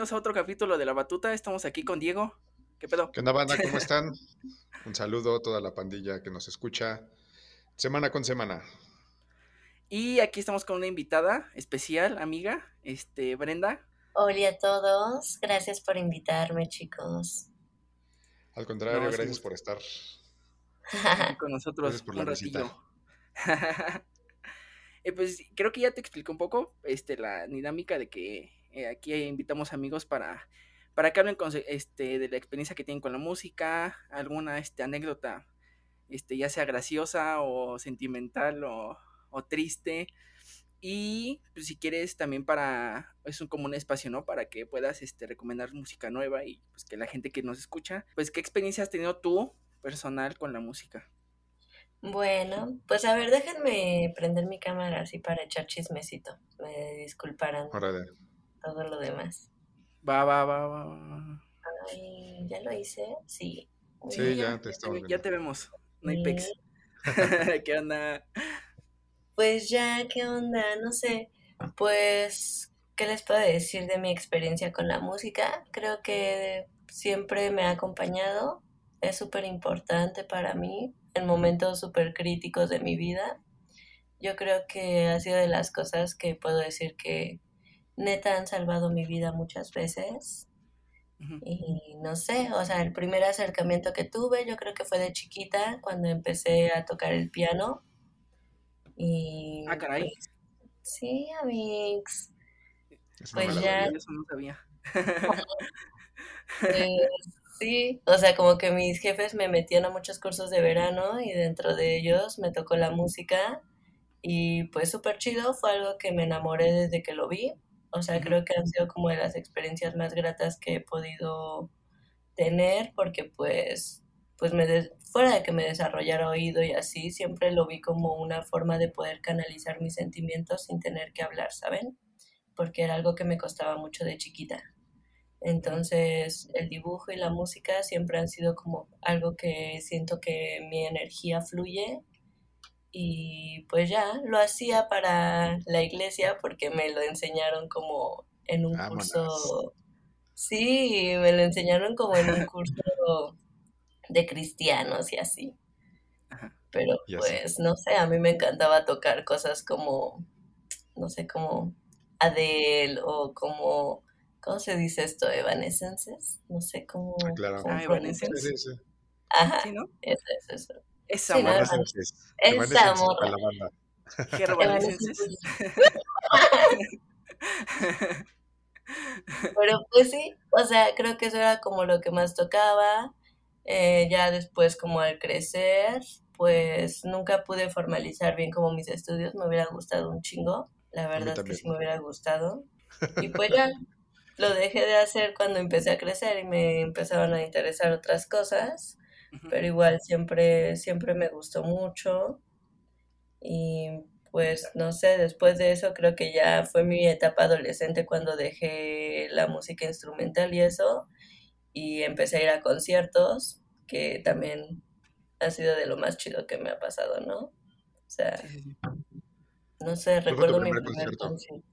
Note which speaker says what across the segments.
Speaker 1: bienvenidos a otro capítulo de La Batuta. Estamos aquí con Diego. ¿Qué pedo?
Speaker 2: ¿Qué onda, banda? ¿Cómo están? Un saludo a toda la pandilla que nos escucha semana con semana.
Speaker 1: Y aquí estamos con una invitada especial, amiga, este, Brenda.
Speaker 3: Hola a todos, gracias por invitarme, chicos.
Speaker 2: Al contrario, gracias por estar
Speaker 1: aquí con nosotros un ratillo. Eh, pues creo que ya te explico un poco este, la dinámica de que eh, aquí invitamos amigos para, para que hablen este, de la experiencia que tienen con la música, alguna este, anécdota, este, ya sea graciosa o sentimental o, triste. Y pues, si quieres también para, es un, como un espacio, ¿no? Para que puedas este, recomendar música nueva y pues que la gente que nos escucha, pues qué experiencia has tenido tú personal con la música.
Speaker 3: Bueno, pues a ver, déjenme prender mi cámara así para echar chismecito. Me disculparán todo lo demás.
Speaker 1: Va, va, va, va.
Speaker 3: Ay, ¿ya lo hice? Sí.
Speaker 2: Sí, ya, te
Speaker 1: estamos Ya te vemos. No hay pex. ¿Qué onda?
Speaker 3: Pues ya, ¿qué onda? No sé. Pues, ¿qué les puedo decir de mi experiencia con la música? Creo que siempre me ha acompañado. Es súper importante para mí en momentos súper críticos de mi vida. Yo creo que ha sido de las cosas que puedo decir que neta han salvado mi vida muchas veces. Y no sé, o sea, el primer acercamiento que tuve yo creo que fue de chiquita cuando empecé a tocar el piano. Y
Speaker 1: ah, caray.
Speaker 3: Pues, sí, amigos. pues ya.
Speaker 1: Eso no sabía.
Speaker 3: Pues, Sí, o sea, como que mis jefes me metían a muchos cursos de verano y dentro de ellos me tocó la música y pues súper chido, fue algo que me enamoré desde que lo vi, o sea, creo que han sido como de las experiencias más gratas que he podido tener porque pues, pues me fuera de que me desarrollara oído y así, siempre lo vi como una forma de poder canalizar mis sentimientos sin tener que hablar, ¿saben? Porque era algo que me costaba mucho de chiquita. Entonces el dibujo y la música siempre han sido como algo que siento que mi energía fluye y pues ya lo hacía para la iglesia porque me lo enseñaron como en un curso. Sí, me lo enseñaron como en un curso de cristianos y así. Pero pues no sé, a mí me encantaba tocar cosas como, no sé, como Adele o como ¿Cómo se dice esto? ¿Evanescences? No sé cómo.
Speaker 2: Ah, claro.
Speaker 1: Ah.
Speaker 3: Sí, Ajá.
Speaker 1: ¿Sí, no?
Speaker 3: Eso es eso.
Speaker 1: Es amor.
Speaker 3: Es amor. Pero pues sí, o sea, creo que eso era como lo que más tocaba. Eh, ya después, como al crecer, pues nunca pude formalizar bien como mis estudios. Me hubiera gustado un chingo. La verdad es que sí me hubiera gustado. Y pues ya, lo dejé de hacer cuando empecé a crecer y me empezaban a interesar otras cosas, pero igual siempre, siempre me gustó mucho. Y pues no sé, después de eso creo que ya fue mi etapa adolescente cuando dejé la música instrumental y eso, y empecé a ir a conciertos, que también ha sido de lo más chido que me ha pasado, ¿no? O sea, no sé, recuerdo mi primer concierto.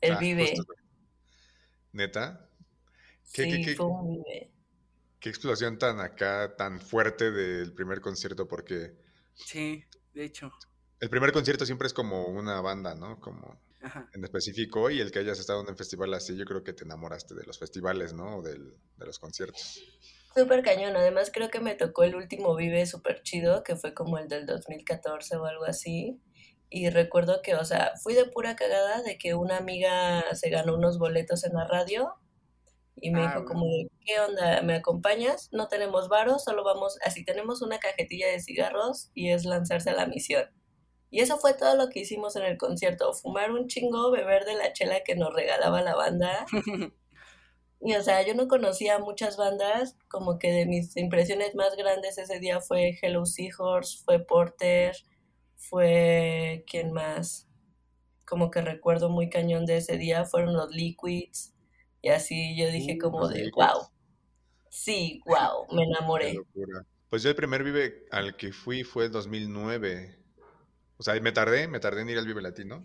Speaker 3: El ah, Vive.
Speaker 2: ¿Neta?
Speaker 3: ¿Qué, sí, qué,
Speaker 2: qué, explosión tan acá, tan fuerte del primer concierto, porque...
Speaker 1: Sí, de hecho.
Speaker 2: El primer concierto siempre es como una banda, ¿no? Como en específico, y el que hayas estado en un festival así, yo creo que te enamoraste de los festivales, ¿no? de los conciertos.
Speaker 3: Súper cañón, además creo que me tocó el último Vive súper chido, que fue como el del 2014 o algo así. Y recuerdo que, o sea, fui de pura cagada de que una amiga se ganó unos boletos en la radio y me dijo ah, como, ¿qué onda? ¿Me acompañas? No tenemos varos, solo vamos, así tenemos una cajetilla de cigarros y es lanzarse a la misión. Y eso fue todo lo que hicimos en el concierto, fumar un chingo, beber de la chela que nos regalaba la banda. y o sea, yo no conocía muchas bandas, como que de mis impresiones más grandes ese día fue Hello Seahorse, fue Porter, fue quien más como que recuerdo muy cañón de ese día fueron los liquids y así yo dije uh, como de wow sí wow me enamoré
Speaker 2: pues yo el primer Vive al que fui fue el 2009 o sea me tardé me tardé en ir al Vive Latino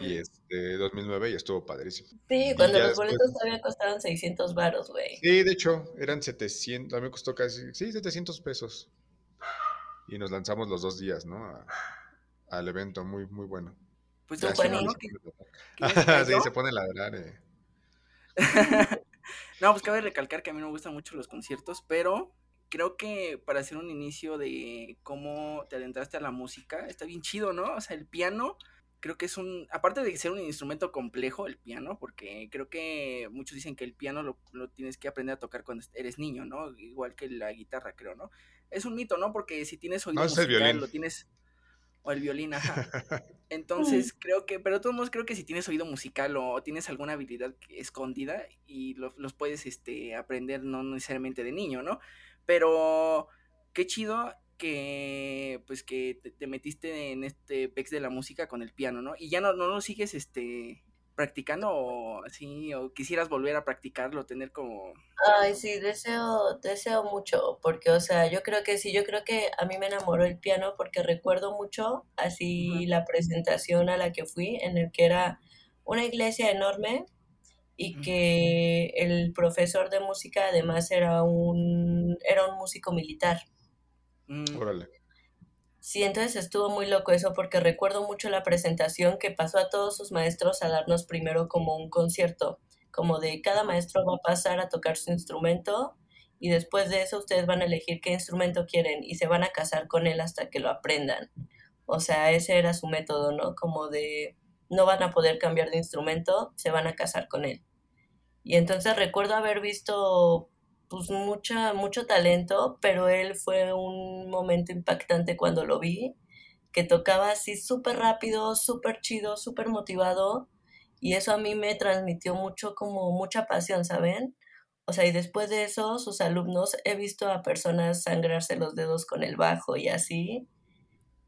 Speaker 2: y este 2009 y estuvo padrísimo.
Speaker 3: Sí, cuando los boletos todavía costaban 600 varos, güey.
Speaker 2: Sí, de hecho, eran 700, a mí me costó casi, sí, 700 pesos. Y nos lanzamos los dos días, ¿no? al evento, muy, muy bueno. Pues ya, bueno, sí, se pone a ladrar, eh.
Speaker 1: no, pues cabe recalcar que a mí no me gustan mucho los conciertos, pero creo que para hacer un inicio de cómo te adentraste a la música, está bien chido, ¿no? O sea, el piano creo que es un, aparte de ser un instrumento complejo, el piano, porque creo que muchos dicen que el piano lo, tienes que aprender a tocar cuando eres niño, ¿no? Igual que la guitarra, creo, ¿no? Es un mito, ¿no? Porque si tienes oído musical, lo tienes, o el violín, ajá. Entonces, creo que, pero de todos modos, creo que si tienes oído musical o tienes alguna habilidad escondida y los puedes este, aprender no necesariamente de niño, ¿no? Pero qué chido que pues que te, metiste en este pex de la música con el piano, ¿no? Y ya no, no lo sigues este practicando o así, o quisieras volver a practicarlo, tener como...
Speaker 3: Ay, sí, deseo, deseo mucho, porque, o sea, yo creo que sí, yo creo que a mí me enamoró el piano porque recuerdo mucho así la presentación a la que fui, en el que era una iglesia enorme y que el profesor de música además era un, era un músico militar.
Speaker 2: Mm. Órale.
Speaker 3: Sí, entonces estuvo muy loco eso porque recuerdo mucho la presentación que pasó a todos sus maestros a darnos primero como un concierto, como de cada maestro va a pasar a tocar su instrumento y después de eso ustedes van a elegir qué instrumento quieren y se van a casar con él hasta que lo aprendan. O sea, ese era su método, ¿no? Como de no van a poder cambiar de instrumento, se van a casar con él. Y entonces recuerdo haber visto pues mucha, mucho talento, pero él fue un momento impactante cuando lo vi, que tocaba así súper rápido, súper chido, súper motivado, y eso a mí me transmitió mucho como mucha pasión, ¿saben? O sea, y después de eso, sus alumnos, he visto a personas sangrarse los dedos con el bajo y así,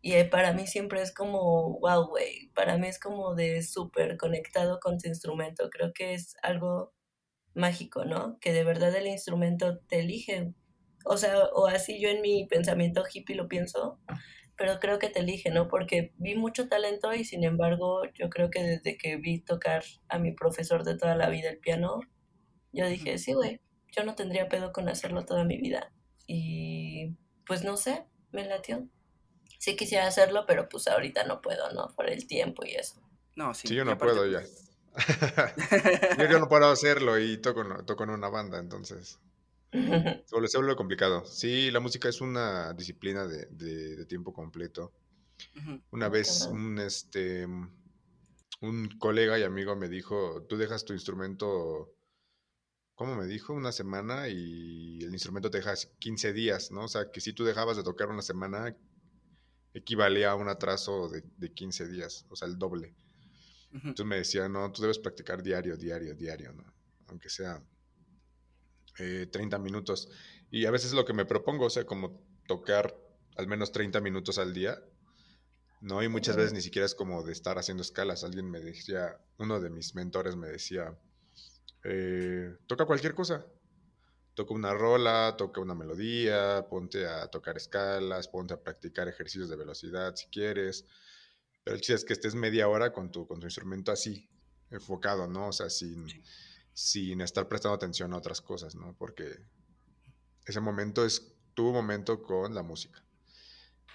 Speaker 3: y eh, para mí siempre es como, wow, güey, para mí es como de súper conectado con tu instrumento, creo que es algo mágico, ¿no? Que de verdad el instrumento te elige. O sea, o así yo en mi pensamiento hippie lo pienso, pero creo que te elige, ¿no? Porque vi mucho talento y sin embargo yo creo que desde que vi tocar a mi profesor de toda la vida el piano, yo dije, sí, güey, yo no tendría pedo con hacerlo toda mi vida. Y pues no sé, me latió. Sí quisiera hacerlo, pero pues ahorita no puedo, ¿no? Por el tiempo y eso.
Speaker 2: No, sí. Sí, yo no puedo ya. Yo, no puedo hacerlo y toco, toco en una banda, entonces se vuelve, complicado. Sí, la música es una disciplina de, tiempo completo. Una vez un, este, un colega y amigo me dijo, tú dejas tu instrumento, ¿cómo me dijo? Una semana y el instrumento te dejas 15 días, ¿no? O sea, que si tú dejabas de tocar una semana, equivalía a un atraso de, de 15 días, o sea, el doble. Entonces me decía, no, tú debes practicar diario, diario, diario, ¿no? Aunque sea 30 eh, minutos. Y a veces lo que me propongo, o sea, como tocar al menos 30 minutos al día, ¿no? Y muchas veces ni siquiera es como de estar haciendo escalas. Alguien me decía, uno de mis mentores me decía, eh, toca cualquier cosa. Toca una rola, toca una melodía, ponte a tocar escalas, ponte a practicar ejercicios de velocidad si quieres. Pero el chiste es que estés media hora con tu, con tu instrumento así, enfocado, ¿no? O sea, sin, sin estar prestando atención a otras cosas, ¿no? Porque ese momento es tu momento con la música.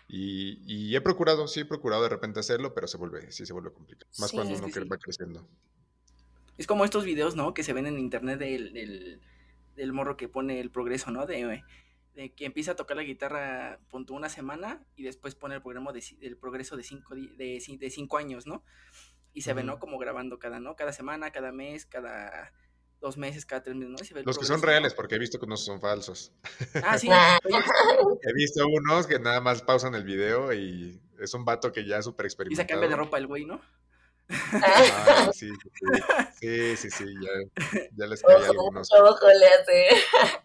Speaker 2: Y, y, he procurado, sí he procurado de repente hacerlo, pero se vuelve, sí se vuelve complicado. Más cuando uno va creciendo.
Speaker 1: Es como estos videos, ¿no? Que se ven en internet del, del, del morro que pone el progreso, ¿no? De, de que empieza a tocar la guitarra punto una semana y después pone el programa de, del progreso de cinco, de, de cinco años, ¿no? Y se ve, ¿no? Como grabando cada, ¿no? Cada semana, cada mes, cada dos meses, cada tres meses, ¿no?
Speaker 2: Los que son reales, porque he visto que unos son falsos.
Speaker 1: Ah, sí.
Speaker 2: he visto unos que nada más pausan el video y es un vato que ya es súper experimentado.
Speaker 1: Y se cambia de ropa el güey, ¿no?
Speaker 2: Ah, sí, sí, sí, sí, ya, ya les cae algunos.
Speaker 3: Ojo le hace.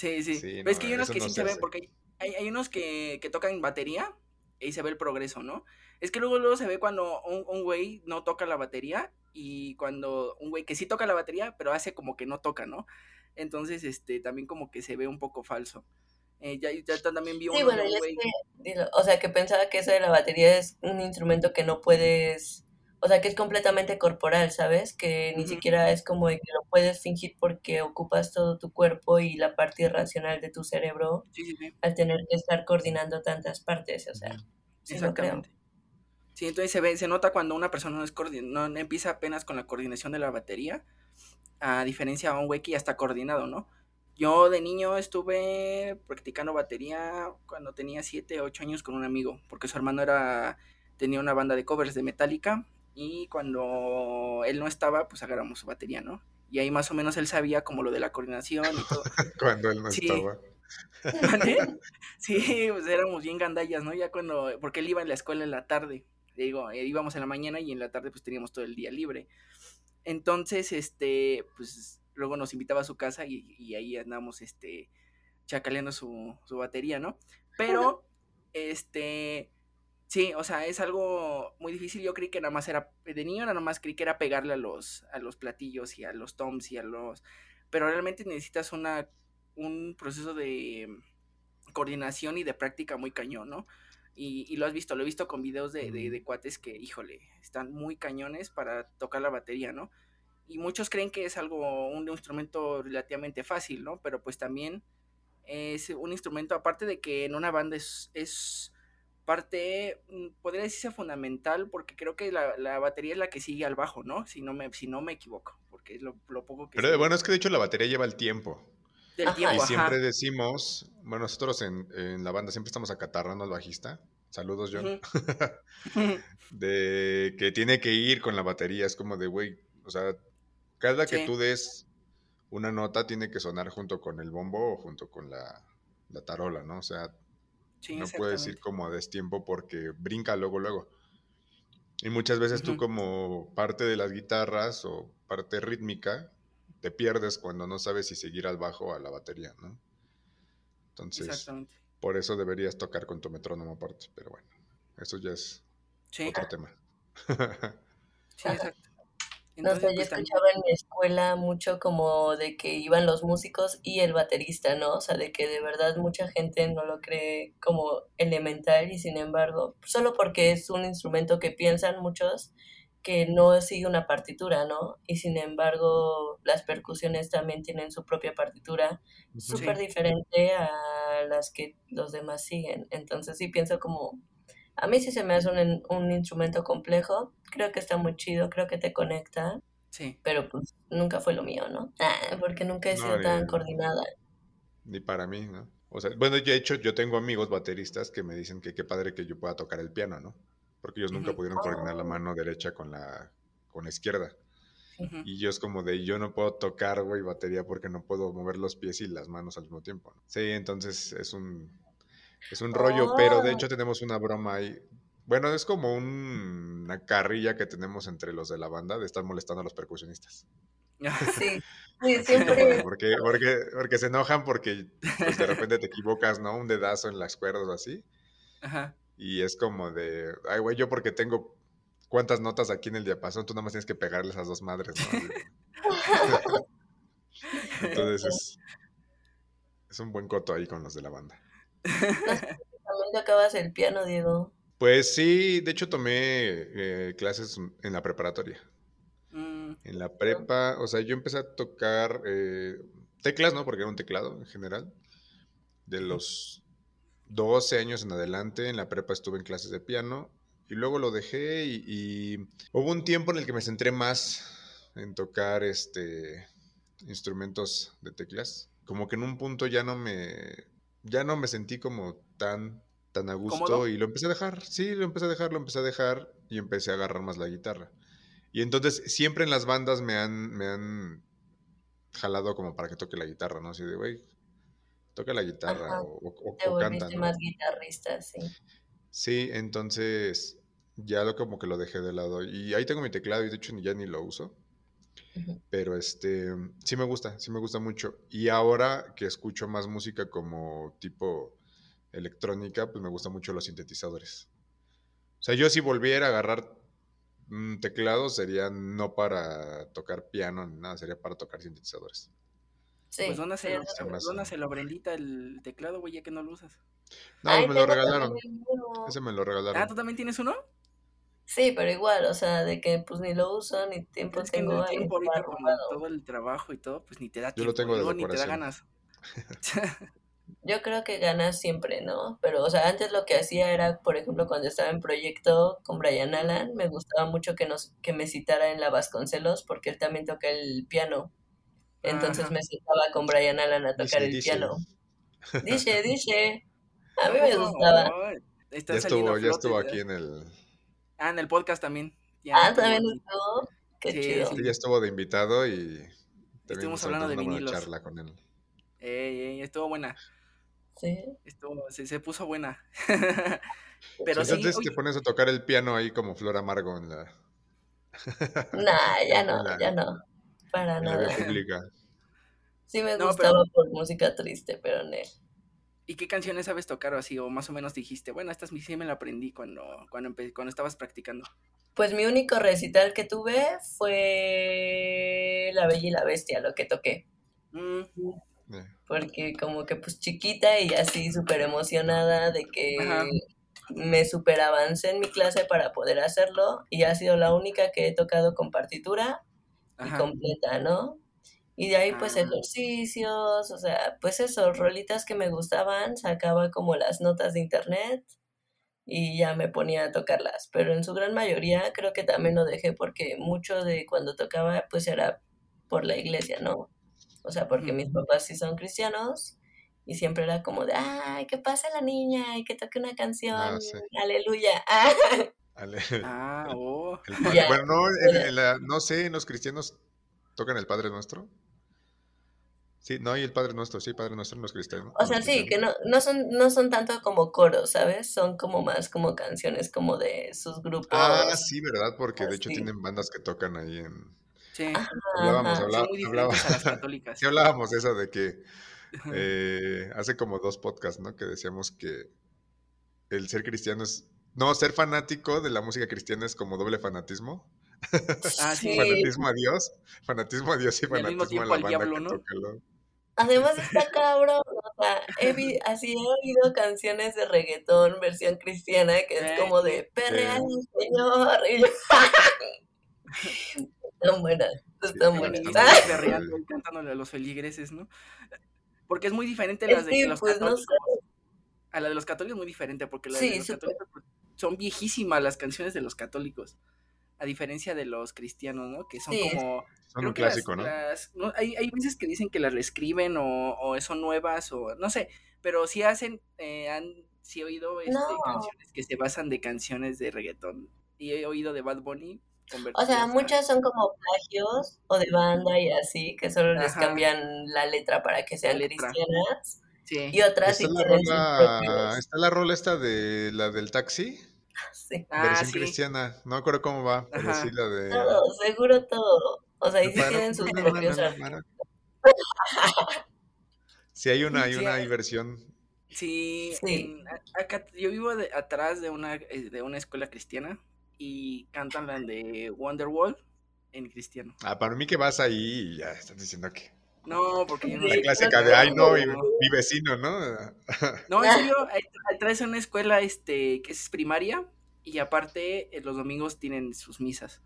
Speaker 1: Sí, sí. Pero es que hay unos que sí se, ven, porque hay, hay unos que, que, tocan batería y se ve el progreso, ¿no? Es que luego, luego se ve cuando un, un güey no toca la batería y cuando un güey que sí toca la batería, pero hace como que no toca, ¿no? Entonces, este, también como que se ve un poco falso. Eh, ya, ya también vi
Speaker 3: sí, bueno, güey... que, o sea, que pensaba que eso de la batería es un instrumento que no puedes o sea, que es completamente corporal, ¿sabes? Que ni siquiera es como de que lo puedes fingir porque ocupas todo tu cuerpo y la parte irracional de tu cerebro al tener que estar coordinando tantas partes, o sea, sí creo.
Speaker 1: Sí, entonces se ve, se nota cuando una persona no es no empieza apenas con la coordinación de la batería, a diferencia de un güey que ya está coordinado, ¿no? Yo de niño estuve practicando batería cuando tenía 7, 8 años con un amigo, porque su hermano era tenía una banda de covers de Metallica y cuando él no estaba, pues agarramos su batería, ¿no? Y ahí más o menos él sabía como lo de la coordinación y todo.
Speaker 2: cuando él no estaba.
Speaker 1: sí, pues éramos bien gandallas, ¿no? Ya cuando, porque él iba en la escuela en la tarde, digo, eh, íbamos en la mañana y en la tarde pues teníamos todo el día libre. Entonces, este, pues luego nos invitaba a su casa y, ahí andamos, este, chacaleando su, su batería, ¿no? Pero, este, Sí, o sea, es algo muy difícil. Yo creí que nada más era, de niño nada más creí que era pegarle a los, a los platillos y a los toms y a los... Pero realmente necesitas una, un proceso de coordinación y de práctica muy cañón, ¿no? Y, lo has visto, lo he visto con videos de, de, de, cuates que, híjole, están muy cañones para tocar la batería, ¿no? Y muchos creen que es algo, un instrumento relativamente fácil, ¿no? Pero pues también es un instrumento, aparte de que en una banda es, es parte, mm, podría decirse fundamental, porque creo que la, batería es la que sigue al bajo, ¿no? Si no me, si no me equivoco, porque es lo, poco que...
Speaker 2: Pero bueno, es que de hecho la batería lleva el tiempo. Del tiempo, y siempre decimos, bueno, nosotros en, la banda siempre estamos acatarrando al bajista. Saludos, John. de que tiene que ir con la batería. Es como de, güey, o sea, cada que tú des una nota tiene que sonar junto con el bombo o junto con la, la tarola, ¿no? O sea, no puedes ir como a destiempo porque brinca luego, luego. Y muchas veces tú como parte de las guitarras o parte rítmica, te pierdes cuando no sabes si seguir al bajo o a la batería, ¿no? Entonces, por eso deberías tocar con tu metrónomo aparte, pero bueno, eso ya es otro tema.
Speaker 3: sí, exacto no sé, yo pues, escuchaba en mi escuela mucho como de que iban los músicos y el baterista, ¿no? O sea, de que de verdad mucha gente no lo cree como elemental y sin embargo, solo porque es un instrumento que piensan muchos que no sigue una partitura, ¿no? Y sin embargo, las percusiones también tienen su propia partitura, súper diferente a las que los demás siguen. Entonces sí pienso como a mí sí se me hace un, un instrumento complejo. Creo que está muy chido, creo que te conecta. Sí. Pero pues nunca fue lo mío, ¿no? Ah, porque nunca he sido tan coordinada.
Speaker 2: Ni para mí, ¿no? O sea, bueno, yo he hecho, yo tengo amigos bateristas que me dicen que qué padre que yo pueda tocar el piano, ¿no? Porque ellos nunca pudieron coordinar la mano derecha con la, con la izquierda. Y yo es como de, yo no puedo tocar, güey, batería porque no puedo mover los pies y las manos al mismo tiempo. Sí, entonces es un, es un rollo, pero de oh. hecho tenemos una broma ahí. Bueno, es como una carrilla que tenemos entre los de la banda de estar molestando a los percusionistas.
Speaker 3: Sí, sí siempre.
Speaker 2: porque, porque, porque se enojan porque pues, de repente te equivocas, ¿no? Un dedazo en las cuerdas o así. Ajá. Y es como de, ay, güey, yo porque tengo cuántas notas aquí en el diapasón, tú nada más tienes que pegarle esas dos madres, ¿no? Entonces es, es un buen coto ahí con los de la banda.
Speaker 3: ¿También acabas el piano, Diego?
Speaker 2: Pues sí, de hecho tomé eh, clases en la preparatoria. Mm, en la prepa, o sea, yo empecé a tocar eh, teclas, ¿no? Porque era un teclado en general. De los 12 años en adelante, en la prepa estuve en clases de piano y luego lo dejé y, y hubo un tiempo en el que me centré más en tocar este instrumentos de teclas. Como que en un punto ya no me ya no me sentí como tan, tan a gusto y lo empecé a dejar. Sí, lo empecé a dejar, lo empecé a dejar y empecé a agarrar más la guitarra. Y entonces siempre en las bandas me han, me han jalado como para que toque la guitarra, ¿no? Así de, güey, toca la guitarra o, o,
Speaker 3: Te volviste más guitarrista, sí.
Speaker 2: Sí, entonces ya lo como que lo dejé de lado. Y ahí tengo mi teclado y de hecho ya ni lo uso. Pero este, sí me gusta, sí me gusta mucho. Y ahora que escucho más música como tipo electrónica, pues me gustan mucho los sintetizadores. O sea, yo si volviera a agarrar un teclado sería no para tocar piano ni nada, sería para tocar sintetizadores.
Speaker 1: Sí, pues ¿dónde se, lo, Brendita el teclado, güey, ya que no lo usas?
Speaker 2: No, me lo regalaron. Ese me lo regalaron.
Speaker 1: Ah, ¿tú también tienes uno?
Speaker 3: Sí, pero igual, o sea, de que pues ni lo uso, ni tiempo
Speaker 1: Es que
Speaker 3: tengo ahí
Speaker 1: tiempo ahorita con todo el trabajo y todo, pues ni te da
Speaker 2: Yo lo
Speaker 1: tiempo,
Speaker 2: tengo de
Speaker 1: luego ni te da ganas.
Speaker 3: Yo creo que ganas siempre, ¿no? Pero, o sea, antes lo que hacía era, por ejemplo, cuando estaba en proyecto con Brian Allan, me gustaba mucho que nos, que me citara en la Vasconcelos, porque él también toca el piano. Entonces
Speaker 1: Ajá.
Speaker 3: me sentaba con Brian Allan a tocar
Speaker 2: Dice,
Speaker 3: el
Speaker 2: dice.
Speaker 3: piano. Dice, dice. A mí
Speaker 1: ¿A
Speaker 3: me
Speaker 1: poco?
Speaker 3: gustaba.
Speaker 1: Oh,
Speaker 2: Ya estuvo, ya estuvo aquí en el.
Speaker 1: Ah, en el podcast también. Ya
Speaker 3: Ah, también estuvo. Qué
Speaker 1: Sí,
Speaker 3: chido.
Speaker 1: sí.
Speaker 2: Sí, ya estuvo de invitado y
Speaker 1: Estuvimos hablando de
Speaker 2: aventamos una
Speaker 1: vinilos.
Speaker 2: charla con él.
Speaker 1: Ey, ey, estuvo buena.
Speaker 3: Sí.
Speaker 1: Estuvo, se, se puso buena. Pero sí,
Speaker 2: Entonces
Speaker 1: oye,
Speaker 2: te pones a tocar el piano ahí como Flor Amargo en la,
Speaker 3: Nah, ya
Speaker 2: en
Speaker 3: no,
Speaker 2: la,
Speaker 3: ya no. Para
Speaker 2: en la
Speaker 3: nada.
Speaker 2: pública.
Speaker 3: Sí me
Speaker 1: no,
Speaker 3: gustaba
Speaker 1: pero
Speaker 3: por música triste, pero no.
Speaker 1: ¿Y qué canciones sabes tocar o así? O más o menos dijiste, bueno, estas sí me la aprendí cuando, cuando, cuando estabas practicando.
Speaker 3: Pues mi único recital que tuve fue La Bella y la Bestia, lo que toqué.
Speaker 1: Mm,
Speaker 2: Eh,
Speaker 3: Porque como que pues chiquita y así súper emocionada de
Speaker 1: ajá,
Speaker 3: que me super avancé en mi clase para poder hacerlo y ha sido la única que he tocado con partitura y completa, ¿no? Y de ahí pues
Speaker 1: Ah,
Speaker 3: ejercicios, o sea, pues eso, rolitas que me gustaban, sacaba como las notas de internet y ya me ponía a tocarlas, pero en su gran mayoría creo que también lo dejé porque mucho de cuando tocaba pues era por la iglesia, ¿no? O sea, porque mis papás sí son cristianos y siempre era como de, ay, que pase la niña y que toque una
Speaker 2: Ah,
Speaker 3: canción,
Speaker 2: sí.
Speaker 3: aleluya.
Speaker 2: Ale-
Speaker 1: Ah, oh.
Speaker 2: el Bueno, no, en,
Speaker 3: era-
Speaker 2: en la- no sé, en los cristianos tocan el Padre Nuestro. Sí, no, y el Padre Nuestro, sí, Padre Nuestro en los cristianos.
Speaker 3: O sea, sí, que no, no son, no son tanto como coros, ¿sabes? Son como más como canciones como de sus
Speaker 2: Ah,
Speaker 3: grupos,
Speaker 2: sí, ¿verdad? Porque de hecho tienen bandas que tocan ahí en...
Speaker 1: Sí,
Speaker 3: Ajá,
Speaker 2: Hablábamos,
Speaker 3: ajá.
Speaker 2: hablaba-
Speaker 1: a las
Speaker 2: sí hablábamos eso de que eh, hace como dos podcasts, ¿no? Que decíamos que el ser cristiano es... No, ser fanático de la música cristiana es como doble fanatismo.
Speaker 1: Ah, sí.
Speaker 2: Fanatismo a Dios, fanatismo a Dios y
Speaker 1: Y al mismo
Speaker 2: fanatismo a la
Speaker 1: al
Speaker 2: banda
Speaker 1: diablo, ¿no?
Speaker 3: Además está cabrón, o sea, he vi- así he oído canciones de reggaetón versión cristiana que es
Speaker 1: Eh,
Speaker 3: como de perrea
Speaker 2: Sí.
Speaker 3: Señor y yo, están buenas, están buenas.
Speaker 2: está
Speaker 1: feministas
Speaker 2: muy
Speaker 1: perreando y cantándole a los feligreses, ¿no? Porque es muy diferente
Speaker 3: Es
Speaker 1: las de los
Speaker 3: pues, no sé.
Speaker 1: católicos. A la de los católicos es muy diferente, porque la de los católicos pues, son viejísimas las canciones de los católicos. A diferencia de los cristianos, ¿no? Que son
Speaker 3: Sí.
Speaker 1: como.
Speaker 2: Son un
Speaker 1: las,
Speaker 2: clásico, ¿no?
Speaker 1: las- no, hay, hay veces que dicen que las reescriben o, o son nuevas o no sé, pero sí hacen, eh, han sí he oído este,
Speaker 3: No.
Speaker 1: canciones que se basan de canciones de reggaetón y he oído de Bad Bunny
Speaker 3: O sea,
Speaker 1: a...
Speaker 3: muchas son como plagios o de banda y así, que solo les
Speaker 1: Ajá.
Speaker 3: cambian la letra para que sean
Speaker 1: letra.
Speaker 3: cristianas.
Speaker 1: Sí.
Speaker 3: Y otras sí
Speaker 2: Está la
Speaker 3: tienen sus
Speaker 2: rola, está la rola esta de la del taxi,
Speaker 3: Sí.
Speaker 1: Ah,
Speaker 2: versión
Speaker 1: sí.
Speaker 2: cristiana. No me acuerdo cómo va, pero
Speaker 1: Ajá.
Speaker 2: sí la de.
Speaker 3: Todo, seguro todo. O sea, y sí tienen sus propios.
Speaker 2: Sí, hay una, hay una
Speaker 1: hay-
Speaker 2: hay versión.
Speaker 3: Sí.
Speaker 1: Sí, en- acá yo vivo de- atrás de una, eh, de una escuela cristiana y cantan la de Wonderwall en cristiano.
Speaker 2: Ah, para mí que vas ahí y ya estás diciendo que.
Speaker 1: No, porque yo no
Speaker 2: La
Speaker 1: sé.
Speaker 2: clásica de, ay, no, mi, mi vecino, ¿no?
Speaker 1: No, en serio, de una escuela este, que es primaria y aparte eh, los domingos tienen sus misas.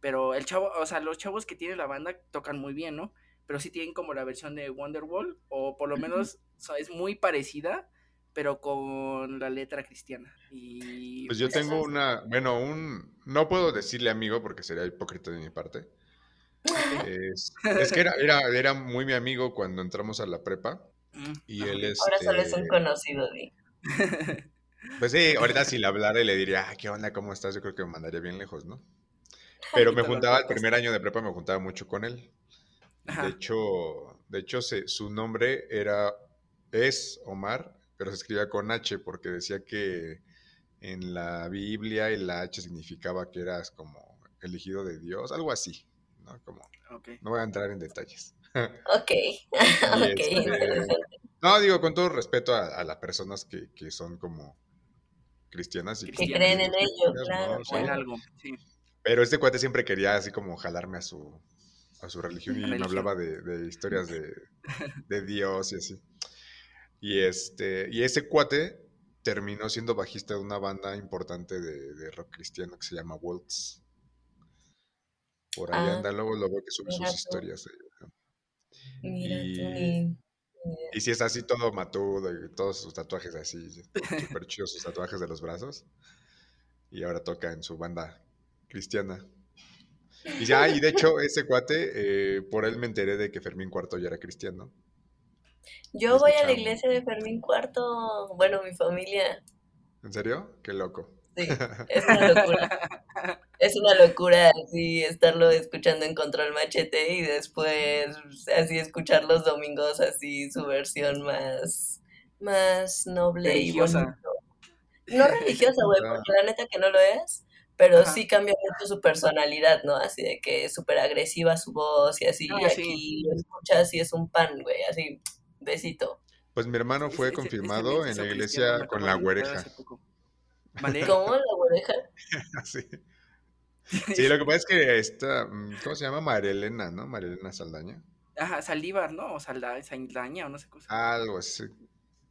Speaker 1: Pero el chavo, o sea, los chavos que tienen la banda tocan muy bien, ¿no? Pero sí tienen como la versión de Wonderwall o por lo menos o sea, es muy parecida, pero con la letra cristiana. Y
Speaker 2: Pues yo tengo una, bueno, un, no puedo decirle amigo porque sería hipócrita de mi parte. Es, es que era, era, era muy mi amigo cuando entramos a la prepa
Speaker 1: Mm,
Speaker 2: y él es,
Speaker 3: Ahora solo es un conocido, Di.
Speaker 2: pues sí, ahorita si le hablara y le diría, ah, ¿qué onda? ¿Cómo estás? Yo creo que me mandaría bien lejos, ¿no? Pero me juntaba, el primer año de prepa me juntaba mucho con él. De hecho, de hecho se- su nombre era, es Omar, pero se escribía con H porque decía que en la Biblia y la H significaba que eras como elegido de Dios, algo así, ¿no? Como, no voy a entrar en detalles.
Speaker 3: Ok,
Speaker 2: Y
Speaker 3: ok,
Speaker 2: este, no, digo, con todo respeto a, a las personas que, que son como cristianas y
Speaker 3: Que
Speaker 1: Cristianas.
Speaker 3: creen en ello,
Speaker 2: ¿no?
Speaker 3: claro,
Speaker 2: Sí.
Speaker 1: O en
Speaker 3: claro.
Speaker 1: algo, sí.
Speaker 2: Pero este cuate siempre quería así como jalarme a su, a su religión y me
Speaker 1: Religión.
Speaker 2: hablaba de, de historias de, de Dios y así. Y este, y ese cuate terminó siendo bajista de una banda importante de, rock cristiano que se llama Waltz. Por ahí ah, anda, luego veo que sube sus historias. Mira y, y si es así todo matudo y todos sus tatuajes así, súper chidos sus tatuajes de los brazos. Y ahora toca en su banda cristiana. Y ya, y de hecho, ese cuate, eh, por él me enteré de que Fermín Cuarto ya era cristiano.
Speaker 3: Yo voy a la iglesia de Fermín Cuarto, bueno, mi familia.
Speaker 2: ¿En serio? Qué loco.
Speaker 3: Sí, es una locura. es una locura así estarlo escuchando en Control Machete y después así escuchar los domingos así su versión más, más noble y bonito. No religiosa, güey, porque la neta que no lo es, pero sí cambia mucho su personalidad, ¿no? Así de que es súper agresiva su voz y así, y aquí lo escuchas y es un pan, güey, así, besito.
Speaker 2: Pues mi hermano fue confirmado en la iglesia con la güereja.
Speaker 3: ¿Cómo la güereja?
Speaker 2: sí. Sí, lo que pasa es que esta, mm, ¿cómo se llama? María Elena, ¿no? María Elena Saldaña.
Speaker 1: Ajá, Saldívar, ¿no? O Saldaña, o no sé qué.
Speaker 2: Algo así.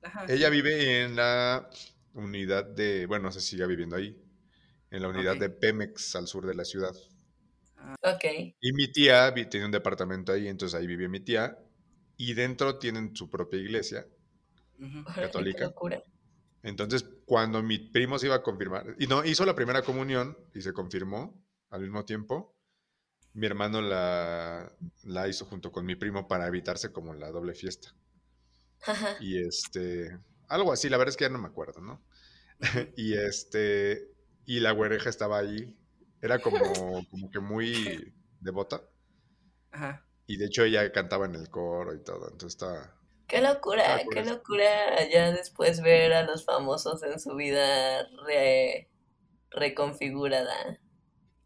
Speaker 2: Ajá, Ella vive en la unidad de, bueno, no sé si sigue viviendo ahí, en la unidad de Pemex al sur de la ciudad.
Speaker 3: Ah. Ok.
Speaker 2: Y mi tía tiene un departamento ahí, entonces ahí vive mi tía, y dentro tienen su propia iglesia católica. Entonces, cuando mi primo se iba a confirmar, y no, hizo la primera comunión y se confirmó al mismo tiempo, mi hermano la, la hizo junto con mi primo para evitarse como la doble fiesta. Y este, algo así, la verdad es que ya no me acuerdo, ¿no? y este, y la güereja estaba ahí, era como, como que muy devota. Ajá. Y de hecho ella cantaba en el coro y todo, entonces estaba,
Speaker 3: Qué locura, qué locura ya después ver a los famosos en su vida reconfigurada.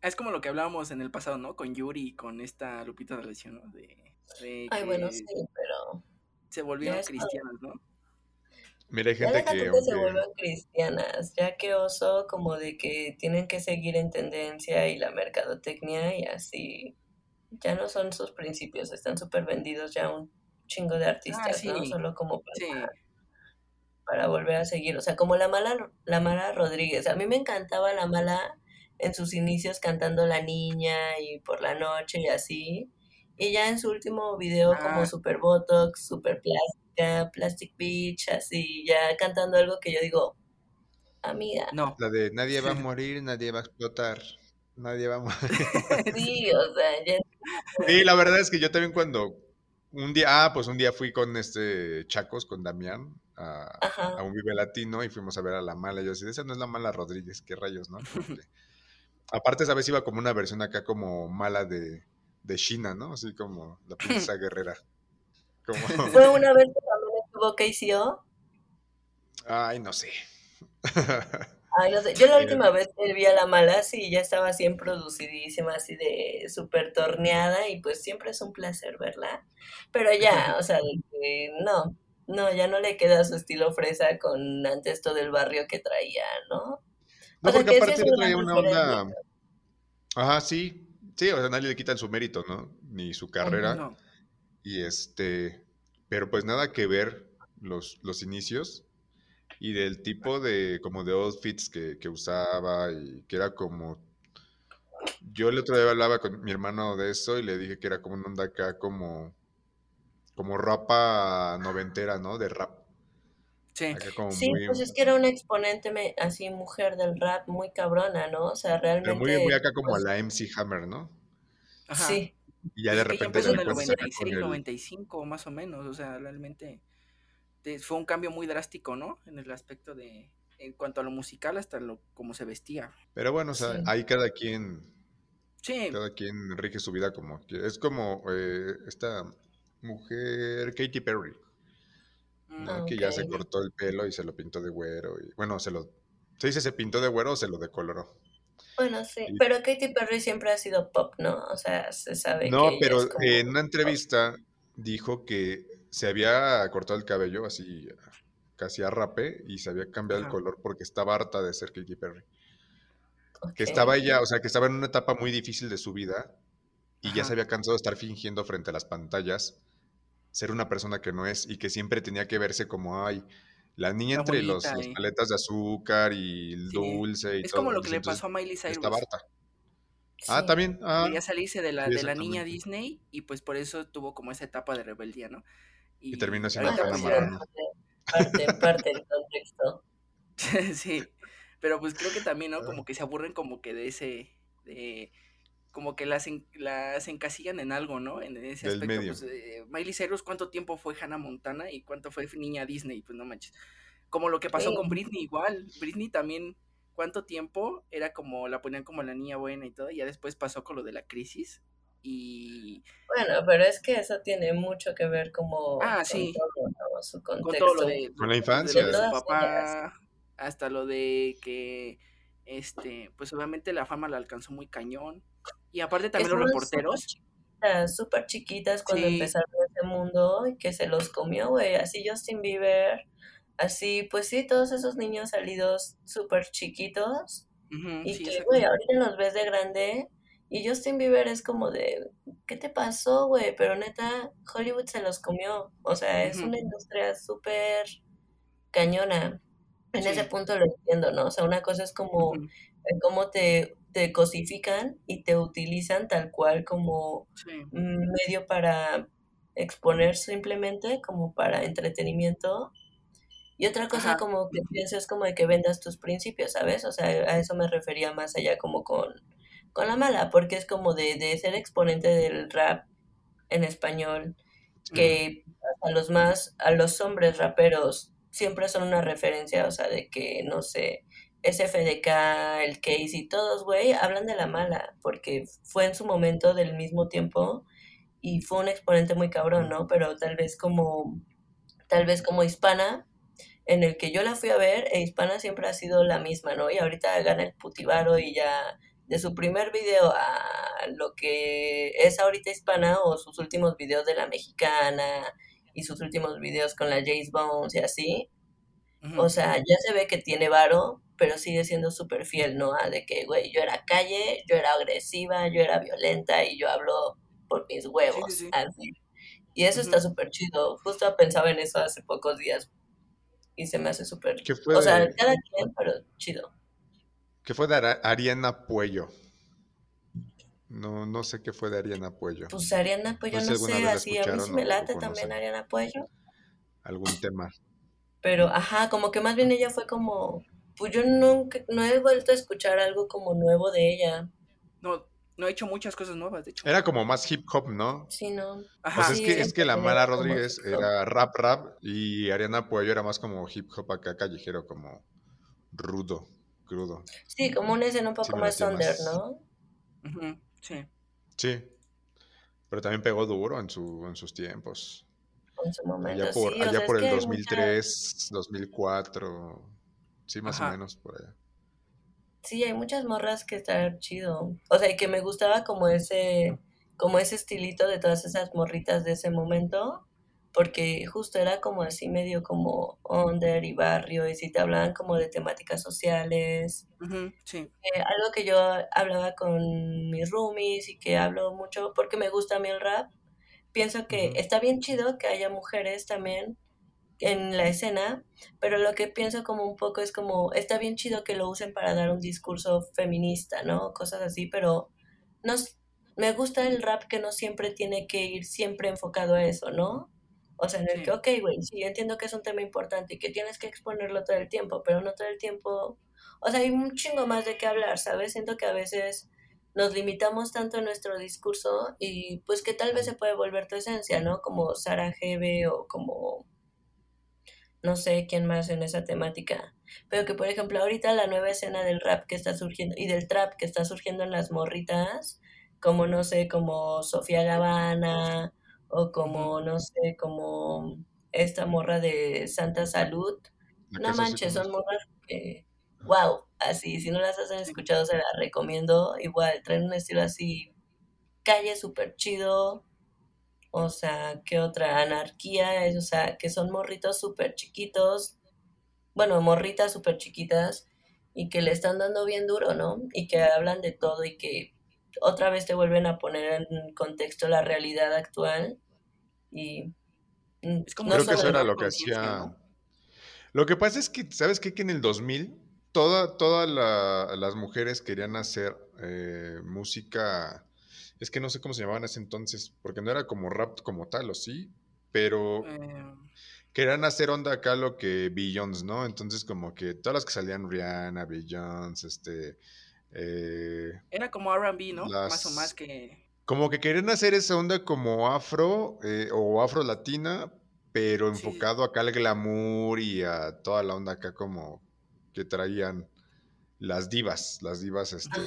Speaker 1: Es como lo que hablábamos en el pasado, ¿no? Con Yuri y con esta Lupita de ¿no?
Speaker 3: De, Ay, bueno, sí, pero...
Speaker 1: Se volvieron cristianas, ¿no?
Speaker 2: Mira, hay gente que...
Speaker 3: se vuelven cristianas, ya que oso como de que tienen que seguir en tendencia y la mercadotecnia y así ya no son sus principios, están súper vendidos ya un chingo de artistas, ah, ¿no? Solo como para, volver a seguir. O sea, como la mala, la mala Rodríguez. A mí me encantaba la mala en sus inicios cantando La Niña y por la noche y así. Y ya en su último video como ah. Super Botox, Super Plástica, Plastic Beach, así, ya cantando algo que yo digo, amiga.
Speaker 2: No. La de nadie va a morir, nadie va a explotar, nadie va a morir.
Speaker 3: sí, o sea, ya...
Speaker 2: Sí, la verdad es que yo también cuando, un día, ah, pues un día fui con este Chacos, con Damián, a, un Vive Latino y fuimos a ver a la mala. Yo así, esa no es la mala Rodríguez, qué rayos, ¿no? aparte, esa vez iba como una versión acá como mala de, de China, ¿no? Así como la princesa guerrera.
Speaker 3: ¿Fue una vez que también estuvo KCO?
Speaker 2: Ay, no sé.
Speaker 3: Ay, no sé. Yo la última vez que vi a la mala, sí, ya estaba así producidísima, así de súper torneada, y pues siempre es un placer verla. Pero ya, o sea, no, no, ya no le queda su estilo fresa con antes todo el barrio que traía, ¿no?
Speaker 2: No, porque aparte le traía una onda. Ajá, sí. Sí, o sea, nadie le quita su mérito, ¿no? Ni su carrera. Y este. Pero pues nada que ver los, los inicios y del tipo de como de outfits que, que usaba y que era como yo el otro día hablaba con mi hermano de eso y le dije que era como una onda acá como como ropa noventera, ¿no? De rap.
Speaker 3: Sí, sí pues es que era una exponente así mujer del rap muy cabrona, ¿no? O sea, realmente...
Speaker 2: Pero muy, muy acá como pues la MC Hammer, ¿no?
Speaker 3: Ajá. Sí.
Speaker 2: Y ya de repente...
Speaker 1: en el 96, 95 más o menos, o sea, realmente fue un cambio muy drástico, ¿no? En el aspecto de, en cuanto a lo musical hasta lo cómo se vestía.
Speaker 2: Pero bueno, o sea, ahí cada quien, sí. cada quien rige su vida como es como eh, esta mujer Katy Perry, ¿no? que ya se cortó el pelo y se lo pintó de güero y bueno, se lo se dice se pintó de güero o se lo decoloró.
Speaker 3: Bueno, sí, pero Katy Perry siempre ha sido pop, ¿no? O sea, se sabe
Speaker 2: no, pero en una entrevista dijo que se había cortado el cabello así casi a rape y se había cambiado el color porque estaba harta de ser Katy Perry. Que estaba ella, o sea, que estaba en una etapa muy difícil de su vida y ya se había cansado de estar fingiendo frente a las pantallas ser una persona que no es y que siempre tenía que verse como, ay, La niña entre los, las paletas de azúcar y el dulce y
Speaker 1: es
Speaker 2: todo.
Speaker 1: Es como lo que le pasó a Miley Cyrus.
Speaker 2: Está Barta. Ah, también. Ah,
Speaker 1: Quería salirse de la, de la niña Disney y pues por eso tuvo como esa etapa de rebeldía, ¿no?
Speaker 2: Y, terminó siendo
Speaker 3: Hannah Parte, parte del contexto.
Speaker 1: sí, pero pues creo que también, ¿no? Como que se aburren como que de ese, de, como que las, las encasillan en algo, ¿no? En ese aspecto. Pues, eh, Miley Cyrus, ¿cuánto tiempo fue Hannah Montana y cuánto fue niña Disney? Pues no manches. Como lo que pasó con Britney igual. Britney también, ¿cuánto tiempo era como, la ponían como la niña buena y todo? Y ya después pasó con lo de la crisis. Y...
Speaker 3: Bueno, pero es que eso tiene mucho que ver como
Speaker 1: ah,
Speaker 3: con
Speaker 1: sí.
Speaker 3: todo, su contexto.
Speaker 1: Con todo lo de,
Speaker 2: con la infancia.
Speaker 1: De, su papá, hasta lo de que, este, pues obviamente la fama la alcanzó muy cañón. Y aparte también los reporteros.
Speaker 3: Súper chiquitas, cuando empezaron ese mundo y que se los comió, güey. Así Justin Bieber, así, pues sí, todos esos niños salidos súper chiquitos. y que, güey, ahorita los ves de grande. Y Justin Bieber es como de, ¿qué te pasó, güey? Pero neta, Hollywood se los comió. O sea, es una industria súper cañona. En ese punto lo entiendo, ¿no? O sea, una cosa es como cómo te te cosifican y te utilizan tal cual como medio para exponer simplemente, como para entretenimiento. Y otra cosa como que piensas como de que vendas tus principios, ¿sabes? O sea, a eso me refería más allá como con, con la mala, porque es como de, de ser exponente del rap en español, que a los más, a los hombres raperos siempre son una referencia, o sea, de que, no sé, SFDK, el Case y todos, güey, hablan de la mala, porque fue en su momento del mismo tiempo y fue un exponente muy cabrón, ¿no? Pero tal vez como, tal vez como hispana, en el que yo la fui a ver, e hispana siempre ha sido la misma, ¿no? Y ahorita gana el putibaro y ya de su primer video a lo que es ahorita hispana o sus últimos videos de la mexicana y sus últimos videos con la Jace Bones y así. O sea, ya se ve que tiene varo, pero sigue siendo súper fiel, ¿no? A de que, güey, yo era calle, yo era agresiva, yo era violenta y yo hablo por mis huevos. Así. Y eso está súper chido. Justo pensaba en eso hace pocos días y se me hace súper... O sea, cada quien, pero chido.
Speaker 2: ¿Qué fue de Ariana Puello? No, no sé qué fue de Ariana Puello.
Speaker 3: Pues Ariana Puello, no, sé, así a mí sí me late también Ariana Puello.
Speaker 2: Algún tema.
Speaker 3: Pero, ajá, como que más bien ella fue como pues yo nunca, no he vuelto a escuchar algo como nuevo de ella.
Speaker 1: No, no he hecho muchas cosas nuevas, de hecho.
Speaker 2: Era como más hip hop, ¿no?
Speaker 3: Sí, no.
Speaker 2: Ajá. Pues es, que, es que la Mara Rodríguez era rap rap y Ariana Puello era más como hip hop acá callejero, como rudo, crudo.
Speaker 3: Sí, como una escena un poco más under, ¿no?
Speaker 1: Sí.
Speaker 2: Sí. Pero también pegó duro en, su, en sus tiempos.
Speaker 3: En su momento,
Speaker 2: allá por,
Speaker 3: sí,
Speaker 2: allá por el 2003, 2004. Sí, más o menos por allá.
Speaker 3: Sí, hay muchas morras que están chido. O sea, y que me gustaba como ese, como ese estilito de todas esas morritas de ese momento, porque justo era como así medio como under y barrio, y si te hablaban como de temáticas sociales.
Speaker 1: sí.
Speaker 3: Eh, algo que yo hablaba con mis roomies y que hablo mucho porque me gusta a mí el rap. Pienso que está bien chido que haya mujeres también en la escena, pero lo que pienso como un poco es como, está bien chido que lo usen para dar un discurso feminista, ¿no? Cosas así, pero nos, me gusta el rap que no siempre tiene que ir siempre enfocado a eso, ¿no? O sea, en el que, ok, güey, sí, entiendo que es un tema importante y que tienes que exponerlo todo el tiempo, pero no todo el tiempo, o sea, hay un chingo más de qué hablar, ¿sabes? Siento que a veces nos limitamos tanto en nuestro discurso y pues que tal vez se puede volver tu esencia, ¿no? Como Sara Gebe o como no sé quién más en esa temática, pero que por ejemplo ahorita la nueva escena del rap que está surgiendo y del trap que está surgiendo en las morritas, como no sé, como Sofía Gavana o como no sé, como esta morra de Santa Salud, no manches, son morras que, wow, así, si no las has escuchado se las recomiendo, igual, traen un estilo así, calle súper chido, o sea, ¿qué otra? Anarquía, o sea, que son morritos súper chiquitos, bueno, morritas súper chiquitas y que le están dando bien duro, ¿no? Y que hablan de todo y que otra vez te vuelven a poner en contexto la realidad actual y
Speaker 2: mm, Creo que eso era lo que hacía... Lo que pasa es que, ¿sabes qué? Que en el 2000 toda, todas las mujeres querían hacer eh, música, es que no sé cómo se llamaban en ese entonces, porque no era como rap como tal, o sí, pero
Speaker 1: Eh,
Speaker 2: querían hacer onda acá lo que Beyoncé, ¿no? Entonces como que todas las que salían Rihanna, Beyoncé, este... eh,
Speaker 1: era como RB, ¿no? Más o más que.
Speaker 2: Como que querían hacer esa onda como afro eh, o afro latina, pero
Speaker 1: Sí,
Speaker 2: enfocado acá al glamour y a toda la onda acá como que traían las divas, las divas este,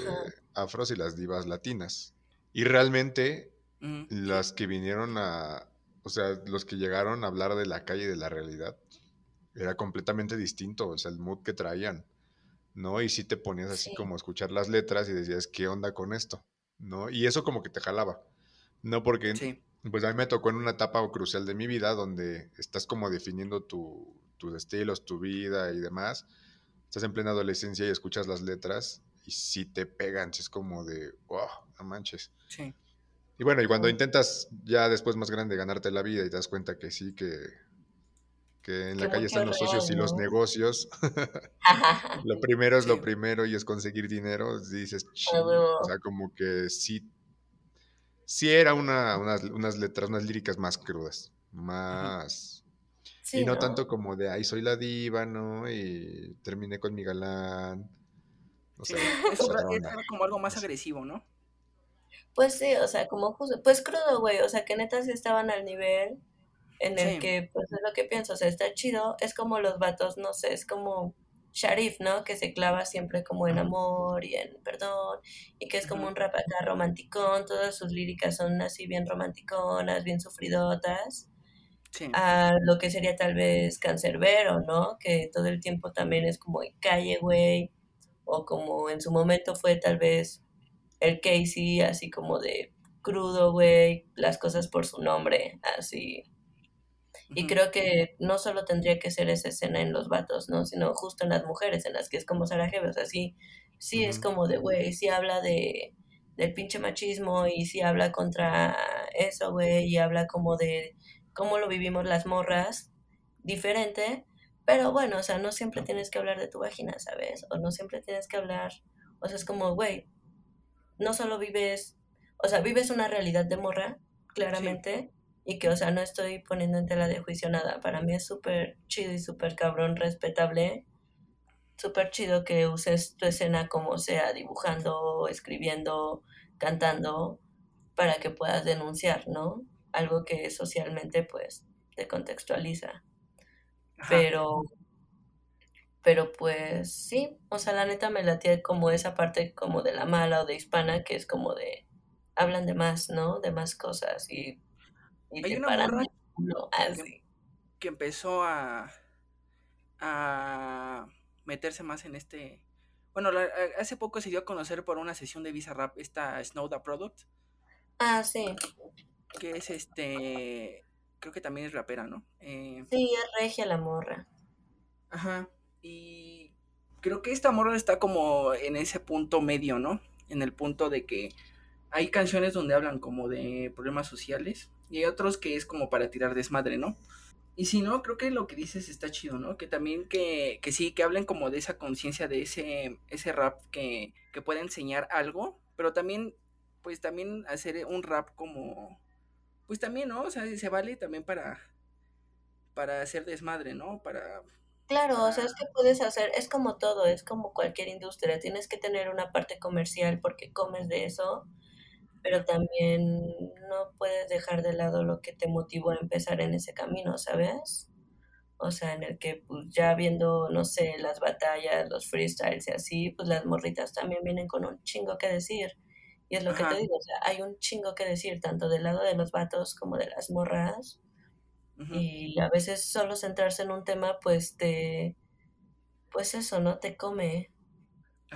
Speaker 2: afros y las divas latinas. Y realmente
Speaker 1: sí,
Speaker 2: las que vinieron a, o sea, los que llegaron a hablar de la calle y de la realidad, era completamente distinto, o sea, el mood que traían, ¿no? Y sí te ponías así
Speaker 3: Sí,
Speaker 2: como a escuchar las letras y decías, ¿qué onda con esto? ¿No? Y eso como que te jalaba, ¿no? Porque,
Speaker 1: sí.
Speaker 2: pues a mí me tocó en una etapa crucial de mi vida donde estás como definiendo tu, tus estilos, tu vida y demás. Estás en plena adolescencia y escuchas las letras y sí te pegan, es como de, wow, no manches.
Speaker 1: sí.
Speaker 2: Y bueno, y cuando intentas ya después más grande ganarte la vida y te das cuenta que sí, que, que en
Speaker 3: que
Speaker 2: la calle están
Speaker 3: es
Speaker 2: los socios
Speaker 3: real,
Speaker 2: y los negocios, lo primero es lo primero y es conseguir dinero, dices, o sea, como que sí, sí era una, unas, unas letras, unas líricas más crudas, más... Y no
Speaker 3: ¿no?
Speaker 2: tanto como de, ay, soy la diva, ¿no? Y terminé con mi galán, o sea,
Speaker 1: Sí. Es, un ra-
Speaker 2: otra
Speaker 1: es
Speaker 2: onda.
Speaker 1: como algo más agresivo, ¿no?
Speaker 3: Pues sí, o sea, como justo, pues crudo, güey, o sea, que neta sí estaban al nivel en el
Speaker 1: Sí.
Speaker 3: que, pues es lo que pienso, o sea, está chido, es como los vatos, no sé, es como Sharif, ¿no? Que se clava siempre como en amor y en perdón, y que es como un rap acá romanticón, todas sus líricas son así bien romanticonas, bien sufridotas,
Speaker 1: Sí.
Speaker 3: a lo que sería tal vez Cancerbero, ¿no? Que todo el tiempo también es como en calle, güey, o como en su momento fue tal vez el Casey, así como de crudo, güey, las cosas por su nombre, así. Y creo que no solo tendría que ser esa escena en los vatos, ¿no? Sino justo en las mujeres, en las que es como Sarajevo, o sea, sí, sí es como de, güey, sí habla de del pinche machismo y sí habla contra eso, güey, y habla como de cómo lo vivimos las morras, diferente, pero bueno, o sea, no siempre tienes que hablar de tu vagina, ¿sabes? O no siempre tienes que hablar, o sea, es como, güey, no solo vives, o sea, vives una realidad de morra,
Speaker 1: Sí.
Speaker 3: Y que, o sea, no estoy poniendo en tela de juicio nada. Para mí es súper chido y súper cabrón, respetable, súper chido que uses tu escena como sea, dibujando, escribiendo, cantando, para que puedas denunciar, ¿no? Algo que socialmente, pues, te contextualiza.
Speaker 1: Ajá.
Speaker 3: Pero, pero pues sí, o sea, la neta me latía como esa parte como de la mala o de hispana, que es como de, hablan de más, ¿no? De más cosas y, y
Speaker 1: Hay
Speaker 3: te
Speaker 1: una
Speaker 3: paran
Speaker 1: que,
Speaker 3: así.
Speaker 1: que empezó a, a meterse más en este. Bueno, la- hace poco se dio a conocer por una sesión de Visa Rap esta Snow the Product,
Speaker 3: Ah, sí,
Speaker 1: que es este. Creo que también es rapera, ¿no? Eh,
Speaker 3: sí, es regia la morra.
Speaker 1: ajá. Y creo que esta morra está como en ese punto medio, ¿no? En el punto de que hay canciones donde hablan como de problemas sociales y hay otros que es como para tirar desmadre, ¿no? Y si no, creo que lo que dices está chido, ¿no? Que también que, que sí, que hablen como de esa conciencia, de ese, ese rap que, que puede enseñar algo, pero también, pues también hacer un rap como, pues también, ¿no? O sea, se vale también para, para hacer desmadre, ¿no? Para,
Speaker 3: Claro, o sea, es
Speaker 1: para,
Speaker 3: que puedes hacer, es como todo, es como cualquier industria, tienes que tener una parte comercial porque comes de eso, pero también no puedes dejar de lado lo que te motivó a empezar en ese camino, ¿sabes? O sea, en el que pues ya viendo, no sé, las batallas, los freestyles y así, pues las morritas también vienen con un chingo que decir. Y es lo que te digo, o sea, hay un chingo que decir, tanto del lado de los vatos como de las morras. Y a veces solo centrarse en un tema, pues te, pues eso, ¿no? Te come.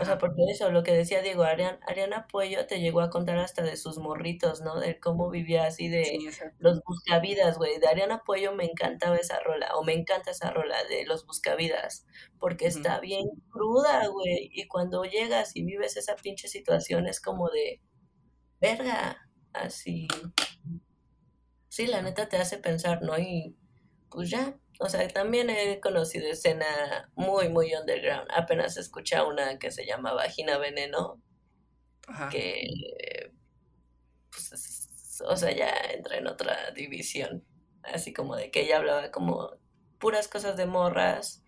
Speaker 3: O sea, porque eso, lo que decía Diego, Ariana, Ariana Puello te llegó a contar hasta de sus morritos, ¿no? De cómo vivía así de
Speaker 1: sí,
Speaker 3: los buscavidas, güey. De Ariana Puello me encantaba esa rola, o me encanta esa rola de los buscavidas, porque está bien cruda, güey. Y cuando llegas y vives esa pinche situación es como de, verga, así. Sí, la neta te hace pensar, ¿no? Y pues ya, O sea, también he conocido escena muy, muy underground. Apenas escuché una que se llama Vagina Veneno, que, pues, o sea, ya entra en otra división. Así como de que ella hablaba como puras cosas de morras,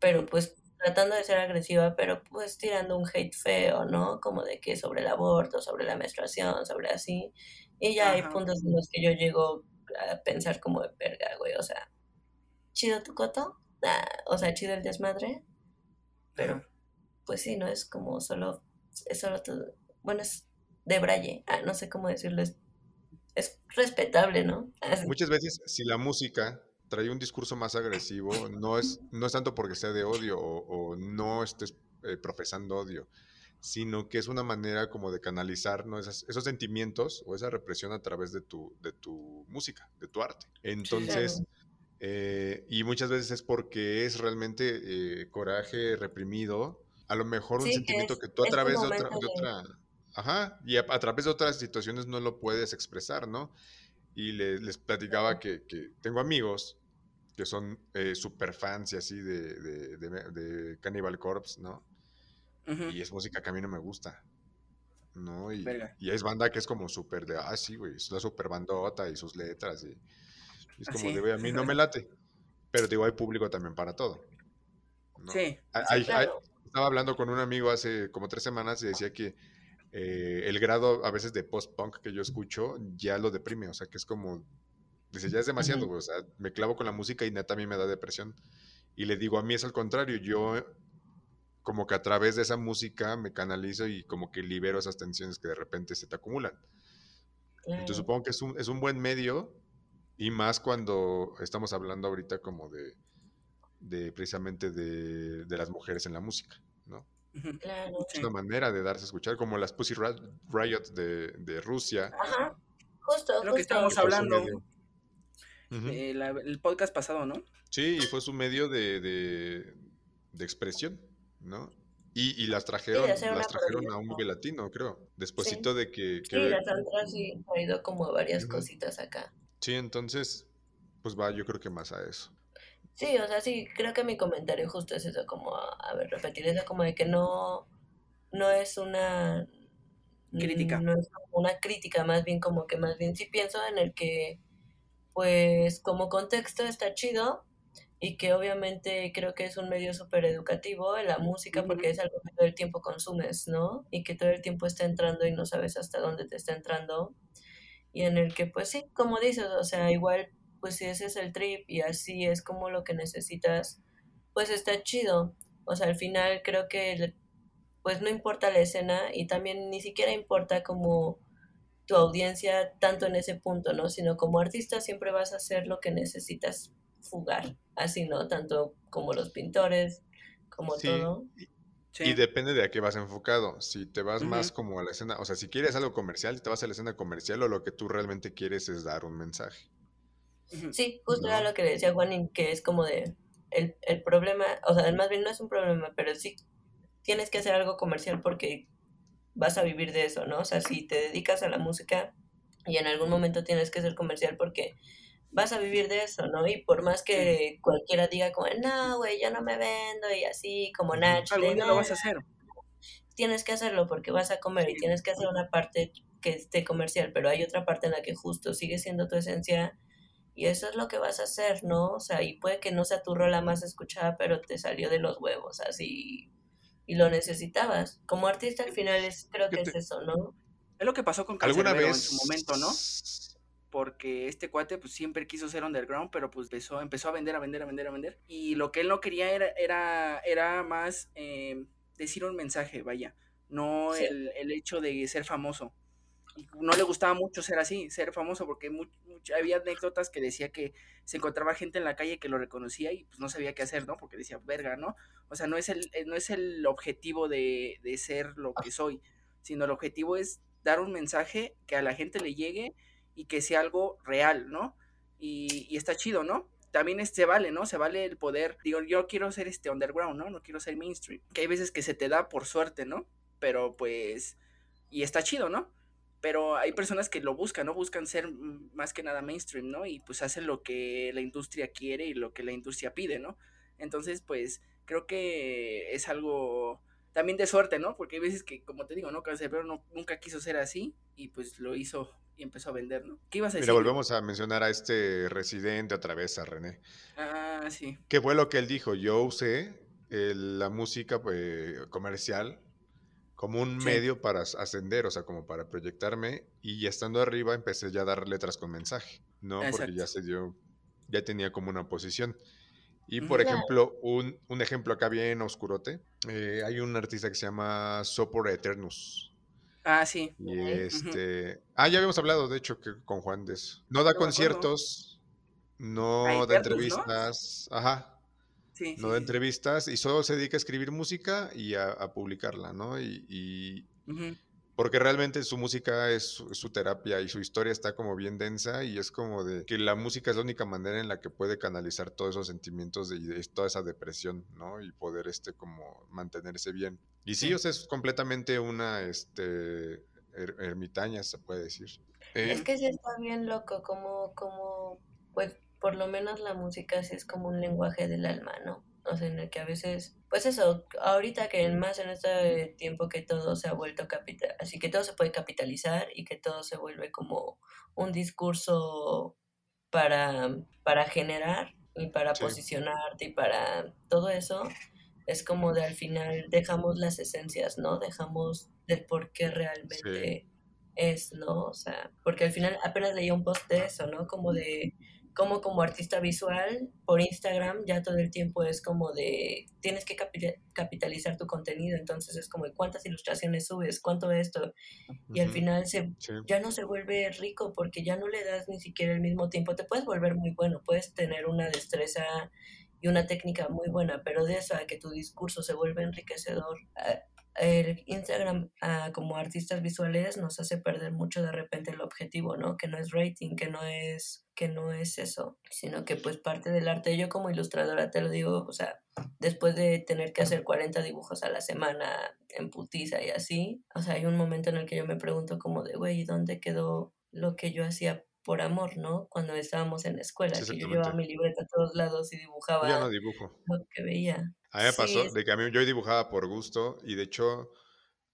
Speaker 3: pero pues tratando de ser agresiva, pero pues tirando un hate feo, ¿no? Como de que sobre el aborto, sobre la menstruación, sobre así. Y ya hay puntos en los que yo llego a pensar como de verga, güey, o sea, chido tu coto, o sea, chido el desmadre, pero pues sí, no es como solo, es solo todo, bueno, es de braille, ah, no sé cómo decirlo, es, respetable, ¿no?
Speaker 2: Muchas veces, si la música trae un discurso más agresivo, no es, no es tanto porque sea de odio o, no estés eh, profesando odio, sino que es una manera como de canalizar ¿no? esos, sentimientos o esa represión a través de tu, de tu música, de tu arte. Entonces, eh, y muchas veces es porque es realmente eh, coraje reprimido, a lo mejor un sentimiento que, tú a través de otra, de otra, ajá, y a, través de otras situaciones no lo puedes expresar, ¿no? Y les platicaba que, que tengo amigos que son eh, super fans y así de, de, Cannibal Corpse, ¿no? Y es música que a mí no me gusta, ¿no? Y, y es banda que es como súper de, ah, sí, güey, es la super bandota y sus letras y, es como de, güey, a mí no me late. Pero digo, hay público también para todo.
Speaker 1: Sí.
Speaker 2: estaba hablando con un amigo hace como tres semanas y decía que eh, el grado a veces de post-punk que yo escucho ya lo deprime, o sea, que es como Dice, ya es demasiado, o sea, me clavo con la música y neta a mí me da depresión. Y le digo, a mí es al contrario, yo como que a través de esa música me canalizo y como que libero esas tensiones que de repente se te acumulan. Entonces supongo que es un, es un buen medio y más cuando estamos hablando ahorita como de, de precisamente de, de, las mujeres en la música, ¿no? Es una manera de darse a escuchar, como las Pussy Riot de, de Rusia.
Speaker 3: Ajá, justo,
Speaker 1: Lo que estamos hablando el podcast pasado, ¿no?
Speaker 2: Sí, y fue su medio de, de, expresión, ¿no? Y, y las trajeron, las trajeron a un Vive Latino, creo. Despuésito de que,
Speaker 3: Sí, las otras sí ha ido como varias cositas acá.
Speaker 2: Sí, entonces, pues va, yo creo que más a eso.
Speaker 3: Sí, o sea, sí, creo que mi comentario justo es eso, como, a ver, repetir eso, como de que no, no es una
Speaker 1: crítica.
Speaker 3: No es una crítica, más bien como que más bien sí pienso en el que pues como contexto está chido y que obviamente creo que es un medio súper educativo en la música porque es algo que todo el tiempo consumes, ¿no? Y que todo el tiempo está entrando y no sabes hasta dónde te está entrando. Y en el que pues sí, como dices, o sea, igual pues si ese es el trip y así es como lo que necesitas, pues está chido. O sea, al final creo que pues no importa la escena y también ni siquiera importa como tu audiencia tanto en ese punto, ¿no? Sino como artista siempre vas a hacer lo que necesitas fugar, así, ¿no? Tanto como los pintores, como todo.
Speaker 2: Y depende de a qué vas enfocado. Si te vas más como a la escena, o sea, si quieres algo comercial, te vas a la escena comercial o lo que tú realmente quieres es dar un mensaje.
Speaker 3: Sí, justo era lo que decía Juanín, que es como de el, el problema, o sea, más bien no es un problema, pero sí tienes que hacer algo comercial porque vas a vivir de eso, ¿no? O sea, si te dedicas a la música y en algún momento tienes que ser comercial porque vas a vivir de eso, ¿no? Y por más que cualquiera diga como, no, güey, yo no me vendo y así, como Nach.
Speaker 1: Algún día lo vas a hacer.
Speaker 3: Tienes que hacerlo porque vas a comer y tienes que hacer una parte que esté comercial, pero hay otra parte en la que justo sigue siendo tu esencia y eso es lo que vas a hacer, ¿no? O sea, y puede que no sea tu rola más escuchada, pero te salió de los huevos, así y lo necesitabas. Como artista al final es, creo que es eso, ¿no?
Speaker 1: Es lo que pasó con Cancerbero en su momento, ¿no? Porque este cuate pues siempre quiso ser underground, pero pues empezó, empezó a vender, a vender, a vender, a vender. Y lo que él no quería era, era, era más eh, decir un mensaje, vaya, no el, el hecho de ser famoso y no le gustaba mucho ser así, ser famoso, porque había anécdotas que decía que se encontraba gente en la calle que lo reconocía y pues no sabía qué hacer, ¿no? Porque decía, verga, ¿no? O sea, no es el, eh, no es el objetivo de, de ser lo que soy, sino el objetivo es dar un mensaje que a la gente le llegue y que sea algo real, ¿no? Y, y está chido, ¿no? También se vale, ¿no? Se vale el poder. Digo, yo quiero ser este underground, ¿no? No quiero ser mainstream. Que hay veces que se te da por suerte, ¿no? Pero pues. Y está chido, ¿no? pero hay personas que lo buscan, ¿no? Buscan ser más que nada mainstream, ¿no? Y pues hacen lo que la industria quiere y lo que la industria pide, ¿no? Entonces, pues creo que es algo también de suerte, ¿no? Porque hay veces que, como te digo, ¿no? Cancerbero no, nunca quiso ser así y pues lo hizo y empezó a vender, ¿no? ¿Qué ibas a decir?
Speaker 2: Mira, volvemos a mencionar a este residente otra vez, a René.
Speaker 1: Ah, sí.
Speaker 2: ¿Qué fue lo que él dijo? Yo usé la música pues, comercial como un medio para ascender, o sea, como para proyectarme y estando arriba empecé ya a dar letras con mensaje, ¿no? Porque ya se dio, ya tenía como una posición. Y por ejemplo, un, un, ejemplo acá bien oscurote, eh, hay un artista que se llama Sopor Eternus.
Speaker 1: Ah, sí.
Speaker 2: Y este. Ah, ya habíamos hablado, de hecho, que con Juan de eso. No da conciertos, no da entrevistas. Ajá. Sí, no da entrevistas y solo se dedica a escribir música y a, publicarla, ¿no? Y, porque realmente su música es su, terapia y su historia está como bien densa y es como de que la música es la única manera en la que puede canalizar todos esos sentimientos y toda esa depresión, ¿no? Y poder este como mantenerse bien. Y sí, o sea, es completamente una este ermitaña, se puede decir.
Speaker 3: es eh, que sí está bien loco, como, como, pues por lo menos la música sí es como un lenguaje del alma, ¿no? O sea, en el que a veces, pues eso, ahorita que más en este tiempo que todo se ha vuelto capital, así que todo se puede capitalizar y que todo se vuelve como un discurso para, para generar y para posicionarte y para todo eso, es como de al final dejamos las esencias, ¿no? Dejamos del por qué realmente es, ¿no? O sea, porque al final apenas leí un post de eso, ¿no? Como de como como artista visual por Instagram ya todo el tiempo es como de tienes que capitalizar tu contenido, entonces es como de cuántas ilustraciones subes, cuánto esto, y al final se, ya no se vuelve rico porque ya no le das ni siquiera el mismo tiempo, te puedes volver muy bueno, puedes tener una destreza y una técnica muy buena, pero de eso a que tu discurso se vuelve enriquecedor, el Instagram ah, como artistas visuales nos hace perder mucho de repente el objetivo, ¿no? Que no es rating, que no es, que no es eso, sino que pues parte del arte, yo como ilustradora te lo digo, o sea, después de tener que hacer 40 dibujos a la semana en putiza y así, o sea, hay un momento en el que yo me pregunto como de, güey, ¿dónde quedó lo que yo hacía por amor, ¿no? Cuando estábamos en la escuela, que yo llevaba mi libreta a todos lados y dibujaba
Speaker 2: ya no dibujo.
Speaker 3: lo que veía.
Speaker 2: A mí me pasó de que a mí yo dibujaba por gusto y de hecho,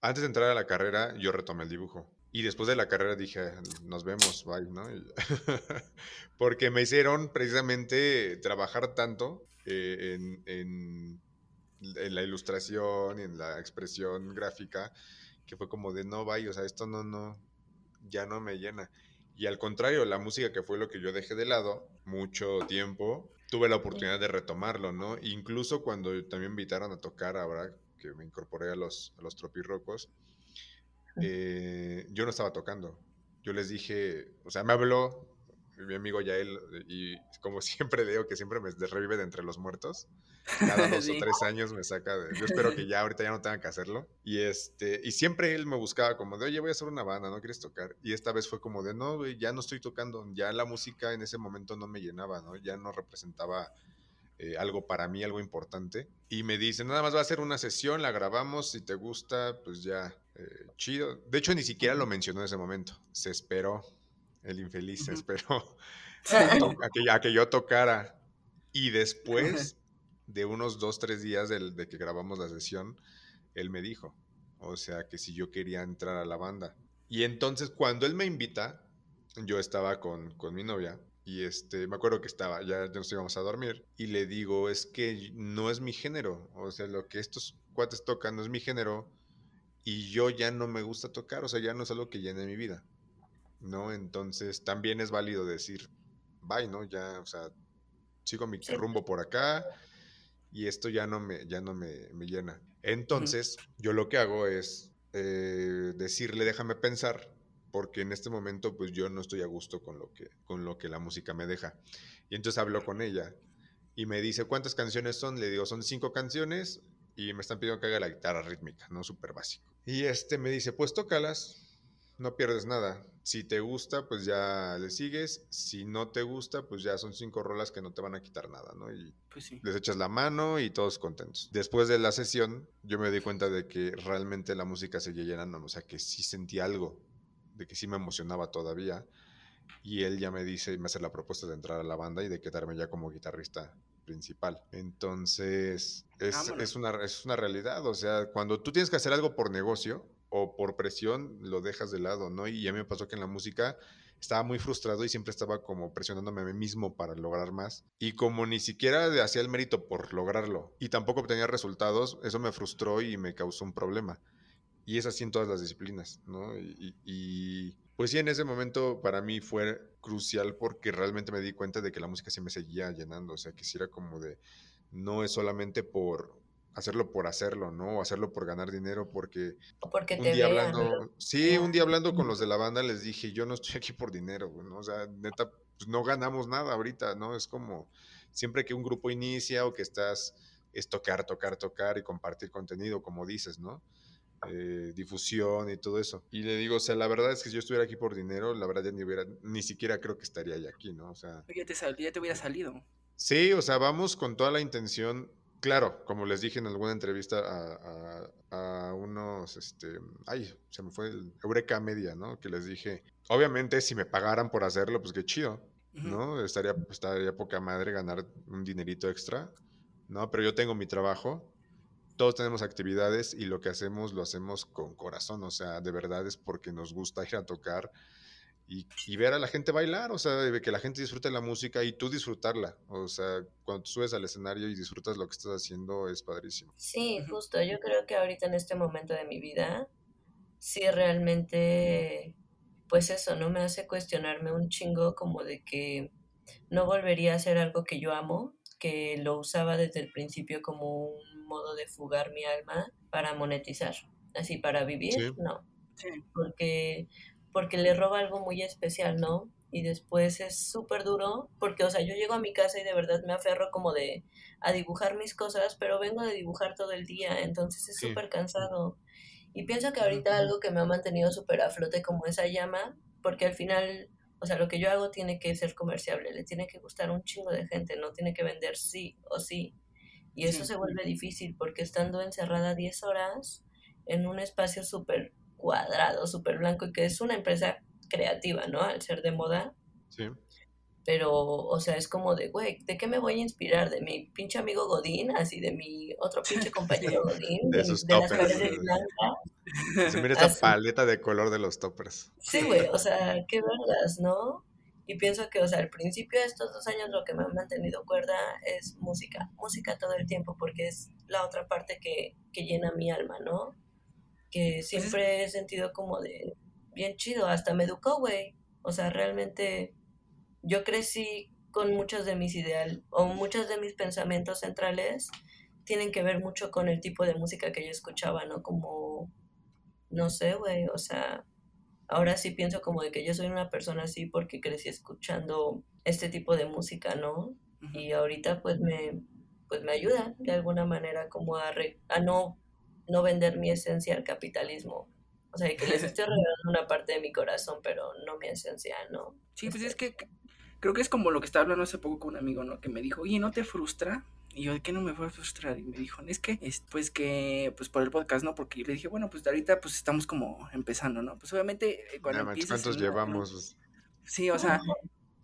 Speaker 2: antes de entrar a la carrera, yo retomé el dibujo. Y después de la carrera dije, nos vemos, bye, ¿no? porque me hicieron precisamente trabajar tanto eh, en, en, en, la ilustración y en la expresión gráfica, que fue como de, no, bye, o sea, esto no, no, ya no me llena. Y al contrario, la música que fue lo que yo dejé de lado mucho tiempo, tuve la oportunidad de retomarlo, ¿no? Incluso cuando también me invitaron a tocar ahora que me incorporé a los, a los tropirrocos, eh, yo no estaba tocando. Yo les dije, o sea, me habló mi amigo Yael, y como siempre le digo que siempre me revive de entre los muertos. Cada dos o tres años me saca de. Yo espero que ya ahorita ya no tenga que hacerlo. Y este, y siempre él me buscaba como de, oye, voy a hacer una banda, ¿no quieres tocar? Y esta vez fue como de, no, ya no estoy tocando. Ya la música en ese momento no me llenaba, ¿no? Ya no representaba eh, algo para mí, algo importante. Y me dice, nada más va a ser una sesión, la grabamos, si te gusta, pues ya, eh, chido. De hecho, ni siquiera lo mencionó en ese momento. Se esperó el infeliz se esperó a, que, yo tocara. Y después de unos dos, tres días de, que grabamos la sesión, él me dijo, o sea, que si yo quería entrar a la banda. Y entonces cuando él me invita, yo estaba con, mi novia y este, me acuerdo que estaba, ya, ya nos íbamos a dormir y le digo, es que no es mi género, o sea, lo que estos cuates tocan no es mi género y yo ya no me gusta tocar, o sea, ya no es algo que llene mi vida. ¿no? Entonces también es válido decir, bye, ¿no? Ya, o sea, sigo mi rumbo por acá y esto ya no me, ya no me, llena. Entonces, yo lo que hago es eh, decirle, déjame pensar, porque en este momento pues yo no estoy a gusto con lo que, con lo que la música me deja. Y entonces hablo con ella y me dice, ¿cuántas canciones son? Le digo, son cinco canciones y me están pidiendo que haga la guitarra rítmica, ¿no? Súper básico. Y este me dice, pues tócalas no pierdes nada. Si te gusta, pues ya le sigues. Si no te gusta, pues ya son cinco rolas que no te van a quitar nada, ¿no? Y pues les echas la mano y todos contentos. Después de la sesión, yo me di cuenta de que realmente la música seguía llenando, o sea, que sí sentí algo de que sí me emocionaba todavía. Y él ya me dice, me hace la propuesta de entrar a la banda y de quedarme ya como guitarrista principal. Entonces, es, es, una, es una realidad. O sea, cuando tú tienes que hacer algo por negocio o por presión, lo dejas de lado, ¿no? Y a mí me pasó que en la música estaba muy frustrado y siempre estaba como presionándome a mí mismo para lograr más. Y como ni siquiera hacía el mérito por lograrlo y tampoco obtenía resultados, eso me frustró y me causó un problema. Y es así en todas las disciplinas, ¿no? Y, pues sí, en ese momento para mí fue crucial porque realmente me di cuenta de que la música sí me seguía llenando, o sea, que sí era como de, no es solamente por hacerlo por hacerlo, ¿no? O hacerlo por ganar dinero, porque,
Speaker 3: porque
Speaker 2: un día hablando, sí, un día hablando con los de la banda les dije, yo no estoy aquí por dinero, ¿no? O sea, neta, pues no ganamos nada ahorita, ¿no? Es como siempre que un grupo inicia o que estás, es tocar, tocar, tocar y compartir contenido, como dices, ¿no? Eh, difusión y todo eso. Y le digo, o sea, la verdad es que si yo estuviera aquí por dinero, la verdad ya ni hubiera, ni siquiera creo que estaría ya aquí, ¿no? O sea...
Speaker 1: Ya te, ya te hubiera salido.
Speaker 2: Sí, o sea, vamos con toda la intención, claro, como les dije en alguna entrevista a, unos, este, ay, se me fue el Eureka Media, ¿no? Que les dije, obviamente si me pagaran por hacerlo, pues qué chido, ¿no? Estaría, estaría poca madre ganar un dinerito extra, ¿no? Pero yo tengo mi trabajo todos tenemos actividades y lo que hacemos lo hacemos con corazón, o sea, de verdad es porque nos gusta ir a tocar y, ver a la gente bailar, o sea, que la gente disfrute la música y tú disfrutarla, o sea, cuando subes al escenario y disfrutas lo que estás haciendo es padrísimo.
Speaker 3: Sí, justo, yo creo que ahorita en este momento de mi vida, sí realmente, pues eso, ¿no? Me hace cuestionarme un chingo como de que no volvería a hacer algo que yo amo, que lo usaba desde el principio como un modo de fugar mi alma para monetizar. Así, para vivir, no. Porque, porque le roba algo muy especial, ¿no? Y después es súper duro, porque, o sea, yo llego a mi casa y de verdad me aferro como de a dibujar mis cosas, pero vengo de dibujar todo el día, entonces es súper cansado. Y pienso que ahorita algo que me ha mantenido súper a flote como esa llama, porque al final o sea, lo que yo hago tiene que ser comerciable, le tiene que gustar un chingo de gente, no tiene que vender sí o sí. Y eso se vuelve difícil porque estando encerrada 10 horas en un espacio súper cuadrado, súper blanco, y que es una empresa creativa, ¿no? Al ser de moda. Sí pero, o sea, es como de, güey, ¿de qué me voy a inspirar? ¿De mi pinche amigo Godín? Así, de mi otro pinche compañero Godín, de,
Speaker 2: sus las paredes blancas. Se mira esta paleta de color de los toppers.
Speaker 3: Sí, güey, o sea, qué vergas, ¿no? Y pienso que, o sea, al principio de estos dos años lo que me ha mantenido cuerda es música, música todo el tiempo, porque es la otra parte que, que llena mi alma, ¿no? Que pues siempre he sentido como de, bien chido, hasta me educó, güey. O sea, realmente yo crecí con muchos de mis ideales o muchos de mis pensamientos centrales tienen que ver mucho con el tipo de música que yo escuchaba, ¿no? Como, no sé, güey, o sea, ahora sí pienso como de que yo soy una persona así porque crecí escuchando este tipo de música, ¿no? Y ahorita pues me, pues me ayuda de alguna manera como a, a no, no vender mi esencia al capitalismo. O sea, que les estoy regalando una parte de mi corazón, pero no mi esencia, ¿no?
Speaker 1: Sí, pues es que creo que es como lo que estaba hablando hace poco con un amigo, ¿no? Que me dijo, oye, ¿no te frustra? Y yo, ¿de qué no me fue a frustrar? Y me dijo, es que, es, pues que, pues por el podcast, ¿no? Porque yo le dije, bueno, pues ahorita pues estamos como empezando, ¿no? Pues obviamente
Speaker 2: eh, cuando ¿Cuántos llevamos?
Speaker 1: Sí, o sea,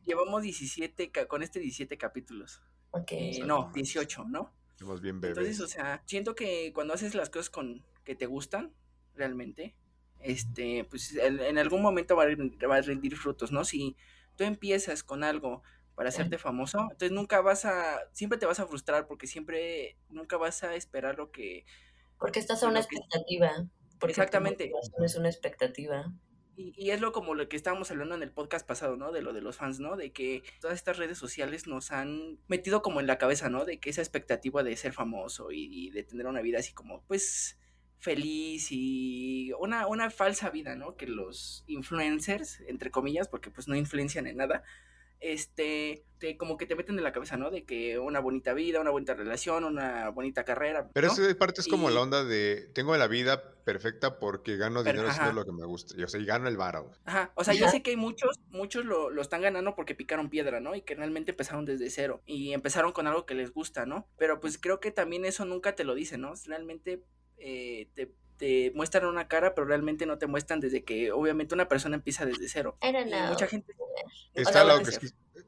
Speaker 1: llevamos 17, con este 17 capítulos. Ok. Eh, no, 18, ¿no?
Speaker 2: Bien.
Speaker 1: Entonces, o sea, siento que cuando haces las cosas con que te gustan, realmente, este, pues en, algún momento va a, va a rendir frutos, ¿no? Si tú empiezas con algo para hacerte famoso, entonces nunca vas a, siempre te vas a frustrar porque siempre, nunca vas a esperar lo que...
Speaker 3: Porque estás a una expectativa.
Speaker 1: Exactamente.
Speaker 3: Es una expectativa.
Speaker 1: Y, y, es lo como lo que estábamos hablando en el podcast pasado, ¿no? De lo de los fans, ¿no? De que todas estas redes sociales nos han metido como en la cabeza, ¿no? De que esa expectativa de ser famoso y, de tener una vida así como, pues, feliz y una, una falsa vida, ¿no? Que los influencers, entre comillas, porque pues no influencian en nada, este, te, como que te meten en la cabeza, ¿no? De que una bonita vida, una bonita relación, una bonita carrera.
Speaker 2: Pero esa parte es como la onda de, tengo la vida perfecta porque gano dinero haciendo lo que me gusta. Y, o sea, y gano el varo.
Speaker 1: Ajá, o sea, yo sé que hay muchos, muchos lo, lo, están ganando porque picaron piedra, ¿no? Y que realmente empezaron desde cero. Y empezaron con algo que les gusta, ¿no? Pero pues creo que también eso nunca te lo dicen, ¿no? Realmente eh, te te muestran una cara, pero realmente no te muestran desde que obviamente una persona empieza desde cero.
Speaker 3: I don't
Speaker 1: Y
Speaker 3: know.
Speaker 1: mucha gente
Speaker 2: Está,
Speaker 1: O sea,
Speaker 2: la.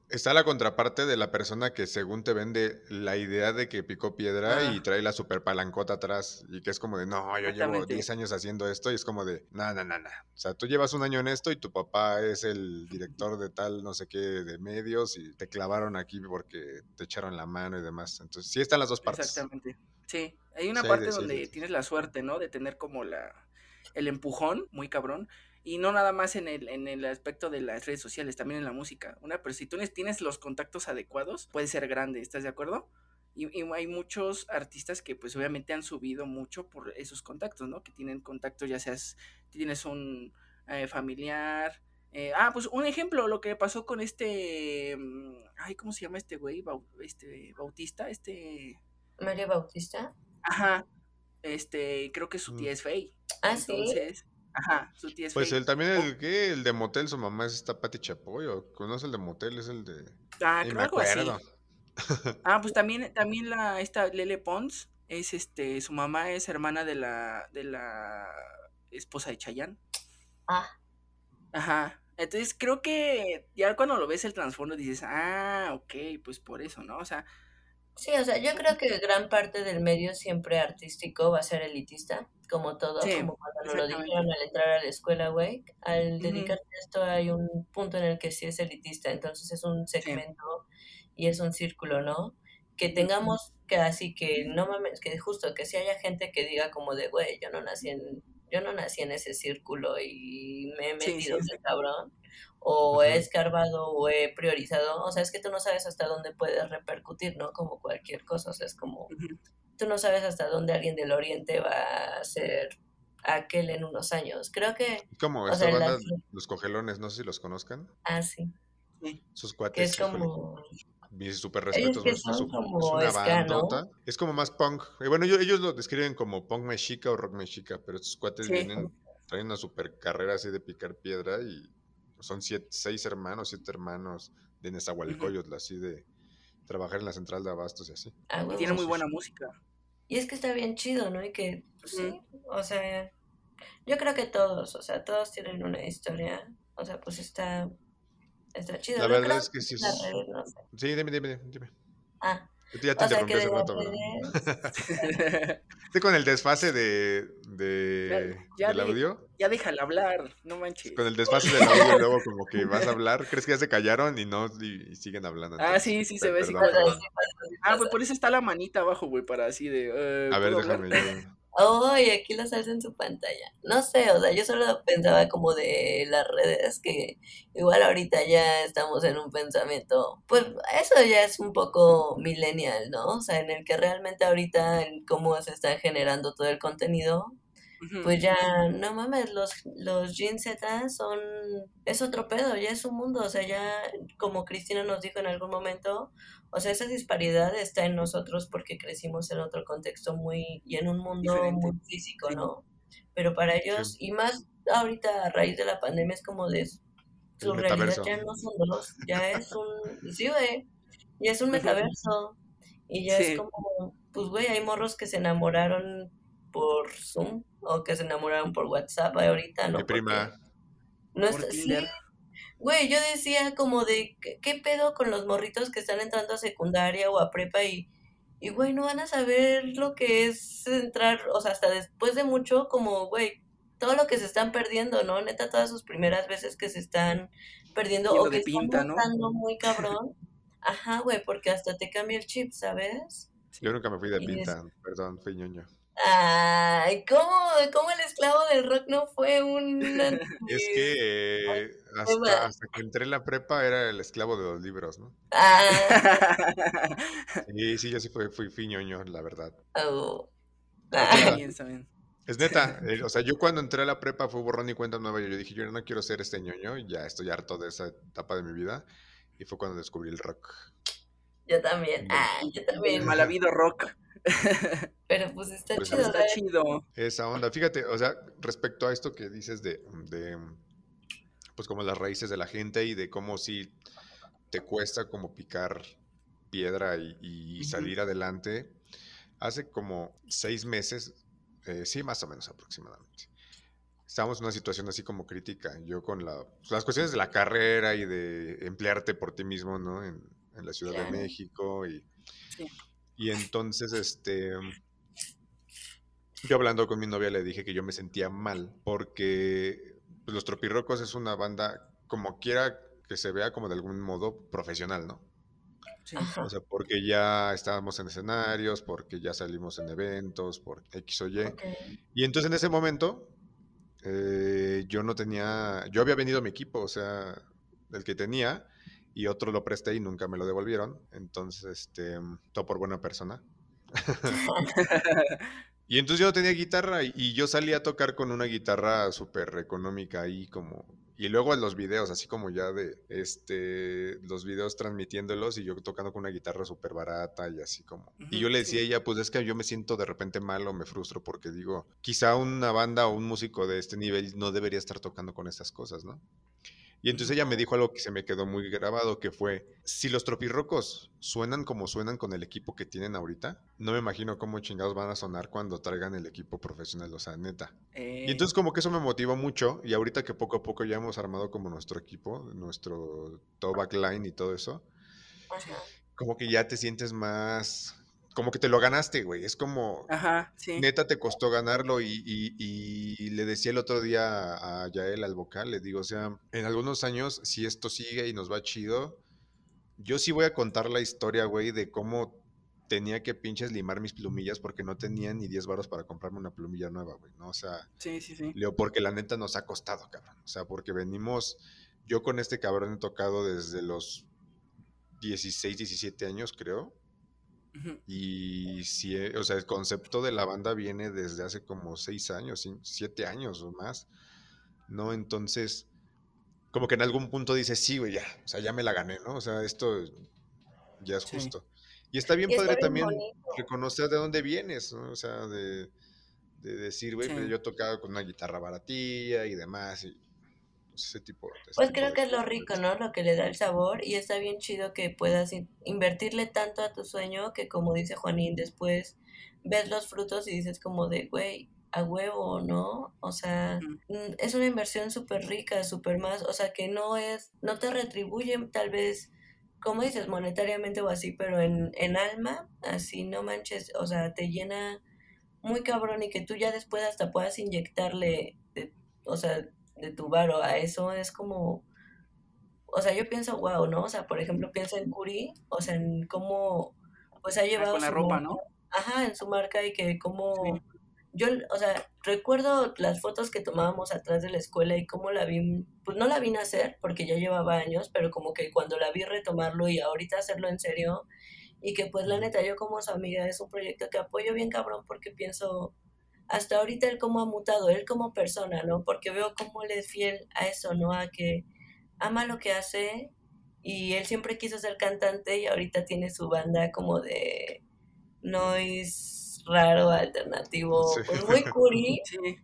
Speaker 2: Está la contraparte de la persona que según te vende la idea de que picó piedra
Speaker 1: Ah.
Speaker 2: y trae la super palancota atrás y que es como de, no, yo llevo
Speaker 1: Exactamente.
Speaker 2: 10 años haciendo esto y es como de, no, no, no, no. O sea, tú llevas un año en esto y tu papá es el director de tal, no sé qué, de medios y te clavaron aquí porque te echaron la mano y demás. Entonces, sí están las dos partes.
Speaker 1: Exactamente. Sí, hay una
Speaker 2: Sí,
Speaker 1: parte
Speaker 2: de- sí, hay
Speaker 1: donde
Speaker 2: de-
Speaker 1: tienes la suerte, ¿no? De tener como la el empujón, muy cabrón, y no nada más en el, en el aspecto de las redes sociales, también en la música. Una, pero si tú tienes- los contactos adecuados, puede ser grande, ¿estás de acuerdo? Y, y hay muchos artistas que pues obviamente han subido mucho por esos contactos, ¿no? Que tienen contactos, ya seas, tienes un eh, familiar. eh, ah, pues un ejemplo, lo que pasó con este, mm, ay, ¿cómo se llama este güey? Este, Bautista, este...
Speaker 3: Mario Bautista.
Speaker 1: Ajá. Este, creo que su
Speaker 2: Mm.
Speaker 1: tía es Faye.
Speaker 3: Ah, sí.
Speaker 1: Ajá, su tía es
Speaker 2: Pues
Speaker 1: Faye.
Speaker 2: el también el que el de motel, su mamá es esta Pati Chapoy, o conoce el de motel, es el de.
Speaker 1: Ah,
Speaker 2: Ni
Speaker 1: creo
Speaker 2: me
Speaker 1: algo así. Ah, pues también, también la, esta Lele Pons, es este, su mamá es hermana de la, de la esposa de Chayanne.
Speaker 3: Ah,
Speaker 1: Ajá. Entonces creo que ya cuando lo ves el trasfondo dices, ah, ok, pues por eso, ¿no? O sea,
Speaker 3: sí, o sea, yo creo que gran parte del medio siempre artístico va a ser elitista, como todo,
Speaker 1: Sí,
Speaker 3: como cuando nos lo dijeron al entrar a la escuela, güey. Al dedicarte a esto hay un punto en el que sí es elitista, entonces es un segmento y es un círculo, ¿no? Que tengamos que así que no mames, que justo que si haya gente que diga como de, güey, yo no nací en yo no nací en ese círculo y me he metido
Speaker 1: exacto.
Speaker 3: cabrón o he escarbado o he priorizado, o sea, es que tú no sabes hasta dónde puedes repercutir, ¿no? Como cualquier cosa, o sea, es como tú no sabes hasta dónde alguien del oriente va a ser aquel en unos años. Creo que,
Speaker 2: Como
Speaker 3: o
Speaker 2: esta
Speaker 3: sea,
Speaker 2: banda, Los Cogelones, no sé si los conozcan.
Speaker 3: ah, sí,
Speaker 1: Sí.
Speaker 2: Sus
Speaker 3: que
Speaker 2: cuates,
Speaker 3: es como,
Speaker 2: mis super respetos. Es
Speaker 3: como
Speaker 2: una
Speaker 3: ska, ¿no?
Speaker 2: bandota. Es como más punk. Y bueno, ellos, ellos lo describen como punk mexica o rock mexica, pero estos cuates
Speaker 1: Sí.
Speaker 2: vienen, traen una super carrera así de picar piedra y son siete, seis hermanos, siete hermanos de Nezahualcóyotl, así de trabajar en la central de abastos y así.
Speaker 3: ah,
Speaker 1: Y
Speaker 3: huevo.
Speaker 1: tiene muy buena
Speaker 2: sí.
Speaker 1: música.
Speaker 3: Y es que está bien chido, ¿no? Y que, pues, sí, o sea, yo creo que todos, o sea, todos tienen una historia, o sea, pues está, está chido.
Speaker 2: La
Speaker 3: No
Speaker 2: verdad
Speaker 3: creo
Speaker 2: es que sí es-
Speaker 3: redes, no sé.
Speaker 2: Sí, dime, dime, dime.
Speaker 3: Ah,
Speaker 2: Ya te
Speaker 3: o sea, que
Speaker 2: rato, ¿verdad?
Speaker 3: redes,
Speaker 2: Estoy con el desfase de, de-
Speaker 1: Ya- ya
Speaker 2: del
Speaker 1: di-
Speaker 2: audio.
Speaker 1: ya déjala hablar, no manches.
Speaker 2: Con el desfase del audio, luego como que vas a hablar, crees que ya se callaron y no, y, y siguen hablando.
Speaker 1: Ah, sí, sí, se ve así
Speaker 2: perdón,
Speaker 1: Ah, pues
Speaker 3: pasa.
Speaker 1: por eso está la manita abajo, güey, para así de... eh,
Speaker 2: A ver, déjame yo.
Speaker 3: Ay, aquí lo salta en su pantalla. No sé, o sea, yo solo pensaba como de las redes, que igual ahorita ya estamos en un pensamiento, pues eso ya es un poco millennial, ¿no? O sea, en el que realmente ahorita en cómo se está generando todo el contenido, Pues ya, no mames, los, los Gen Z son, es otro pedo, ya es un mundo, o sea, ya como Cristina nos dijo en algún momento, o sea, esa disparidad está en nosotros porque crecimos en otro contexto muy, y en un mundo
Speaker 1: Diferente.
Speaker 3: muy físico. ¿no? Pero para ellos, y más ahorita a raíz de la pandemia, es como de su
Speaker 2: El
Speaker 3: realidad
Speaker 2: metaverso.
Speaker 3: ya no son dos, ya es un, sí, güey, ya es un metaverso, y ya
Speaker 1: Sí.
Speaker 3: es como, pues, güey, hay morros que se enamoraron por Zoom o que se enamoraron por WhatsApp ahorita, ¿no?
Speaker 2: Mi prima,
Speaker 3: no está, sí, güey, yo decía como de, ¿qué, pedo con los morritos que están entrando a secundaria o a prepa y, y, güey, no van a saber lo que es entrar, o sea, hasta después de mucho, como, güey, todo lo que se están perdiendo, ¿no? Neta, todas sus primeras veces que se están perdiendo o que
Speaker 1: pinta,
Speaker 3: están
Speaker 1: ¿no?
Speaker 3: muy cabrón. Ajá, güey, porque hasta te cambia el chip, ¿sabes?
Speaker 2: yo nunca me fui de
Speaker 3: Y
Speaker 2: pinta, perdón, fui ñoño.
Speaker 3: Ay, ¿cómo, cómo el esclavo del rock no fue un...
Speaker 2: Es que eh, hasta, hasta que entré en la prepa era el esclavo de los libros, ¿no?
Speaker 3: Ah,
Speaker 2: Sí, sí, yo sí fui, fui, fui ñoño, la verdad.
Speaker 3: oh.
Speaker 1: Está
Speaker 3: Ah,
Speaker 1: bien, está bien.
Speaker 2: Es neta, eh, o sea, yo cuando entré a la prepa fue borrón y cuenta nueva. Yo dije, yo no quiero ser este ñoño, ya estoy harto de esa etapa de mi vida. Y fue cuando descubrí el rock.
Speaker 3: Yo también, ah, yo
Speaker 1: El
Speaker 3: también,
Speaker 1: mal habido rock.
Speaker 3: pero pues está
Speaker 2: Pues
Speaker 3: chido,
Speaker 1: Está chido.
Speaker 2: Esa onda. Fíjate, o sea, respecto a esto que dices de, de, pues como las raíces de la gente y de cómo si te cuesta como picar piedra y, salir adelante. Hace como seis meses Eh, sí, más o menos aproximadamente. Estábamos en una situación así como crítica. Yo con la, pues, las cuestiones de la carrera y de emplearte por ti mismo, ¿no? En, la Ciudad de México y, y entonces, este, yo hablando con mi novia le dije que yo me sentía mal porque pues, Los Tropirrocos es una banda como quiera que se vea como de algún modo profesional, ¿no? Sí. O sea, porque ya estábamos en escenarios, porque ya salimos en eventos, por X o Y. Y entonces en ese momento eh, yo no tenía, yo había venido a mi equipo, o sea, el que tenía, y otro lo presté y nunca me lo devolvieron. Entonces, este, todo por buena persona. y entonces yo no tenía guitarra y yo salí a tocar con una guitarra súper económica ahí como y luego en los videos, así como ya de este los videos transmitiéndolos y yo tocando con una guitarra súper barata y así como. y yo le decía a ella, pues es que yo me siento de repente mal o me frustro porque digo, quizá una banda o un músico de este nivel no debería estar tocando con estas cosas, ¿no? Y entonces ella me dijo algo que se me quedó muy grabado, que fue, si los tropirrocos suenan como suenan con el equipo que tienen ahorita, no me imagino cómo chingados van a sonar cuando traigan el equipo profesional, o sea, neta. Y eh. entonces como que eso me motivó mucho y ahorita que poco a poco ya hemos armado como nuestro equipo, nuestro top backline y todo eso, como que ya te sientes más como que te lo ganaste, güey. Es como, Ajá, sí. neta te costó ganarlo y, y, le decía el otro día a Yael, al vocal, le digo, o sea, en algunos años, si esto sigue y nos va chido, yo sí voy a contar la historia, güey, de cómo tenía que pinches limar mis plumillas porque no tenía ni 10 baros para comprarme una plumilla nueva, güey, ¿no? O sea,
Speaker 1: sí, sí, sí.
Speaker 2: Leo, porque la neta nos ha costado, cabrón. O sea, porque venimos, yo con este cabrón he tocado desde los 16, 17 años, creo y si, o sea, el concepto de la banda viene desde hace como seis años, siete años o más, ¿no? Entonces, como que en algún punto dices, sí, güey, ya, o sea, ya me la gané, ¿no? O sea, esto ya es justo. Y está bien padre también reconocer de dónde vienes, ¿no? O sea, de, decir, güey, pues yo tocaba con una guitarra baratilla y demás, y ese tipo.
Speaker 3: pues creo que es lo rico, ¿no? Lo que le da el sabor y está bien chido que puedas invertirle tanto a tu sueño que como dice Juanín, después ves los frutos y dices como de, güey, a huevo, ¿no? O sea, mm, es una inversión súper rica, súper más, o sea, que no es, no te retribuye tal vez, como dices, monetariamente o así, pero en, en alma, así no manches, o sea, te llena muy cabrón y que tú ya después hasta puedas inyectarle, o sea, de tu varo a eso es como, o sea, yo pienso, wow, ¿no? O sea, por ejemplo, pienso en Curi, o sea, en cómo, pues ha llevado...
Speaker 1: Con la ropa, ¿no?
Speaker 3: Ajá, en su marca y que como... Yo, o sea, recuerdo las fotos que tomábamos atrás de la escuela y cómo la vi, pues no la vi nacer porque ya llevaba años, pero como que cuando la vi retomarlo y ahorita hacerlo en serio, y que pues la neta yo como su amiga es un proyecto que apoyo bien cabrón porque pienso, hasta ahorita él cómo ha mutado, él como persona, ¿no? Porque veo cómo él es fiel a eso, ¿no? A que ama lo que hace y él siempre quiso ser cantante y ahorita tiene su banda como de noise raro, alternativo, pues muy curi,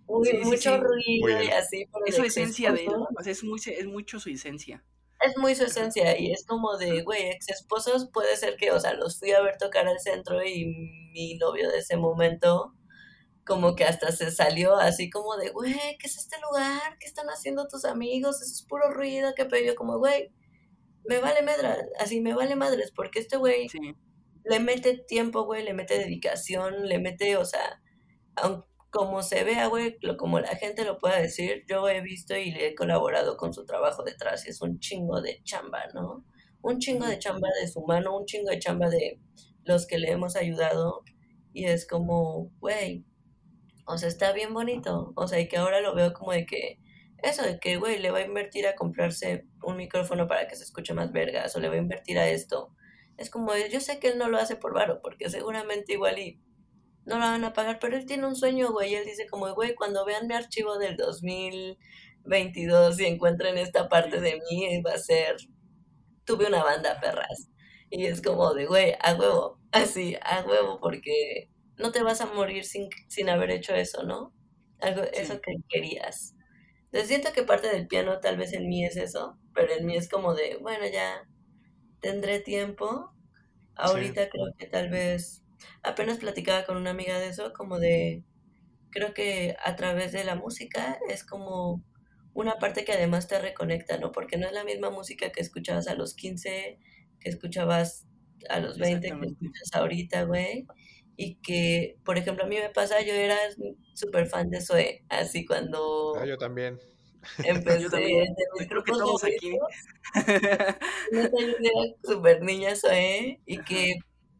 Speaker 3: mucho ruido y así.
Speaker 1: es su esencia de él, es, muy, es mucho su esencia.
Speaker 3: Es muy su esencia y es como de, güey, ex esposos puede ser que, o sea, los fui a ver tocar al centro y mi novio de ese momento como que hasta se salió así como de, güey, ¿qué es este lugar? ¿Qué están haciendo tus amigos? Eso es puro ruido, que pero yo como, güey, me vale madre, así me vale madres, porque este güey le mete tiempo, güey, le mete dedicación, le mete, o sea, como se vea, güey, como la gente lo pueda decir, yo he visto y le he colaborado con su trabajo detrás y es un chingo de chamba, ¿no? Un chingo de chamba de su mano, un chingo de chamba de los que le hemos ayudado y es como, güey, o sea, está bien bonito. O sea, y que ahora lo veo como de que eso, de que, güey, le va a invertir a comprarse un micrófono para que se escuche más vergas, o le va a invertir a esto. Es como, yo sé que él no lo hace por varo, porque seguramente igual y no lo van a pagar, pero él tiene un sueño, güey. Él dice como, güey, cuando vean mi archivo del 2022 y encuentren esta parte de mí, va a ser, tuve una banda, perras. Y es como de, güey, a huevo, así, a huevo, porque no te vas a morir sin, sin haber hecho eso, ¿no? Algo, eso que querías. Entonces siento que parte del piano tal vez en mí es eso, pero en mí es como de, bueno, ya tendré tiempo. Ahorita creo que tal vez, apenas platicaba con una amiga de eso, como de, creo que a través de la música es como una parte que además te reconecta, ¿no? Porque no es la misma música que escuchabas a los 15, que escuchabas a los 20, que escuchas ahorita, güey. Y que, por ejemplo, a mí me pasa, yo era súper fan de Zoe, así cuando...
Speaker 2: Ah, yo también.
Speaker 3: Empecé
Speaker 1: Yo también.
Speaker 3: de mis
Speaker 1: Creo que todos aquí.
Speaker 3: yo era súper niña Zoe y que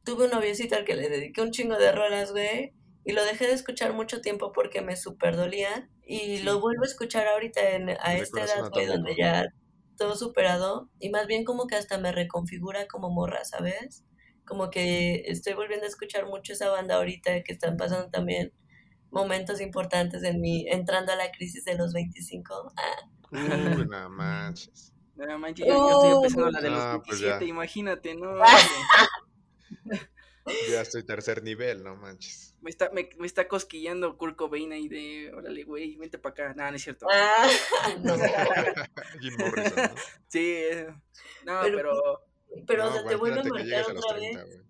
Speaker 3: tuve un noviecito al que le dediqué un chingo de rolas, güey. Y lo dejé de escuchar mucho tiempo porque me súper dolía. Y
Speaker 1: Sí.
Speaker 3: lo vuelvo a escuchar ahorita en, a
Speaker 2: Mi
Speaker 3: esta edad, güey, donde ya todo superado. Y más bien como que hasta me reconfigura como morra, ¿sabes? Como que estoy volviendo a escuchar mucho esa banda ahorita que están pasando también momentos importantes en mi, entrando a la crisis de los 25. Ah,
Speaker 2: Uy, no manches.
Speaker 1: No manches, yo, yo estoy empezando la de los
Speaker 2: Ah, pues
Speaker 1: 27,
Speaker 2: ya.
Speaker 1: imagínate, ¿no?
Speaker 2: Ya estoy tercer nivel, no manches.
Speaker 1: Me está, me, me está cosquillando Kurt Cobain ahí de, órale, güey, vente para acá. Nada, no es cierto.
Speaker 3: ah, no.
Speaker 2: Jim Morrison, ¿no?
Speaker 1: Sí, eh, no,
Speaker 3: Pero-
Speaker 1: pero,
Speaker 3: Pero,
Speaker 2: No,
Speaker 3: o sea, te vuelve a marcar
Speaker 2: a
Speaker 3: otra
Speaker 2: 30,
Speaker 3: vez.
Speaker 2: güey.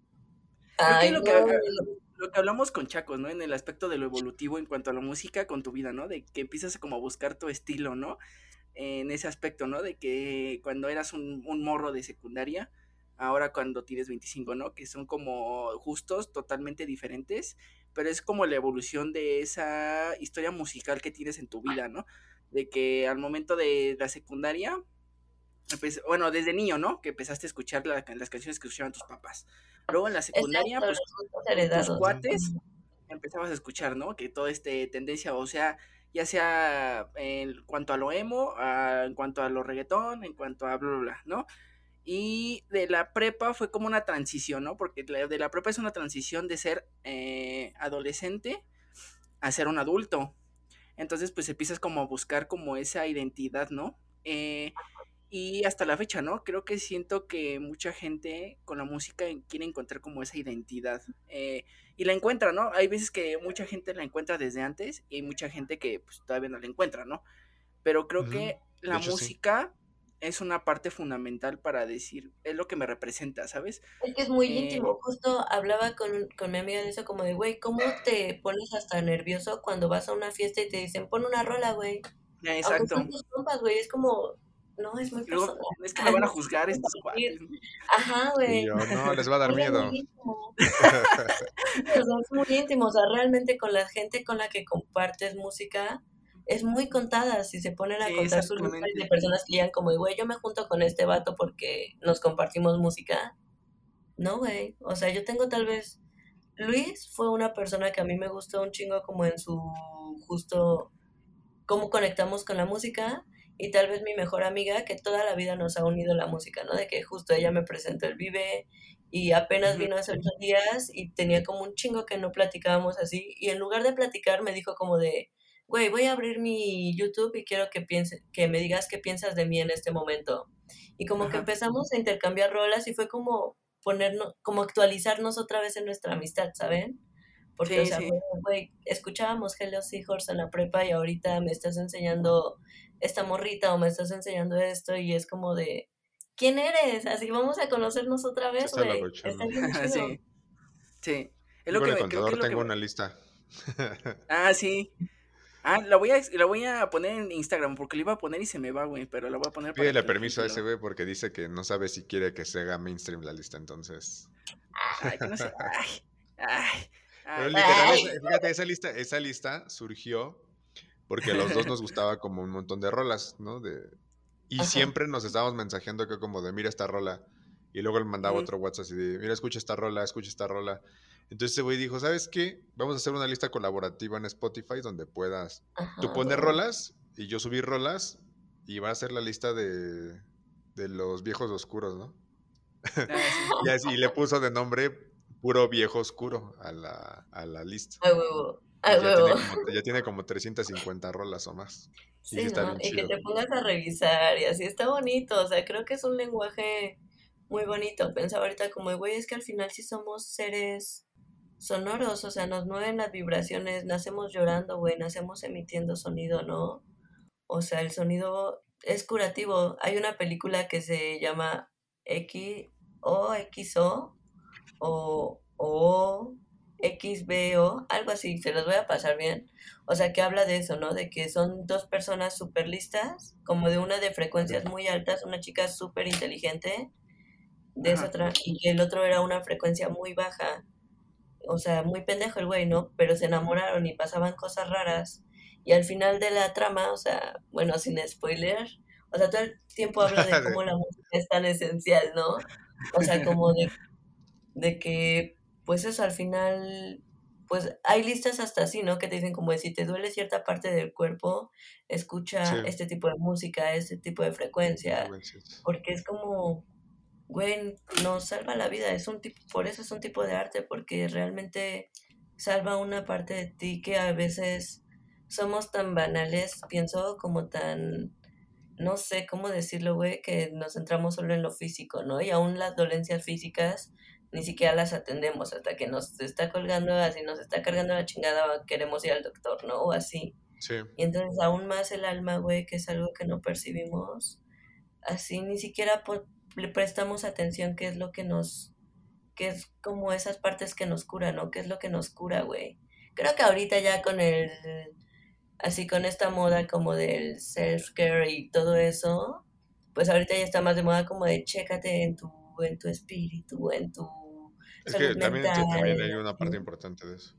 Speaker 3: Ay,
Speaker 1: lo que-
Speaker 3: no,
Speaker 1: lo que hablamos con Chacos, ¿no? En el aspecto de lo evolutivo en cuanto a la música con tu vida, ¿no? De que empiezas como a buscar tu estilo, ¿no? En ese aspecto, ¿no? De que cuando eras un, un morro de secundaria, ahora cuando tienes 25, ¿no? Que son como justos, totalmente diferentes, pero es como la evolución de esa historia musical que tienes en tu vida, ¿no? De que al momento de la secundaria, bueno, desde niño, ¿no? Que empezaste a escuchar la- las canciones que escuchaban tus papás. Luego en la secundaria,
Speaker 3: Exacto,
Speaker 1: pues tus cuates empezabas a escuchar, ¿no? Que toda este tendencia, o sea, ya sea en cuanto a lo emo, a- en cuanto a lo reggaetón, en cuanto a bla, bla, bla, ¿no? Y de la prepa fue como una transición, ¿no? Porque de la prepa es una transición de ser eh, adolescente a ser un adulto. Entonces, pues empiezas como a buscar como esa identidad, ¿no? Eh, y hasta la fecha, ¿no? Creo que siento que mucha gente con la música quiere encontrar como esa identidad. eh, y la encuentra, ¿no? Hay veces que mucha gente la encuentra desde antes y hay mucha gente que pues, todavía no la encuentra, ¿no? Pero creo que la
Speaker 2: hecho, sí.
Speaker 1: música es una parte fundamental para decir, es lo que me representa, ¿sabes?
Speaker 3: Es que es muy
Speaker 1: Eh,
Speaker 3: íntimo. Justo hablaba con, con mi amiga de eso, como de, güey, ¿cómo te pones hasta nervioso cuando vas a una fiesta y te dicen, pon una rola, güey? Aunque
Speaker 1: exacto.
Speaker 3: tus compas, güey, es como, no, es muy personal.
Speaker 1: es que me van a juzgar estos cuates.
Speaker 3: Ajá, güey.
Speaker 2: yo, no, les va a dar
Speaker 3: Es
Speaker 2: miedo.
Speaker 3: muy íntimo. O sea, es muy íntimo. O sea, realmente con la gente con la que compartes música es muy contada. Si se ponen a
Speaker 1: Sí,
Speaker 3: contar sus
Speaker 1: exactamente.
Speaker 3: de personas que llegan como, güey, yo me junto con este vato porque nos compartimos música. No, güey. O sea, yo tengo tal vez. Luis fue una persona que a mí me gustó un chingo como en su justo cómo conectamos con la música y tal vez mi mejor amiga que toda la vida nos ha unido la música, ¿no? De que justo ella me presentó el Vive y apenas vino hace ocho días y tenía como un chingo que no platicábamos así y en lugar de platicar me dijo como de, güey, voy a abrir mi YouTube y quiero que piense, que me digas qué piensas de mí en este momento. Y como que
Speaker 1: Ajá.
Speaker 3: empezamos a intercambiar rolas y fue como ponernos, como actualizarnos otra vez en nuestra amistad, ¿saben? Porque, o
Speaker 1: Sí,
Speaker 3: sea,
Speaker 1: sí.
Speaker 3: güey, güey, escuchábamos Hello Seahorse en la prepa y ahorita me estás enseñando esta morrita o me estás enseñando esto y es como de, ¿quién eres? Así vamos a conocernos otra vez,
Speaker 2: Está
Speaker 3: güey.
Speaker 1: sí. Sí. Es lo
Speaker 2: con
Speaker 1: que
Speaker 2: el
Speaker 1: me, creo que
Speaker 2: contador
Speaker 1: es lo que
Speaker 2: tengo una lista.
Speaker 1: Ah, sí. Ah, la voy a, la voy a poner en Instagram porque la iba a poner y se me va, güey, pero la voy a poner para
Speaker 2: Pídele
Speaker 1: la
Speaker 2: permiso a ese güey porque dice que no sabe si quiere que se haga mainstream la lista, entonces.
Speaker 1: Ay, que no sé. Ay, ay,
Speaker 2: Pero literal, fíjate, esa lista, esa lista surgió porque a los dos nos gustaba como un montón de rolas, ¿no? De, y
Speaker 3: Ajá.
Speaker 2: siempre nos estábamos mensajeando que como de mira esta rola. Y luego él mandaba otro WhatsApp así de mira, escucha esta rola, escucha esta rola. Entonces ese güey dijo, ¿sabes qué? Vamos a hacer una lista colaborativa en Spotify donde puedas tú
Speaker 3: Ajá,
Speaker 2: poner
Speaker 3: güey.
Speaker 2: rolas y yo subir rolas y va a ser la lista de, de los viejos oscuros, ¿no? Y así y le puso de nombre puro viejo oscuro a la, a la lista.
Speaker 3: Ay, huevo. Ay,
Speaker 2: ya, tiene como, ya tiene como 350 rolas o más.
Speaker 3: Sí, Y que te pongas a revisar y así está bonito. O sea, creo que es un lenguaje muy bonito. Pensaba ahorita como, güey, es que al final sí somos seres sonoros. O sea, nos mueven las vibraciones. Nacemos llorando, güey. Nacemos emitiendo sonido, ¿no? O sea, el sonido es curativo. Hay una película que se llama X o XO o O XBO, algo así, se los voy a pasar bien. O sea, que habla de eso, ¿no? De que son dos personas súper listas, como de una de frecuencias muy altas, una chica súper inteligente, de esa otra, y el otro era una frecuencia muy baja. O sea, muy pendejo el güey, ¿no? Pero se enamoraron y pasaban cosas raras. Y al final de la trama, o sea, bueno, sin spoiler, o sea, todo el tiempo habla de cómo la música es tan esencial, ¿no? O sea, como de, de que, pues eso, al final, pues hay listas hasta así, ¿no? Que te dicen como de si te duele cierta parte del cuerpo, escucha este tipo de música, este tipo de frecuencia, porque es como, güey, nos salva la vida, es un tipo, por eso es un tipo de arte, porque realmente salva una parte de ti que a veces somos tan banales, pienso, como tan no sé cómo decirlo, güey, que nos centramos solo en lo físico, ¿no? Y aún las dolencias físicas ni siquiera las atendemos hasta que nos está colgando, así nos está cargando la chingada, queremos ir al doctor, ¿no? O así. Sí. Y entonces aún más el alma, güey, que es algo que no percibimos, así ni siquiera le prestamos atención qué es lo que nos, que es como esas partes que nos curan, ¿no? ¿Qué es lo que nos cura, güey? Creo que ahorita ya con el así con esta moda como del self-care y todo eso, pues ahorita ya está más de moda como de chécate en tu, en tu espíritu, en tu...
Speaker 2: Es que también, también, hay una parte importante de eso.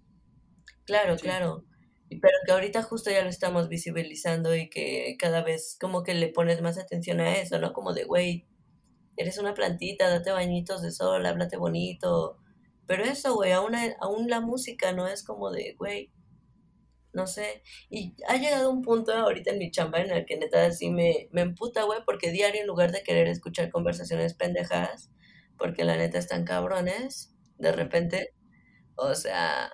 Speaker 3: Claro, claro. Pero que ahorita justo ya lo estamos visibilizando y que cada vez como que le pones más atención a eso, ¿no? Como de, güey, eres una plantita, date bañitos de sol, háblate bonito. Pero eso, güey, aún, aún la música no es como de, güey, no sé. Y ha llegado un punto ahorita en mi chamba en el que neta así me, me emputa, güey, porque diario en lugar de querer escuchar conversaciones pendejas, porque la neta están cabrones, de repente, o sea,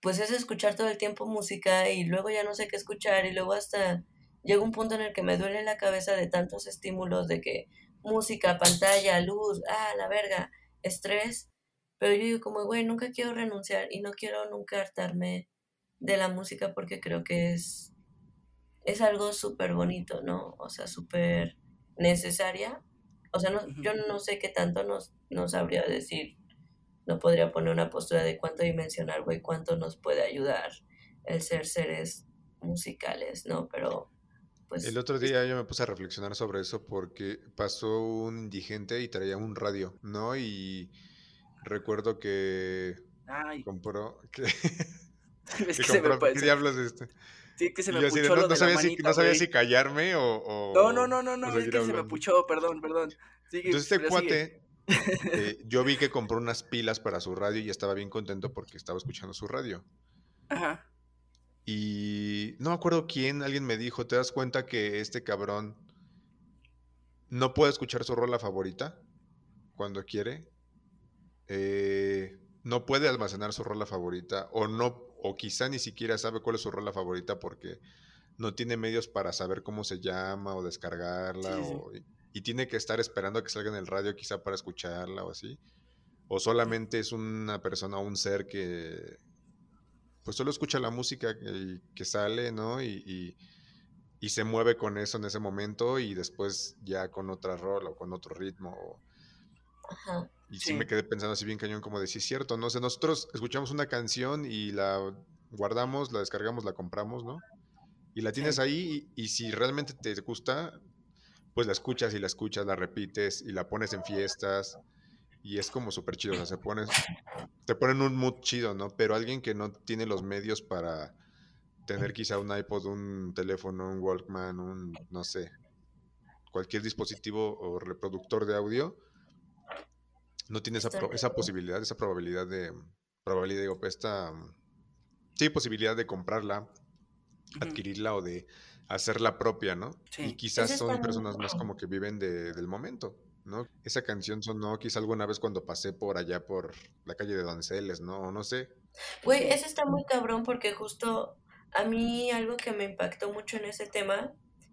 Speaker 3: pues es escuchar todo el tiempo música y luego ya no sé qué escuchar y luego hasta llega un punto en el que me duele la cabeza de tantos estímulos de que música, pantalla, luz, ah, la verga, estrés. Pero yo digo como, güey, nunca quiero renunciar y no quiero nunca hartarme de la música porque creo que es, es algo súper bonito, ¿no? O sea, súper necesaria. O sea, no, yo no sé qué tanto nos, nos sabría decir, no podría poner una postura de cuánto dimensionar, güey, cuánto nos puede ayudar el ser seres musicales, ¿no? Pero... Pues,
Speaker 2: el otro día yo me puse a reflexionar sobre eso porque pasó un indigente y traía un radio, ¿no? Y recuerdo que compró que es que se me ¿Qué diablos es este?
Speaker 1: Sí, que se me puchó
Speaker 2: no, sabía si, no, sabía si, callarme o,
Speaker 1: No, no, no, no, no es que se me puchó, perdón, perdón.
Speaker 2: Entonces este cuate, eh, yo vi que compró unas pilas para su radio y estaba bien contento porque estaba escuchando su radio. Ajá. Y no me acuerdo quién, alguien me dijo, ¿te das cuenta que este cabrón no puede escuchar su rola favorita cuando quiere? Eh, no puede almacenar su rola favorita o no o quizá ni siquiera sabe cuál es su rola favorita porque no tiene medios para saber cómo se llama o descargarla y, tiene que estar esperando a que salga en el radio quizá para escucharla o así. O solamente es una persona o un ser que pues solo escucha la música que, que sale, ¿no? Y, y, se mueve con eso en ese momento y después ya con otra rola o con otro ritmo. Ajá. Y sí. me quedé pensando así bien cañón como de si es cierto, ¿no? sé, nosotros escuchamos una canción y la guardamos, la descargamos, la compramos, ¿no? Y la tienes ahí y, si realmente te gusta, pues la escuchas y la escuchas, la repites y la pones en fiestas y es como súper chido, o sea, se pones, te ponen un mood chido, ¿no? Pero alguien que no tiene los medios para tener quizá un iPod, un teléfono, un Walkman, un, no sé, cualquier dispositivo o reproductor de audio, no tiene esa, esa posibilidad, esa probabilidad de, probabilidad, digo, esta, sí, posibilidad de comprarla, adquirirla o de hacerla propia, ¿no? Y quizás son personas más como que viven de, del momento, ¿no? Esa canción sonó quizá alguna vez cuando pasé por allá por la calle de Donceles, ¿no? No sé.
Speaker 3: Güey, ese está muy cabrón porque justo a mí algo que me impactó mucho en ese tema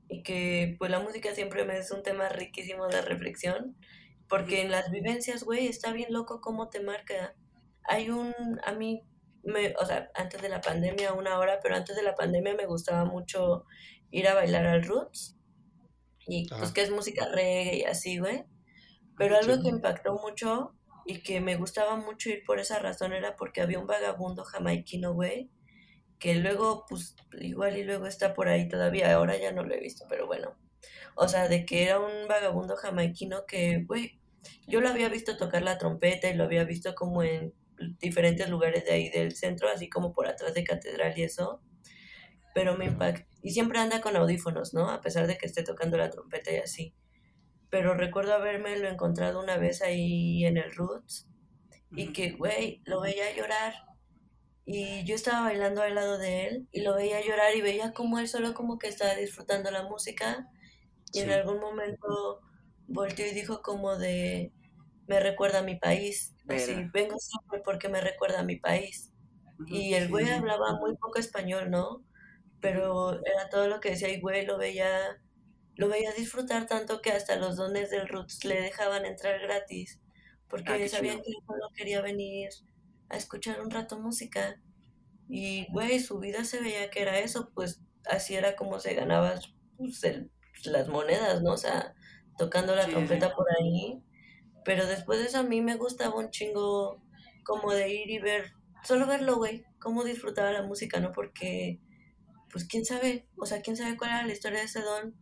Speaker 3: y que pues la música siempre me es un tema riquísimo de reflexión porque en las vivencias, güey, está bien loco cómo te marca. Hay un, a mí, me, o sea, antes de la pandemia una hora, pero antes de la pandemia me gustaba mucho ir a bailar al Roots. Y pues que es música reggae y así, güey. Pero algo que impactó mucho y que me gustaba mucho ir por esa razón era porque había un vagabundo jamaiquino, güey, que luego, pues, igual y luego está por ahí todavía, ahora ya no lo he visto, pero bueno. O sea, de que era un vagabundo jamaiquino que, güey, yo lo había visto tocar la trompeta y lo había visto como en diferentes lugares de ahí del centro, así como por atrás de catedral y eso. Pero me impactó. Y siempre anda con audífonos, ¿no? A pesar de que esté tocando la trompeta y así. Pero recuerdo haberme lo encontrado una vez ahí en el Roots y que, güey, lo veía llorar. Y yo estaba bailando al lado de él y lo veía llorar y veía como él solo como que estaba disfrutando la música. Y en algún momento volteó y dijo como de, me recuerda a mi país. Así, vengo siempre porque me recuerda a mi país. Y el güey hablaba muy poco español, ¿no? Pero era todo lo que decía y güey lo veía, lo veía disfrutar tanto que hasta los dones del Roots le dejaban entrar gratis. Porque ah, sabían que solo quería venir a escuchar un rato música. Y güey, su vida se veía que era eso, pues así era como se ganaba pues, las monedas, ¿no? O sea, tocando la trompeta por ahí pero después de eso a mí me gustaba un chingo como de ir y ver, solo verlo, güey, cómo disfrutaba la música, ¿no? Porque, pues quién sabe, o sea, quién sabe cuál era la historia de ese don.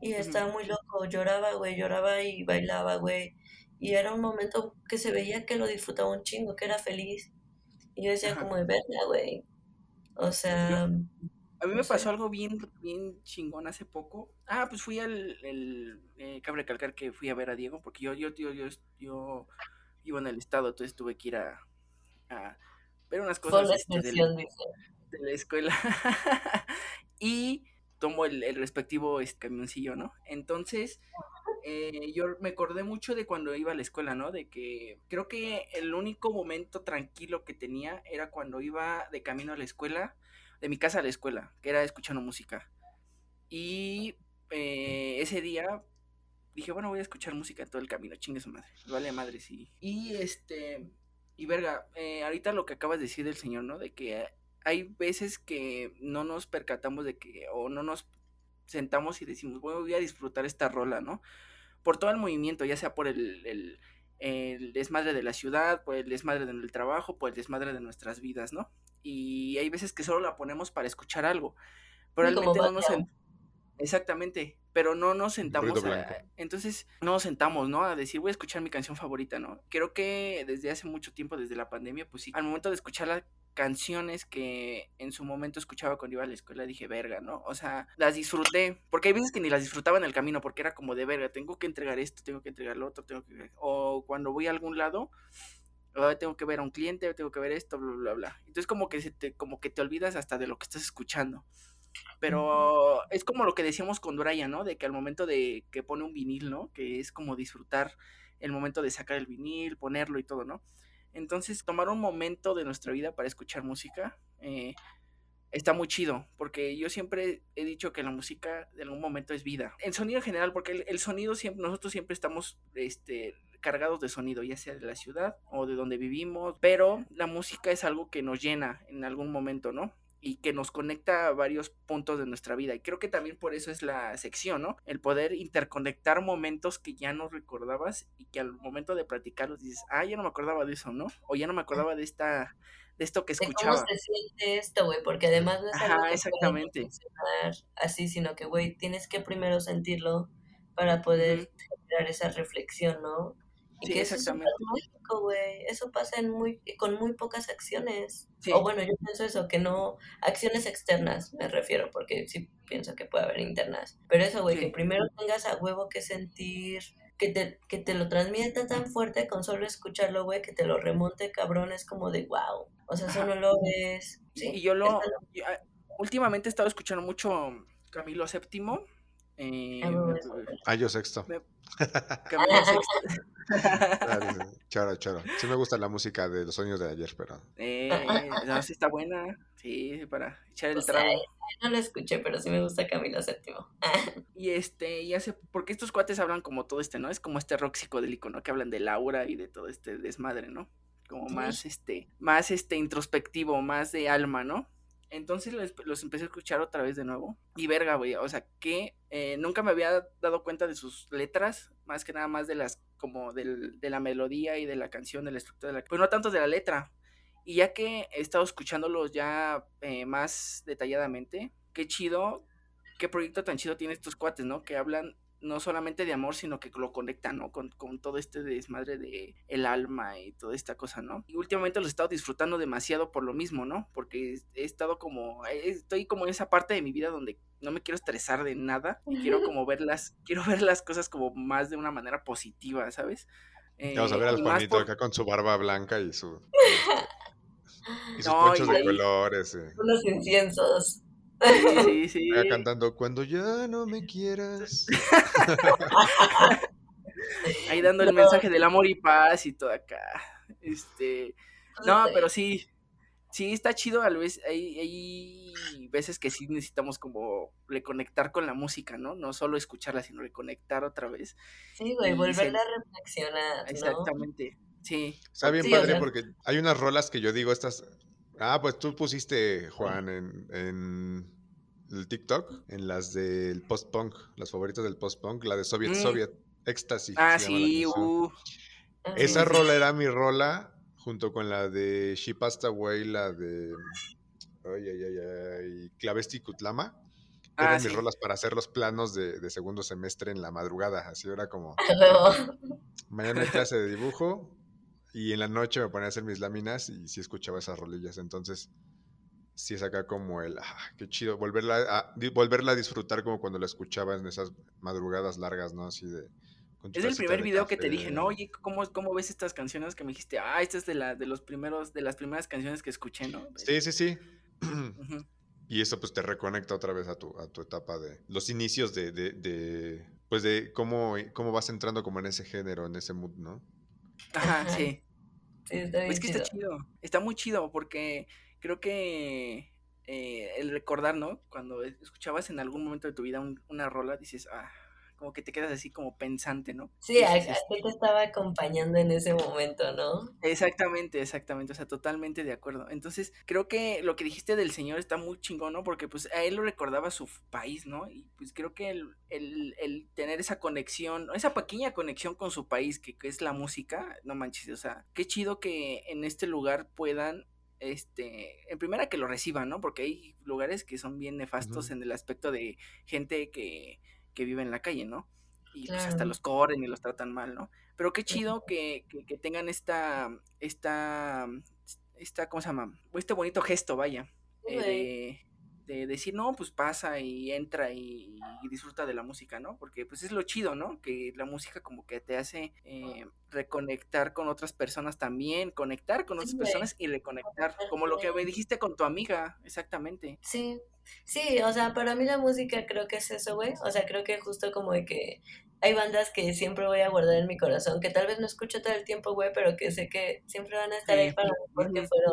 Speaker 3: Y estaba muy loco, lloraba, güey, lloraba y bailaba, güey. Y era un momento que se veía que lo disfrutaba un chingo, que era feliz. Y yo decía como de verla, güey. O sea...
Speaker 1: a mí me pasó algo bien, bien chingón hace poco. Ah, pues fui al, el, eh, cabe recalcar que fui a ver a Diego, porque yo, yo, yo, yo, yo iba en el estado, entonces tuve que ir a, ver unas cosas este, de, la, escuela. y tomo el, respectivo este, camioncillo, ¿no? Entonces, eh, yo me acordé mucho de cuando iba a la escuela, ¿no? De que creo que el único momento tranquilo que tenía era cuando iba de camino a la escuela, de mi casa a la escuela, que era escuchando música. Y eh, ese día dije, bueno, voy a escuchar música todo el camino, chingue su madre, vale madre, sí. Y este, y verga, eh, ahorita lo que acabas de decir del señor, ¿no? De que hay veces que no nos percatamos de que, o no nos sentamos y decimos, voy a disfrutar esta rola, ¿no? Por todo el movimiento, ya sea por el, el, el desmadre de la ciudad, por el desmadre del trabajo, por el desmadre de nuestras vidas, ¿no? Y hay veces que solo la ponemos para escuchar algo. Pero realmente no nos, Exactamente, pero no nos sentamos a, entonces no nos sentamos, ¿no? A decir, voy a escuchar mi canción favorita, ¿no? Creo que desde hace mucho tiempo, desde la pandemia, pues sí, al momento de escuchar las canciones que en su momento escuchaba cuando iba a la escuela, dije, verga, ¿no? O sea, las disfruté, porque hay veces que ni las disfrutaba en el camino, porque era como de verga, tengo que entregar esto, tengo que entregar lo otro, tengo que... O cuando voy a algún lado, tengo que ver a un cliente, tengo que ver esto, bla, bla, bla. Entonces como que, se te, como que te olvidas hasta de lo que estás escuchando. Pero es como lo que decíamos con Brian, ¿no? De que al momento de que pone un vinil, ¿no? Que es como disfrutar el momento de sacar el vinil, ponerlo y todo, ¿no? Entonces, tomar un momento de nuestra vida para escuchar música eh, está muy chido, porque yo siempre he dicho que la música de algún momento es vida. En sonido en general, porque el, el, sonido siempre, nosotros siempre estamos este, cargados de sonido, ya sea de la ciudad o de donde vivimos, pero la música es algo que nos llena en algún momento, ¿no? Y que nos conecta a varios puntos de nuestra vida. Y creo que también por eso es la sección, ¿no? El poder interconectar momentos que ya no recordabas y que al momento de platicarlos dices, ah, ya no me acordaba de eso, ¿no? O ya no me acordaba de esta de esto que escuchaba.
Speaker 3: De cómo se siente esto, güey, porque además no es
Speaker 1: algo Ajá, exactamente.
Speaker 3: así, sino que, güey, tienes que primero sentirlo para poder generar esa reflexión, ¿no? Sí, exactamente. Eso pasa en muy, con muy pocas acciones. O bueno, yo pienso eso, que no, acciones externas me refiero, porque sí pienso que puede haber internas. Pero eso, güey, que primero tengas a huevo que sentir, que te, que te lo transmita tan fuerte con solo escucharlo, güey, que te lo remonte, cabrón, es como de wow. O sea, eso no lo ves.
Speaker 1: y yo lo, ah, últimamente he estado escuchando mucho Camilo VII eh,
Speaker 2: ah, yo sexto. choro, choro. Sí me gusta la música de los sueños de ayer, pero...
Speaker 1: Eh, no, sí está buena. Sí, para echar el trago.
Speaker 3: no lo escuché, pero sí me gusta Camilo VII.
Speaker 1: y este, y hace... Porque estos cuates hablan como todo este, ¿no? Es como este rock psicodélico, ¿no? Que hablan de Laura y de todo este desmadre, ¿no? Como más, este, más, este, introspectivo, más de alma, ¿no? Entonces los, empecé a escuchar otra vez de nuevo. Y verga, güey. O sea, que eh, nunca me había dado cuenta de sus letras, más que nada más de las como del, de la melodía y de la canción, de la estructura de la pero no tanto de la letra. Y ya que he estado escuchándolos ya eh, más detalladamente, qué chido, qué proyecto tan chido tienen estos cuates, ¿no? Que hablan no solamente de amor, sino que lo conectan, ¿no? Con, todo este desmadre de el alma y toda esta cosa, ¿no? Y últimamente los he estado disfrutando demasiado por lo mismo, ¿no? Porque he estado como, estoy como en esa parte de mi vida donde no me quiero estresar de nada y quiero como verlas, quiero ver las cosas como más de una manera positiva, ¿sabes?
Speaker 2: Vamos a ver al Juanito acá con su barba blanca y su... y sus ponchos de colores.
Speaker 3: Unos inciensos.
Speaker 1: Sí, sí.
Speaker 2: cantando Cuando ya no me quieras.
Speaker 1: Ahí dando el mensaje del amor y paz y todo acá. Este. No, pero sí. Sí, está chido. A vez hay, hay veces que sí necesitamos como reconectar con la música, ¿no? No solo escucharla, sino reconectar otra vez.
Speaker 3: Sí, güey, volverla a reflexionar.
Speaker 1: Exactamente. Sí.
Speaker 2: Está bien padre porque hay unas rolas que yo digo, estas Ah, pues tú pusiste, Juan, en, el TikTok, en las del post-punk, las favoritas del post-punk, la de Soviet mm. Soviet, Ecstasy.
Speaker 1: Ah, sí, uh.
Speaker 2: Esa rola era mi rola, junto con la de She Passed Away, la de. Ay, ay, ay, ay. Clavesti Kutlama. Eran ah, mis rolas para hacer los planos de, de, segundo semestre en la madrugada. Así era como. Mañana hay clase de dibujo, y en la noche me ponía a hacer mis láminas y sí escuchaba esas rolillas. Entonces, sí es acá como el, ah, qué chido, volverla a, volverla a disfrutar como cuando la escuchaba en esas madrugadas largas, ¿no? Así de...
Speaker 1: Es el primer video que te dije, ¿no? Oye, ¿cómo, ¿cómo ves estas canciones que me dijiste? Ah, esta es de, la, de los primeros, de las primeras canciones que escuché, ¿no?
Speaker 2: Sí, sí, sí. Y eso pues te reconecta otra vez a tu, a tu etapa de los inicios de, de, de pues de cómo, cómo vas entrando como en ese género, en ese mood, ¿no?
Speaker 1: Ajá, sí. está Es que está chido, está muy chido porque creo que eh, el recordar, ¿no? Cuando escuchabas en algún momento de tu vida una rola, dices, ah, como que te quedas así como pensante, ¿no?
Speaker 3: Sí, a, ti te estaba acompañando en ese momento, ¿no?
Speaker 1: Exactamente, exactamente, o sea, totalmente de acuerdo. Entonces, creo que lo que dijiste del señor está muy chingón, ¿no? Porque pues a él lo recordaba su país, ¿no? Y pues creo que el, el, tener esa conexión, esa pequeña conexión con su país, que, que es la música, no manches, o sea, qué chido que en este lugar puedan este, en primera que lo reciban, ¿no? Porque hay lugares que son bien nefastos en el aspecto de gente que que vive en la calle, ¿no? Y pues hasta los corren y los tratan mal, ¿no? Pero qué chido que, que, tengan esta, esta, esta, ¿cómo se llama? Este bonito gesto, vaya, eh, de, decir, no, pues pasa y entra y, disfruta de la música, ¿no? Porque pues es lo chido, ¿no? Que la música como que te hace eh, reconectar con otras personas también, conectar con otras personas y reconectar, como lo que me dijiste con tu amiga, exactamente.
Speaker 3: Sí, Sí, o sea, para mí la música creo que es eso, güey. O sea, creo que justo como de que hay bandas que siempre voy a guardar en mi corazón, que tal vez no escucho todo el tiempo, güey, pero que sé que siempre van a estar ahí para mí porque fueron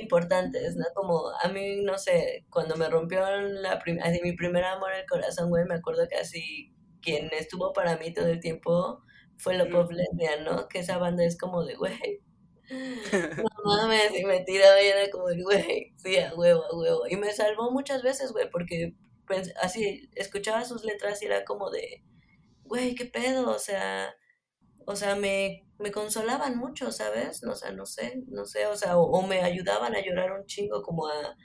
Speaker 3: importantes, ¿no? Como a mí, no sé, cuando me rompió la así, mi primer amor el corazón, güey, me acuerdo que así quien estuvo para mí todo el tiempo fue Lopov Lesbian, ¿no? Que esa banda es como de, güey, no mames, y me tiraba y era como, güey, sí, a huevo, a huevo. Y me salvó muchas veces, güey, porque pues, así escuchaba sus letras y era como de, güey, qué pedo, o sea, o sea, me, me consolaban mucho, ¿sabes? O sea, no sé, no sé, o sea, o, me ayudaban a llorar un chingo, como a,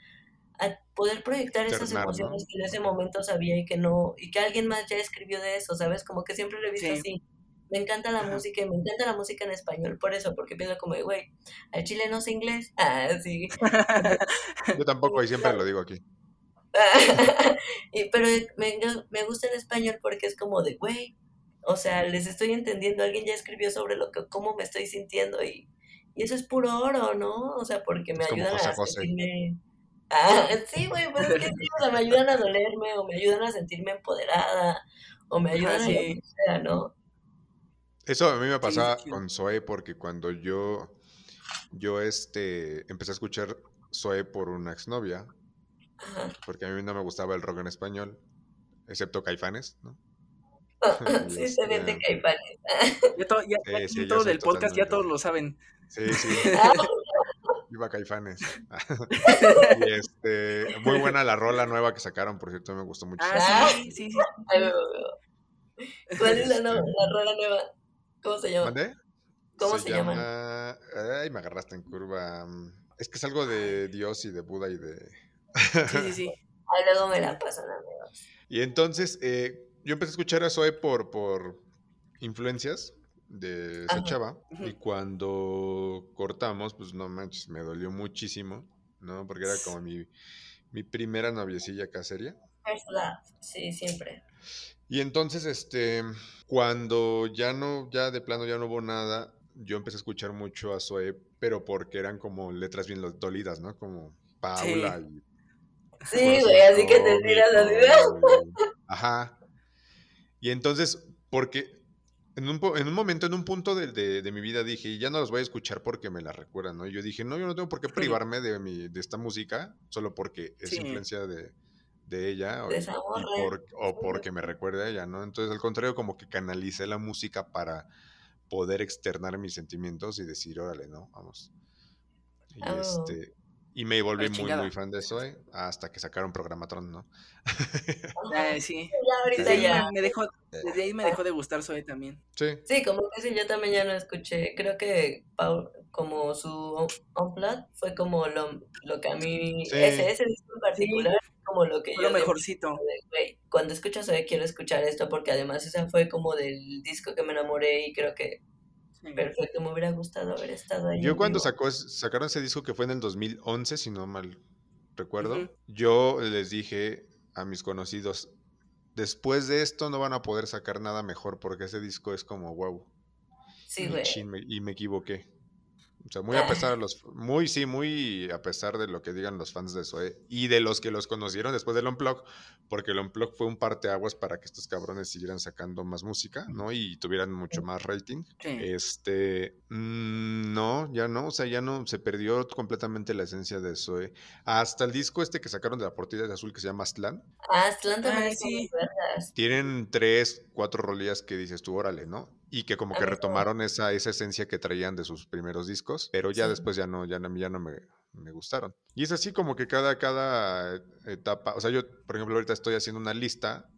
Speaker 3: a poder proyectar esas emociones que en ese momento sabía y que no, y que alguien más ya escribió de eso, ¿sabes? Como que siempre lo he visto así me encanta la música y me encanta la música en español, por eso, porque pienso como, güey, al chile no sé inglés. Ah, sí.
Speaker 2: Yo tampoco, y siempre lo digo aquí.
Speaker 3: y, pero me, me gusta en español porque es como de, güey, o sea, les estoy entendiendo, alguien ya escribió sobre lo que, cómo me estoy sintiendo y, y eso es puro oro, ¿no? O sea, porque me ayudan a sentirme... Ah, sí, güey, pues es que sí, o sea, me ayudan a dolerme o me ayudan a sentirme empoderada o me ayudan a lo que sea, ¿no?
Speaker 2: Eso a mí me pasaba con Zoe porque cuando yo, yo este, empecé a escuchar Zoe por una exnovia, porque a mí no me gustaba el rock en español, excepto Caifanes, ¿no?
Speaker 3: sí, se vende este Caifanes.
Speaker 1: Ya, todo, del podcast ya todos lo saben.
Speaker 2: Sí, sí. Viva Caifanes. y este, muy buena la rola nueva que sacaron, por cierto, me gustó mucho.
Speaker 1: Ah, sí, sí, sí.
Speaker 3: ¿Cuál es la, la rola nueva? ¿Cómo se llama?
Speaker 2: ¿Mandé?
Speaker 3: ¿Cómo se,
Speaker 2: llama... Ay, me agarraste en curva. Es que es algo de Dios y de Buda y de...
Speaker 1: Sí, sí, sí.
Speaker 3: Ay, luego me la pasan, amigos.
Speaker 2: Y entonces, eh, yo empecé a escuchar a Zoe por, por influencias de esa
Speaker 3: Ajá.
Speaker 2: chava. Y cuando cortamos, pues no manches, me dolió muchísimo, ¿no? Porque era como mi, mi primera noviecilla acá seria.
Speaker 3: First love, sí, siempre.
Speaker 2: Y entonces, este, cuando ya no, ya de plano ya no hubo nada, yo empecé a escuchar mucho a Zoe, pero porque eran como letras bien dolidas, ¿no? Como Paula y
Speaker 3: Sí, güey, así que te tiras las
Speaker 2: Ajá. Y entonces, porque en un, en un momento, en un punto de, de- de mi vida dije, ya no los voy a escuchar porque me la recuerdan, ¿no? Y yo dije, no, yo no tengo por qué privarme de, mi, de esta música solo porque es
Speaker 1: Sí.
Speaker 2: influencia de, de ella o, y por- o porque me recuerda a ella, ¿no? Entonces, al contrario, como que canalicé la música para poder externar mis sentimientos y decir, órale, ¿no? Vamos. Y,
Speaker 3: Oh.
Speaker 2: este, y me volví muy,
Speaker 1: chingada.
Speaker 2: muy fan de Zoe hasta que sacaron Programatron, ¿no?
Speaker 1: Eh, sí.
Speaker 3: Ya ahorita
Speaker 1: Desde ahí,
Speaker 3: ya.
Speaker 1: me, me dejó, desde ahí me dejó de gustar Zoe también.
Speaker 2: Sí.
Speaker 3: Sí, como que sí, yo también ya no escuché. Creo que Paul, como su Unplugged fue como lo, lo que a mí,
Speaker 2: Sí.
Speaker 3: ese, ese disco en particular, como lo que
Speaker 1: Fue
Speaker 3: yo
Speaker 1: lo mejorcito.
Speaker 3: de, cuando escucho Zoe quiero escuchar esto porque además ese fue como del disco que me enamoré y creo que
Speaker 1: Sí.
Speaker 3: Perfecto, me hubiera gustado haber estado ahí.
Speaker 2: Yo cuando sacó, sacaron ese disco que fue en el 2011, si no mal recuerdo, yo les dije a mis conocidos, después de esto no van a poder sacar nada mejor porque ese disco es como wow.
Speaker 3: Sí, güey.
Speaker 2: me- y me equivoqué. O sea, muy a pesar de los, muy, sí, muy a pesar de lo que digan los fans de Zoe y de los que los conocieron después del Unplug, porque el Unplug fue un parteaguas para que estos cabrones siguieran sacando más música, ¿no? Y tuvieran mucho más rating.
Speaker 1: Sí.
Speaker 2: Este, mm, no, ya no, o sea, ya no, se perdió completamente la esencia de Zoe. Hasta el disco este que sacaron de la portada de azul que se llama Aztlán,
Speaker 3: Ah, Aztlán también
Speaker 1: Ay, sí.
Speaker 2: tienen tres, cuatro rolillas que dices tú, órale, ¿no? Y que como que retomaron esa, esa esencia que traían de sus primeros discos, pero ya
Speaker 3: Sí.
Speaker 2: después ya no, ya no, ya no me, me gustaron. Y es así como que cada, cada etapa, o sea, yo, por ejemplo, ahorita estoy haciendo una lista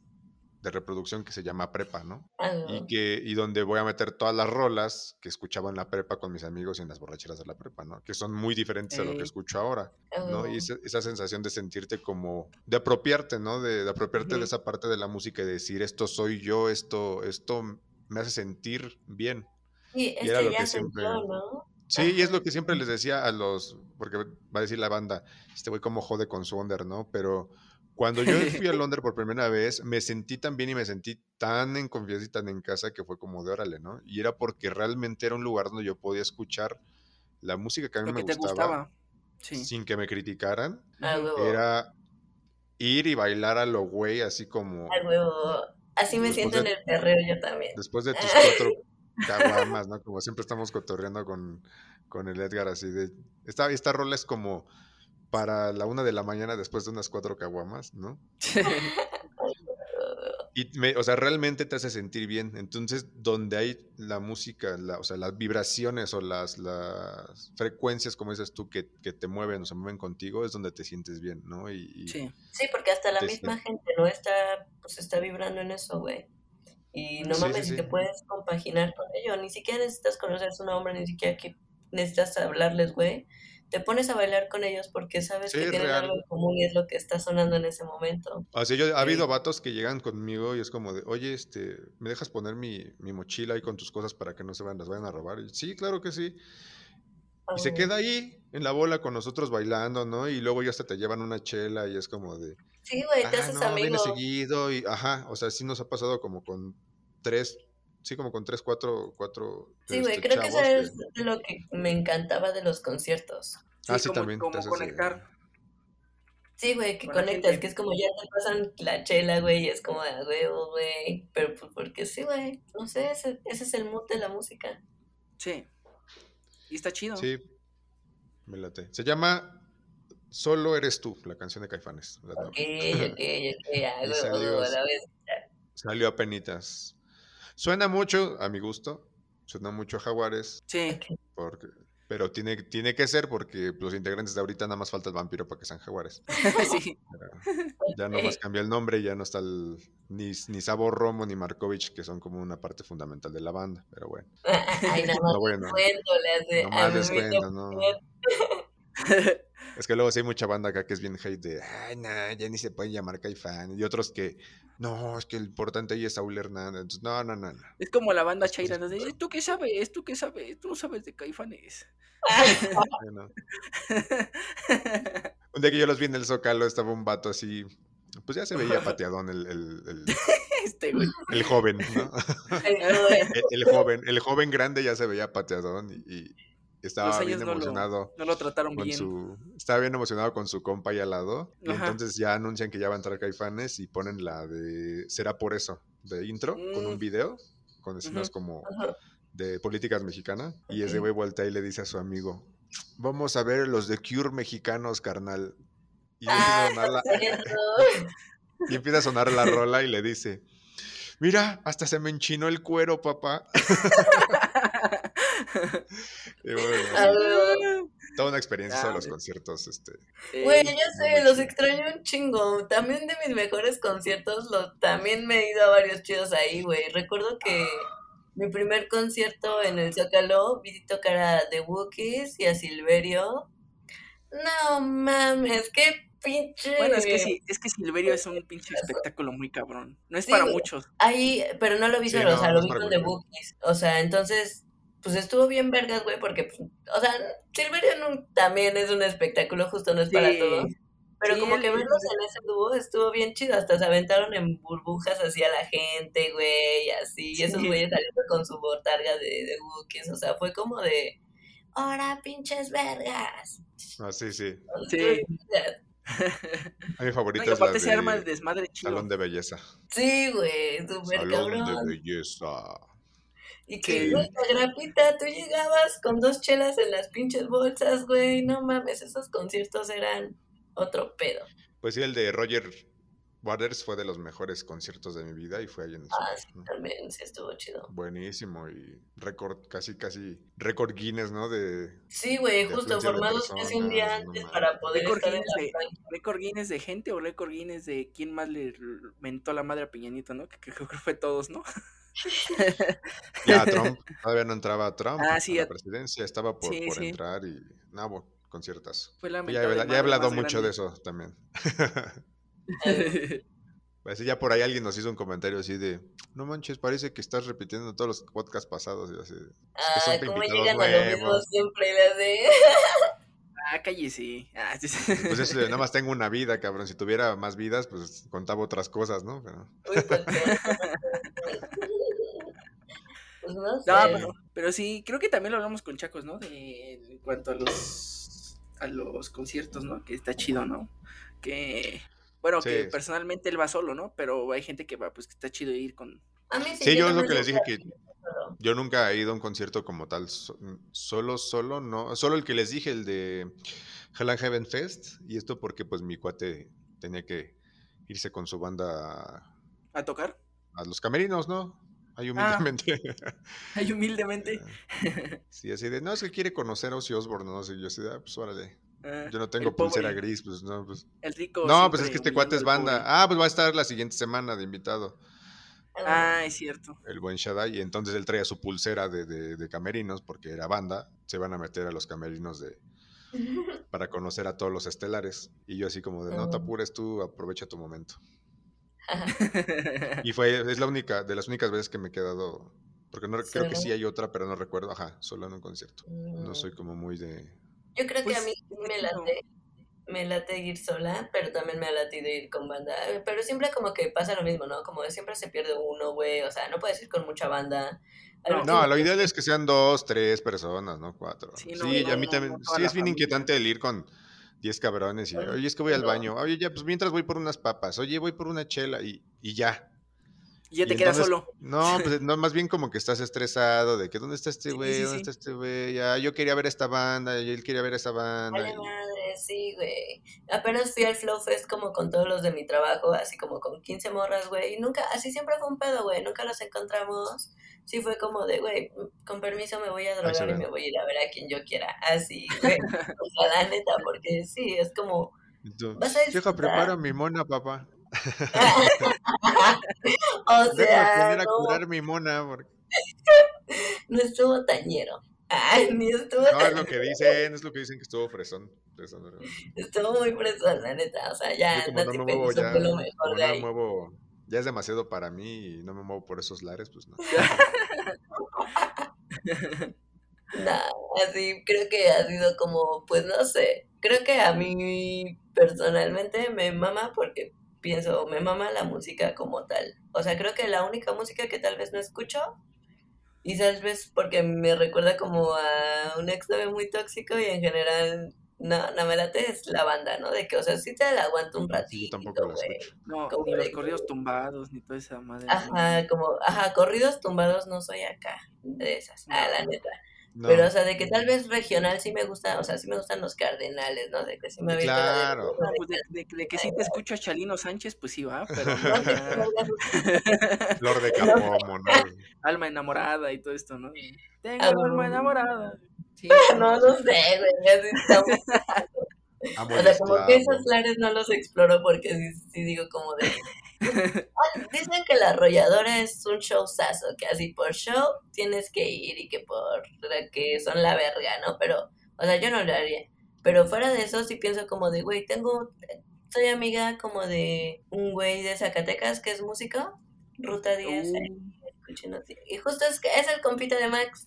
Speaker 2: de reproducción que se llama prepa, ¿no? Y que, y donde voy a meter todas las rolas que escuchaba en la prepa con mis amigos y en las borracheras de la prepa, ¿no? Que son muy diferentes a lo que escucho ahora. ¿no? Y
Speaker 3: Oh.
Speaker 2: esa, esa sensación de sentirte como, de apropiarte, ¿no? De, de apropiarte de esa parte de la música y decir, esto soy yo, esto, esto me hace sentir bien.
Speaker 3: Sí, es
Speaker 2: era
Speaker 3: que
Speaker 2: lo
Speaker 3: ya
Speaker 2: que
Speaker 3: se
Speaker 2: siempre-
Speaker 3: entró, ¿no?
Speaker 2: Sí, y es lo que siempre les decía a los, porque va a decir la banda, este güey como jode con su Under, ¿no? Pero cuando yo fui a Londres por primera vez, me sentí tan bien y me sentí tan en confianza y tan en casa que fue como de órale, ¿no? Y era porque realmente era un lugar donde yo podía escuchar la música que a mí
Speaker 1: Lo
Speaker 2: me
Speaker 1: que te
Speaker 2: gustaba,
Speaker 1: gustaba. Sí.
Speaker 2: sin que me criticaran
Speaker 3: Ah,
Speaker 2: era ir y bailar a lo güey, así como
Speaker 3: Ah, huevo. Así me
Speaker 2: Después
Speaker 3: siento en el perreo yo también.
Speaker 2: después de tus cuatro caguamas, ¿no? Como siempre estamos cotorreando con, con el Edgar, así de. Esta, esta rola es como para la una de la mañana después de unas cuatro caguamas, ¿no? Y, me- o sea, realmente te hace sentir bien. Entonces, donde hay la música, la- o sea, las vibraciones o las, las frecuencias, como dices tú, que, que te mueven o se mueven contigo, es donde te sientes bien, ¿no? Y, y-
Speaker 1: sí.
Speaker 3: Sí, porque hasta la misma gente no está, pues está vibrando en eso, güey. Y no
Speaker 2: Sí,
Speaker 3: mames,
Speaker 2: sí.
Speaker 3: te puedes compaginar con ello. Ni siquiera necesitas conocer su nombre, ni siquiera que necesitas hablarles, güey. Te pones a bailar con ellos porque sabes
Speaker 2: Sí,
Speaker 3: que tienen
Speaker 2: real.
Speaker 3: algo en común y es lo que está sonando en ese momento.
Speaker 2: Sea, yo, ha habido
Speaker 1: Sí.
Speaker 2: vatos que llegan conmigo y es como de, oye, este, ¿me dejas poner mi, mi mochila ahí con tus cosas para que no se vayan, las vayan a robar? Y, sí, claro que sí. Y se queda ahí en la bola con nosotros bailando, ¿no? Y luego ya hasta te llevan una chela y es como de,
Speaker 3: Sí, güey, te
Speaker 2: ah,
Speaker 3: haces
Speaker 2: no,
Speaker 3: amigo.
Speaker 2: seguido y, ajá, o sea, sí nos ha pasado como con tres, sí, como con tres, cuatro, cuatro
Speaker 3: Sí, güey,
Speaker 2: este,
Speaker 3: creo que eso es lo que me encantaba de los conciertos.
Speaker 2: Ah, sí,
Speaker 1: como,
Speaker 2: también
Speaker 1: Como conectar.
Speaker 3: Sí, güey, que
Speaker 1: la
Speaker 3: conectas, que es como ya te pasan la chela, güey, y es como de a huevo, güey. Pero pues porque sí, güey, no sé, ese, ese es el mood de la música.
Speaker 1: Sí. Y está chido.
Speaker 2: Sí, me late. Se llama Solo eres tú, la canción de Caifanes. la.
Speaker 3: Ok, ok, ok, a
Speaker 2: Y
Speaker 3: huevo,
Speaker 2: salió
Speaker 3: la vez.
Speaker 2: Salió a penitas. Suena mucho, a mi gusto, suena mucho a Jaguares,
Speaker 1: Sí.
Speaker 2: porque, pero tiene, tiene que ser porque los integrantes de ahorita nada más falta el vampiro para que sean Jaguares.
Speaker 1: sí.
Speaker 2: Pero ya nomás cambió el nombre y ya no está el, ni, ni Sabo Romo ni Markovich, que son como una parte fundamental de la banda, pero bueno.
Speaker 3: Ay, nada más
Speaker 2: No, bueno.
Speaker 3: descuento le hace
Speaker 2: No más descuento, no. Es que luego sí hay mucha banda acá que es bien hate de, ay, no, ya ni se pueden llamar Caifán. Y otros que, no, es que el importante ahí es Saúl Hernández. Entonces, no, no, no, no.
Speaker 1: Es como la banda Chaira, ¿no? De, ¿Tú qué sabes? ¿Tú qué sabes? Tú no sabes de Caifanes.
Speaker 2: no. Un día que yo los vi en el Zócalo, estaba un vato así, pues ya se veía pateadón el, el, el,
Speaker 1: este, güey.
Speaker 2: el joven, ¿no?
Speaker 3: No, güey.
Speaker 2: El, el joven, el joven grande ya se veía pateadón y, y estaba bien
Speaker 1: no lo,
Speaker 2: emocionado.
Speaker 1: no lo trataron
Speaker 2: con
Speaker 1: bien.
Speaker 2: su estaba bien emocionado con su compa ahí al lado y
Speaker 1: Ajá.
Speaker 2: entonces ya anuncian que ya va a entrar Caifanes y ponen la de será por eso de intro con un
Speaker 1: Mm.
Speaker 2: video con escenas
Speaker 1: Ujú.
Speaker 2: como
Speaker 3: Ajá.
Speaker 2: de políticas mexicanas y ese güey voltea y le dice a su amigo vamos a ver los de Cure mexicanos carnal y empieza, a sonar la, y empieza a sonar la rola y le dice Mira, hasta se me enchinó el cuero, papá. Y bueno, toda una experiencia de
Speaker 1: Ah,
Speaker 2: los conciertos, este,
Speaker 3: Güey,
Speaker 1: Ey,
Speaker 3: ya sé, los
Speaker 2: chido.
Speaker 3: extraño un chingo. También de mis mejores conciertos, los, también me he ido a varios chidos ahí, güey. Recuerdo que mi primer concierto en el Zócalo, vi tocar a The Wookiees y a Silverio. No mames, qué pinche.
Speaker 1: Bueno, es que sí, es que Silverio es un pinche espectáculo muy cabrón. No es
Speaker 3: Sí,
Speaker 1: para muchos.
Speaker 3: Ahí, pero no lo vi
Speaker 2: Sí,
Speaker 3: solo, o
Speaker 2: no,
Speaker 3: sea,
Speaker 2: no
Speaker 3: lo vi con The. Bookies. O sea, entonces, pues estuvo bien vergas, güey, porque, pues, o sea, Silverio no- también es un espectáculo, justo no es para todos. Pero
Speaker 1: Sí,
Speaker 3: como que verlos en ese dúo estuvo bien chido, hasta se aventaron en burbujas así a la gente, güey, así, y esos
Speaker 1: Sí.
Speaker 3: güeyes saliendo con su botarga de, de Bookies, o sea, fue como de, ¡Hora, pinches vergas!
Speaker 2: ah, sí, sí.
Speaker 1: Sí.
Speaker 2: A mi favorita
Speaker 1: No,
Speaker 2: es la
Speaker 1: aparte se arma el
Speaker 2: de
Speaker 1: desmadre chido.
Speaker 2: Salón de Belleza.
Speaker 3: Sí, güey, súper
Speaker 2: Salón
Speaker 3: cabrón.
Speaker 2: de Belleza.
Speaker 3: Y que,
Speaker 1: Sí.
Speaker 3: güey, la grapita, tú llegabas con dos chelas en las pinches bolsas, güey. No mames, esos conciertos eran otro pedo.
Speaker 2: Pues sí, el de Roger Waters fue de los mejores conciertos de mi vida y fue ahí en el
Speaker 3: Ah, sí,
Speaker 2: ¿no?
Speaker 3: también sí estuvo chido.
Speaker 2: Buenísimo y récord, casi, casi, récord Guinness, ¿no? De,
Speaker 3: Sí, güey,
Speaker 2: De
Speaker 3: justo formados casi un día
Speaker 2: no
Speaker 3: antes para poder
Speaker 1: Récord
Speaker 3: estar en
Speaker 1: Guinness,
Speaker 3: la
Speaker 1: de, récord Guinness de gente o récord Guinness de quién más le mentó la madre a Peñanito, ¿no? Que creo que fue todos, ¿no?
Speaker 2: ya Trump, todavía no entraba Trump
Speaker 1: Ah,
Speaker 2: a
Speaker 1: sí,
Speaker 2: la
Speaker 1: a-
Speaker 2: presidencia, estaba por,
Speaker 1: sí,
Speaker 2: por
Speaker 1: sí.
Speaker 2: entrar y, no, bueno, conciertas.
Speaker 1: Fue la
Speaker 2: Ya,
Speaker 1: de
Speaker 2: ya he hablado mucho de
Speaker 1: grande.
Speaker 2: eso también.
Speaker 3: Eh,
Speaker 2: Pues ya por ahí alguien nos hizo un comentario así de, no manches, parece que estás repitiendo todos los podcasts pasados. Y así, de,
Speaker 3: Ah,
Speaker 2: son
Speaker 3: cómo llegan a lo mismo
Speaker 2: nuevos.
Speaker 3: siempre, las de...
Speaker 1: ah, cállese. Ah, sí, sí.
Speaker 2: Pues eso de, nada más tengo una vida, cabrón. Si tuviera más vidas, pues contaba otras cosas, ¿no? Pero,
Speaker 3: Uy, pues, no sé.
Speaker 1: No, pero, pero sí, creo que también lo hablamos con Chacos, ¿no? De, en cuanto a los a los conciertos, ¿no? Que está chido, ¿no? Que bueno, que personalmente él va solo, ¿no? Pero hay gente que va, pues que está chido ir con
Speaker 3: A mí sí,
Speaker 2: Sí, yo es lo que les dije que yo nunca he ido a un concierto como tal. so- Solo, solo, no. Solo el que les dije, el de Hell and Heaven Fest. Y esto porque pues mi cuate tenía que irse con su banda
Speaker 1: a tocar.
Speaker 2: a los camerinos, ¿no? Ahí
Speaker 1: Ah.
Speaker 2: humildemente.
Speaker 1: Ay, humildemente.
Speaker 2: Sí, así de, no, es que quiere conocer a Ozzy Osbourne, no sé, yo así de, ah, pues órale.
Speaker 1: Ah,
Speaker 2: Yo no tengo
Speaker 1: pobre,
Speaker 2: pulsera gris, pues no, pues.
Speaker 1: El rico.
Speaker 2: No, pues es que este cuate es banda.
Speaker 1: pobre.
Speaker 2: Ah, pues va a estar la siguiente semana de invitado,
Speaker 1: Ah, es cierto.
Speaker 2: el buen Shaddai. Y entonces él traía su pulsera de, de- de camerinos, porque era banda. Se van a meter a los camerinos de para conocer a todos los estelares. Y yo así como de, no te
Speaker 3: Ah.
Speaker 2: apures tú, aprovecha tu momento. Y fue, es la única, de las únicas veces que me he quedado, porque no, creo que sí hay otra, pero no recuerdo, ajá, solo en un concierto. No soy como muy de...
Speaker 3: Yo creo que a
Speaker 1: Pues,
Speaker 3: mí me late, me late ir sola, pero también me ha latido ir con banda. Pero siempre como que pasa lo mismo, ¿no? Como de siempre se pierde uno, güey. O sea, no puedes ir con mucha banda.
Speaker 1: No.
Speaker 2: lo ideal es que sean dos, tres personas, no cuatro.
Speaker 1: Sí, no,
Speaker 2: a mí
Speaker 1: no,
Speaker 2: también, sí es bien
Speaker 1: familia.
Speaker 2: inquietante el ir con diez cabrones y, oye, es que voy al baño, oye, ya, pues mientras voy por unas papas, oye, voy por una chela y, y ya.
Speaker 1: Y ya te
Speaker 2: Y
Speaker 1: quedas
Speaker 2: entonces-
Speaker 1: solo.
Speaker 2: No, pues no, más bien como que estás estresado de que dónde está este
Speaker 1: Sí,
Speaker 2: güey,
Speaker 1: sí,
Speaker 2: dónde
Speaker 1: sí.
Speaker 2: está este güey, ya, yo quería ver esta banda, y él quería ver esa banda.
Speaker 3: Vale
Speaker 2: y-
Speaker 3: madre, sí, güey. Apenas fui al Flow Fest como con todos los de mi trabajo, así como con 15 morras, güey. Y nunca, así siempre fue un pedo, güey. Nunca los encontramos. Sí fue como de, güey, con permiso me voy a drogar y me voy a ir a ver a quien yo quiera. Así, güey. O sea, la neta, porque sí, es como, vas a
Speaker 2: Deja,
Speaker 3: disfrutar.
Speaker 2: preparo mi mona, papá.
Speaker 3: O sea, no,
Speaker 2: curar mi mona. Porque...
Speaker 3: no estuvo tañero. Ay, ni estuvo
Speaker 2: No, es lo que dicen, es lo que dicen que estuvo fresón.
Speaker 3: Estuvo muy fresón, la neta. O sea, ya
Speaker 2: Yo como no me muevo ya,
Speaker 3: fue lo mejor
Speaker 2: como
Speaker 3: de
Speaker 2: no me
Speaker 3: ahí.
Speaker 2: muevo, ya es demasiado para mí y no me muevo por esos lares, pues no.
Speaker 3: Nah, así creo que ha sido como, pues no sé, creo que a mí personalmente me mama porque pienso, me mama la música como tal. O sea, creo que la única música que tal vez no escucho, y tal vez porque me recuerda como a un ex novio muy tóxico y en general no, no me late, es la banda, ¿no? De que, o sea, sí te la aguanto un
Speaker 2: Sí, yo
Speaker 3: ratito,
Speaker 2: tampoco la
Speaker 3: güey.
Speaker 2: escucho.
Speaker 1: No,
Speaker 3: Como
Speaker 1: ni los corridos tumbados, ni toda esa madre.
Speaker 3: Ajá, como, ajá, corridos tumbados no soy acá, de esas, ah, la neta.
Speaker 2: No,
Speaker 3: Pero, o sea, de que tal vez regional sí me gusta, o sea, sí me gustan los cardenales, ¿no? De que sí me aviento la de-
Speaker 2: Claro.
Speaker 1: No, pues de, de- de que sí te escucho a Chalino Sánchez, pues sí va, pero
Speaker 3: No
Speaker 2: Flor de Capomo, ¿no?
Speaker 1: alma enamorada y todo esto, ¿no? Tengo
Speaker 3: Ah,
Speaker 1: alma enamorada. Sí,
Speaker 3: no, no sé, güey, O sea, como que esos lares no los exploro porque sí, sí digo como de... Dicen que la arrolladora es un showzazo, que así por show tienes que ir y que por que son la verga, ¿no? Pero, o sea, yo no lo haría. Pero fuera de eso sí pienso como de, güey, tengo, soy amiga como de un güey de Zacatecas que es músico, Ruta 10,
Speaker 1: Uh,
Speaker 3: escuchen. Y justo es que es el compita de Max.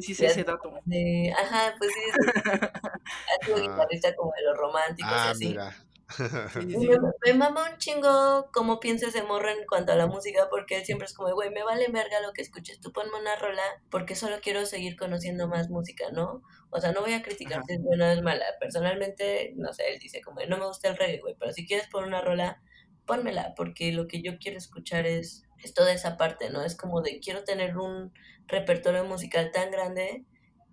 Speaker 1: sí, sí, ese dato.
Speaker 3: De, ajá, pues sí, es sido
Speaker 2: Ah.
Speaker 3: guitarrista como de los románticos y
Speaker 2: Ah,
Speaker 3: así.
Speaker 2: mira.
Speaker 1: Sí, sí,
Speaker 3: Y
Speaker 1: sí.
Speaker 3: Me, me mama un chingo cómo piensa ese morro en cuanto a la música, porque él siempre es como, güey, me vale verga lo que escuches, tú ponme una rola, porque solo quiero seguir conociendo más música, ¿no? O sea, no voy a criticar
Speaker 1: Ajá.
Speaker 3: si es buena o es mala. Personalmente, no sé, él dice como, no me gusta el reggae, güey, pero si quieres poner una rola, pónmela, porque lo que yo quiero escuchar es, es toda esa parte, ¿no? Es como de, quiero tener un repertorio musical tan grande,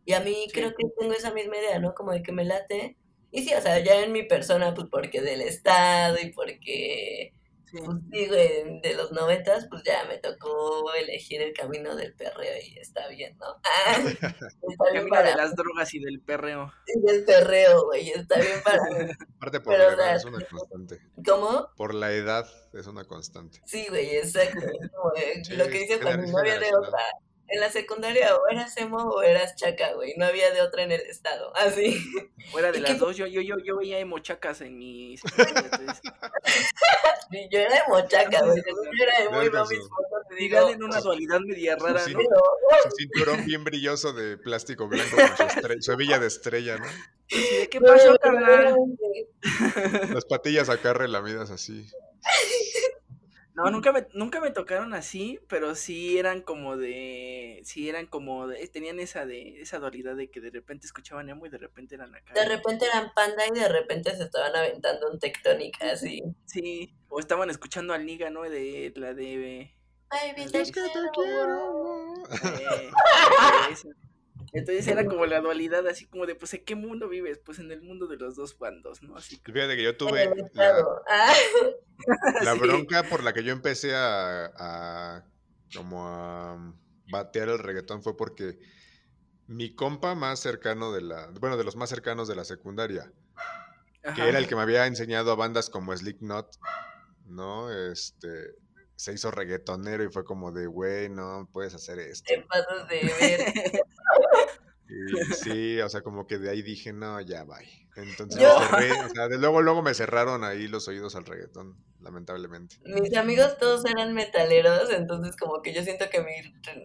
Speaker 3: y a mí creo que tengo esa misma idea, ¿no? Como de que me late. Y sí, o sea, ya en mi persona, pues porque del estado y porque,
Speaker 1: Sí.
Speaker 3: pues sí, güey, de los noventas, pues ya me tocó elegir el camino del perreo y está bien, ¿no? Ah, está bien
Speaker 1: Camino
Speaker 3: para
Speaker 1: de las drogas y del perreo.
Speaker 3: del perreo, güey, está bien para mí.
Speaker 2: Aparte por
Speaker 3: Pero,
Speaker 2: la
Speaker 3: o sea,
Speaker 2: edad es una constante.
Speaker 3: ¿Cómo?
Speaker 2: Por la edad es una constante.
Speaker 3: Sí, güey, exacto. como
Speaker 2: Sí,
Speaker 3: lo que dice
Speaker 2: es
Speaker 3: Juan,
Speaker 2: gener-
Speaker 3: no había de otra. En la secundaria o eras emo o eras chaca, güey, no había de otra en el estado, así.
Speaker 1: Fuera de
Speaker 3: ¿Y
Speaker 1: las
Speaker 3: qué-
Speaker 1: dos, yo, yo, yo, yo veía mochacas en mi secundaria, entonces,
Speaker 3: Sí, yo era de mochaca, güey, yo era de muy
Speaker 2: Verga,
Speaker 3: mis
Speaker 2: su-
Speaker 3: fotos, te
Speaker 1: igual
Speaker 3: digo,
Speaker 1: en una dualidad media rara,
Speaker 3: pero,
Speaker 2: Su cinturón bien brilloso de plástico blanco con su, estre- su hebilla de estrella, ¿no?
Speaker 1: Sí, ¿de ¿Qué pasó, carnal?
Speaker 2: Las patillas acá relamidas así.
Speaker 1: No, nunca me, nunca me tocaron así, pero sí eran como de, sí eran como de, tenían esa de, esa dualidad de que de repente escuchaban emo y de repente eran acá.
Speaker 3: De repente eran panda y de repente se estaban aventando un tectónica así.
Speaker 1: Sí, o estaban escuchando al Niga, ¿no? De la de,
Speaker 3: Baby,
Speaker 1: Es
Speaker 3: te
Speaker 1: que
Speaker 2: te
Speaker 3: quiero.
Speaker 1: eh. Entonces era como la dualidad, así como de, pues, ¿en qué mundo vives? Pues en el mundo de los dos bandos, ¿no? Así que,
Speaker 2: Fíjate que yo tuve la.
Speaker 3: Ah,
Speaker 2: la
Speaker 1: Sí.
Speaker 2: bronca por la que yo empecé a, a como a batear el reggaetón fue porque mi compa más cercano de la, bueno, de los más cercanos de la secundaria, que era el que me había enseñado a bandas como Slipknot, ¿no? Este, se hizo reggaetonero y fue como de, güey, no puedes hacer esto.
Speaker 3: te pasas de ver.
Speaker 2: Y sí, o sea, como que de ahí dije, no, ya, bye. Entonces
Speaker 3: Yo-
Speaker 2: me cerré, o sea, de luego, luego me cerraron ahí los oídos al reggaetón, lamentablemente.
Speaker 3: Mis amigos todos eran metaleros, entonces como que yo siento que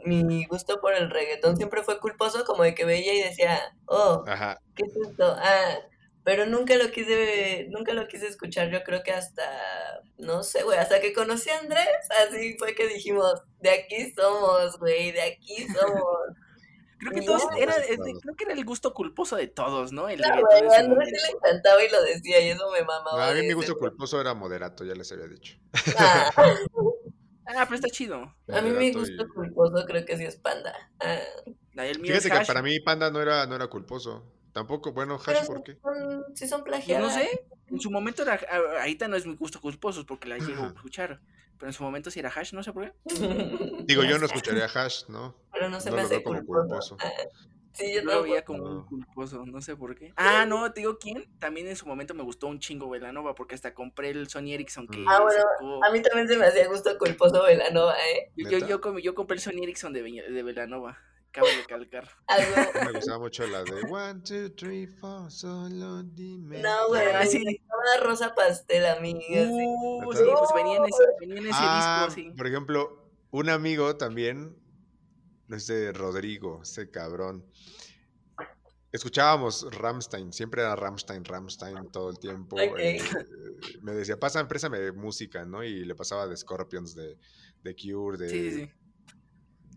Speaker 3: mi, mi gusto por el reggaetón siempre fue culposo, como de que veía y decía, oh,
Speaker 2: Ajá,
Speaker 3: ¿qué es esto? Ah, pero nunca lo quise, nunca lo quise escuchar, yo creo que hasta, no sé, güey, hasta que conocí a Andrés, así fue que dijimos, de aquí somos, güey, de aquí somos.
Speaker 1: Creo que todos, era,
Speaker 2: pues,
Speaker 1: creo que era el gusto culposo de todos, ¿no? El
Speaker 3: a sí le encantaba y lo decía, y eso me mamaba.
Speaker 2: No, a mí mi gusto
Speaker 3: ese-
Speaker 2: culposo era moderato, ya les había dicho.
Speaker 3: Ah,
Speaker 1: Ah, pero está chido.
Speaker 3: a mí mi gusto
Speaker 2: y-
Speaker 3: culposo creo que sí es panda. Ah,
Speaker 2: Fíjate
Speaker 1: es
Speaker 2: que
Speaker 1: hash.
Speaker 2: para mí Panda no era, no era culposo. Tampoco, bueno, Hash, ¿por qué?
Speaker 3: son, sí son plagiadas.
Speaker 1: no sé, en su momento era, a- ahorita no es mi gusto culposo porque la llego a escuchar, pero en su momento sí era hash, no sé por qué.
Speaker 2: Digo, yo no escucharía Hash, ¿no?
Speaker 3: Pero no se
Speaker 2: No
Speaker 3: me
Speaker 2: lo
Speaker 3: hace
Speaker 2: como
Speaker 3: culposo. Ah, Sí, yo
Speaker 1: Yo lo veía como un
Speaker 2: No.
Speaker 1: culposo, no sé por qué. Ah, no, te digo quién. También en su momento me gustó un chingo Velanova porque hasta compré el Sony Ericsson que
Speaker 2: Mm.
Speaker 3: Ah, bueno,
Speaker 1: sacó.
Speaker 3: A mí también se me hacía gusto culposo Velanova, ¿eh?
Speaker 1: Yo, yo, yo, com- yo compré el Sony Ericsson de, de Velanova. Cabe recalcar.
Speaker 3: Algo.
Speaker 2: Me gustaba mucho la de One, two, three, four, solo dime.
Speaker 3: No, güey.
Speaker 1: Ah,
Speaker 3: me
Speaker 1: sí.
Speaker 3: encantaba Rosa Pastel, amiga.
Speaker 1: Uh, sí, pues venía en ese, venía en ese
Speaker 2: Ah,
Speaker 1: disco, sí.
Speaker 2: por ejemplo, un amigo también, este Rodrigo, ese cabrón. Escuchábamos Ramstein, siempre era Ramstein, Ramstein todo el tiempo. Eh, me decía, pasa, préstame música, ¿no? Y le pasaba de Scorpions, de, de Cure, de
Speaker 1: Sí, sí,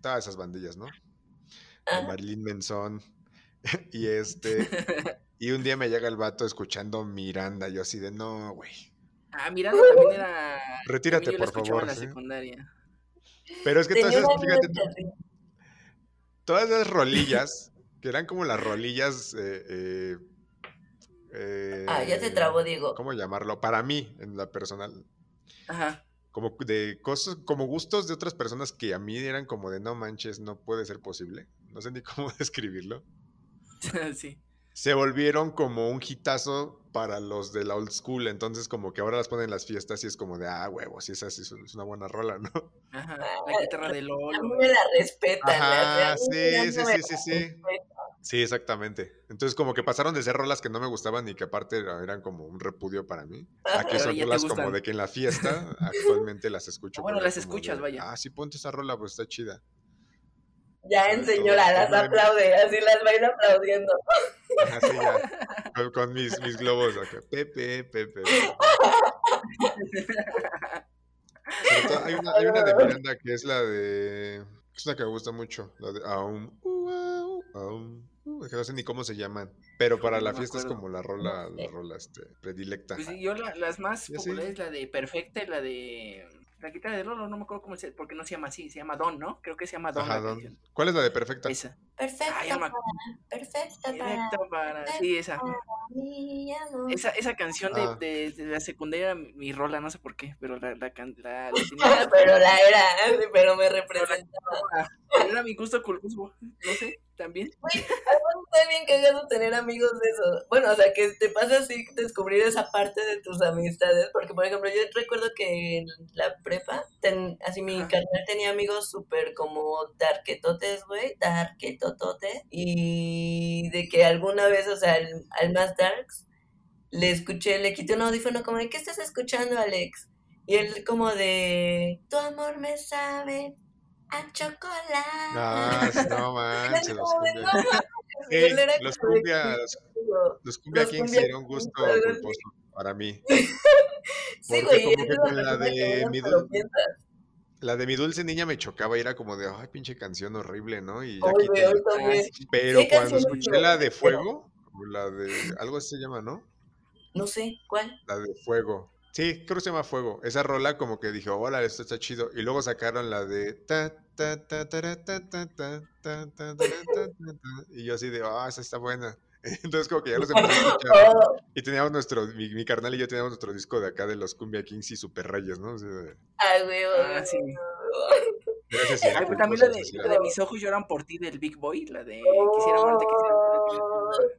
Speaker 2: todas esas bandillas, ¿no? De Marilyn Manson. y este, y un día me llega el vato escuchando Miranda, yo así de, no, güey.
Speaker 1: Ah, Miranda también era.
Speaker 2: Retírate,
Speaker 1: también yo la
Speaker 2: por favor.
Speaker 1: en la
Speaker 2: ¿sí?
Speaker 1: secundaria.
Speaker 2: Pero es que
Speaker 3: tenía
Speaker 2: fíjate. Todas esas rolillas, que eran como las rolillas. eh, eh,
Speaker 3: Ah, ya se
Speaker 2: eh,
Speaker 3: trabó, Diego.
Speaker 2: ¿Cómo llamarlo? Para mí, en la personal.
Speaker 1: Ajá.
Speaker 2: Como de cosas, como gustos de otras personas que a mí eran como de no manches, no puede ser posible. No sé ni cómo describirlo.
Speaker 1: sí.
Speaker 2: Se volvieron como un hitazo para los de la old school. Entonces, como que ahora las ponen en las fiestas y es como de, ah, huevos, y esa sí es es una buena rola, ¿no?
Speaker 1: Ajá. La guitarra de
Speaker 3: A mí
Speaker 1: Lolo.
Speaker 3: me la respetan.
Speaker 2: Ajá,
Speaker 3: a mí
Speaker 2: sí,
Speaker 3: ya
Speaker 2: sí, sí, sí, sí. Sí, exactamente. Entonces, como que pasaron de ser rolas que no me gustaban y que aparte era- eran como un repudio para mí, a que son rolas como de que en la fiesta actualmente las escucho.
Speaker 1: Bueno, las escuchas,
Speaker 2: de,
Speaker 1: vaya.
Speaker 2: Ah, sí, ponte esa rola, pues está chida.
Speaker 3: Ya en señora, las aplaude, así las baila aplaudiendo.
Speaker 2: Así ya. Con, con mis, mis globos acá. Pepe, Pepe. Todo, hay, una, hay una de Miranda que es la de. Es una que me gusta mucho. La de. Aum, uh, aum, uh, que no sé ni cómo se llaman. Pero para
Speaker 1: No
Speaker 2: la fiesta es como la rola, la rola este, predilecta.
Speaker 1: Pues yo la- las más populares, la de Perfecta y la de. La guitarra de Lolo, no me acuerdo cómo se. Porque no se llama así, se llama Don, ¿no? Creo que se llama Don
Speaker 2: Ajá. ¿Cuál es la de perfecta?
Speaker 1: Esa.
Speaker 3: Perfecta
Speaker 1: ya me
Speaker 3: para, perfecta para
Speaker 1: para. Sí, esa. Esa, esa canción de,
Speaker 2: Ah.
Speaker 1: de, de la secundaria era mi, rola, no sé por qué, pero la, la, can- la, la tenía.
Speaker 3: pero la era, pero me representa.
Speaker 1: Era mi gusto culposo, no sé, también.
Speaker 3: Está bien cagado tener amigos de esos. Bueno, o sea, que te pasa así descubrir esa parte de tus amistades. Porque, por ejemplo, yo recuerdo que en la prepa, ten- así mi
Speaker 1: Ajá.
Speaker 3: carnal tenía amigos súper como darketotes, güey, darketototes. Y de que alguna vez, o sea, al, al más darks, le escuché, le quité un audífono como de, ¿qué estás escuchando, Alex? Y él como de, tu amor me sabe a chocolate.
Speaker 2: No
Speaker 3: Y
Speaker 2: manches, los cumbia.
Speaker 3: "No mames", y
Speaker 2: Ey,
Speaker 3: él era
Speaker 2: los cumbia, los,
Speaker 3: "Digo,
Speaker 2: los cumbia
Speaker 3: Los
Speaker 2: Kings
Speaker 3: Cumbia
Speaker 2: sería un gusto culposo para mí.
Speaker 3: Sí, güey,
Speaker 2: como que
Speaker 3: la
Speaker 2: con de mi
Speaker 3: te lo
Speaker 2: dul-
Speaker 3: piensas.
Speaker 2: La de mi dulce niña me chocaba y era como de, ay, pinche canción horrible, ¿no? Y
Speaker 3: Oye.
Speaker 2: Pero cuando escuché la de fuego, o la de, algo así se llama, ¿no?
Speaker 3: No sé, ¿cuál?
Speaker 2: La de fuego. Sí, creo que se llama Fuego. Esa rola como que dije, hola, esto está chido. Y luego sacaron la de. Y yo así de, ah, esa está buena. Entonces como que ya los empecé a escuchar.
Speaker 3: Oh,
Speaker 2: Y teníamos nuestro, mi, mi carnal y yo teníamos nuestro disco de acá de los Cumbia Kings y Super Reyes, ¿no? O sea,
Speaker 3: ay, güey,
Speaker 1: Ah,
Speaker 3: güey,
Speaker 1: sí. pues
Speaker 2: culposo,
Speaker 1: también la de, mis ojos lloran por ti del Big Boy, la de quisiera amarte, quisiera amarte.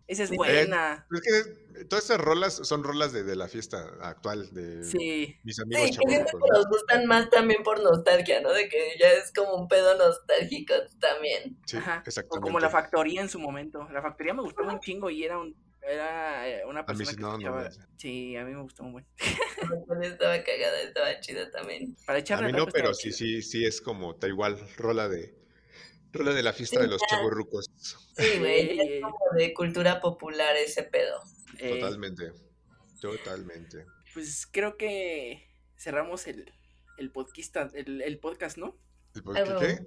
Speaker 1: Esa es
Speaker 3: Sí.
Speaker 1: buena.
Speaker 2: Es que todas estas rolas son rolas de, de la fiesta actual, de
Speaker 1: Sí.
Speaker 2: mis amigos
Speaker 3: Sí,
Speaker 2: chavorrucos,
Speaker 3: que
Speaker 2: ¿no?
Speaker 3: nos gustan más también por nostalgia, ¿no? De que ya es como un pedo nostálgico también.
Speaker 2: Sí,
Speaker 1: Ajá. O como la factoría en su momento. La factoría me gustaba un chingo y era un era eh, una
Speaker 2: mí
Speaker 1: persona
Speaker 2: sí,
Speaker 1: que
Speaker 2: no, no,
Speaker 1: escuchaba.
Speaker 2: no.
Speaker 1: Sí, a mí me gustó un buen.
Speaker 3: Estaba cagada, estaba chida también.
Speaker 1: Para
Speaker 2: A
Speaker 1: echarle
Speaker 2: mí
Speaker 1: rap
Speaker 2: no, pero sí,
Speaker 1: chido.
Speaker 2: sí, sí es como tal igual, rola de rola de la fiesta
Speaker 3: Sí,
Speaker 2: de los
Speaker 3: ya.
Speaker 2: chavorrucos.
Speaker 3: Sí, güey,
Speaker 1: Ey,
Speaker 3: es como de cultura popular ese pedo.
Speaker 1: Eh,
Speaker 2: Totalmente. Totalmente.
Speaker 1: pues creo que cerramos el, el podcast, el, el podcast, ¿no?
Speaker 2: ¿El
Speaker 3: Ah,
Speaker 2: qué?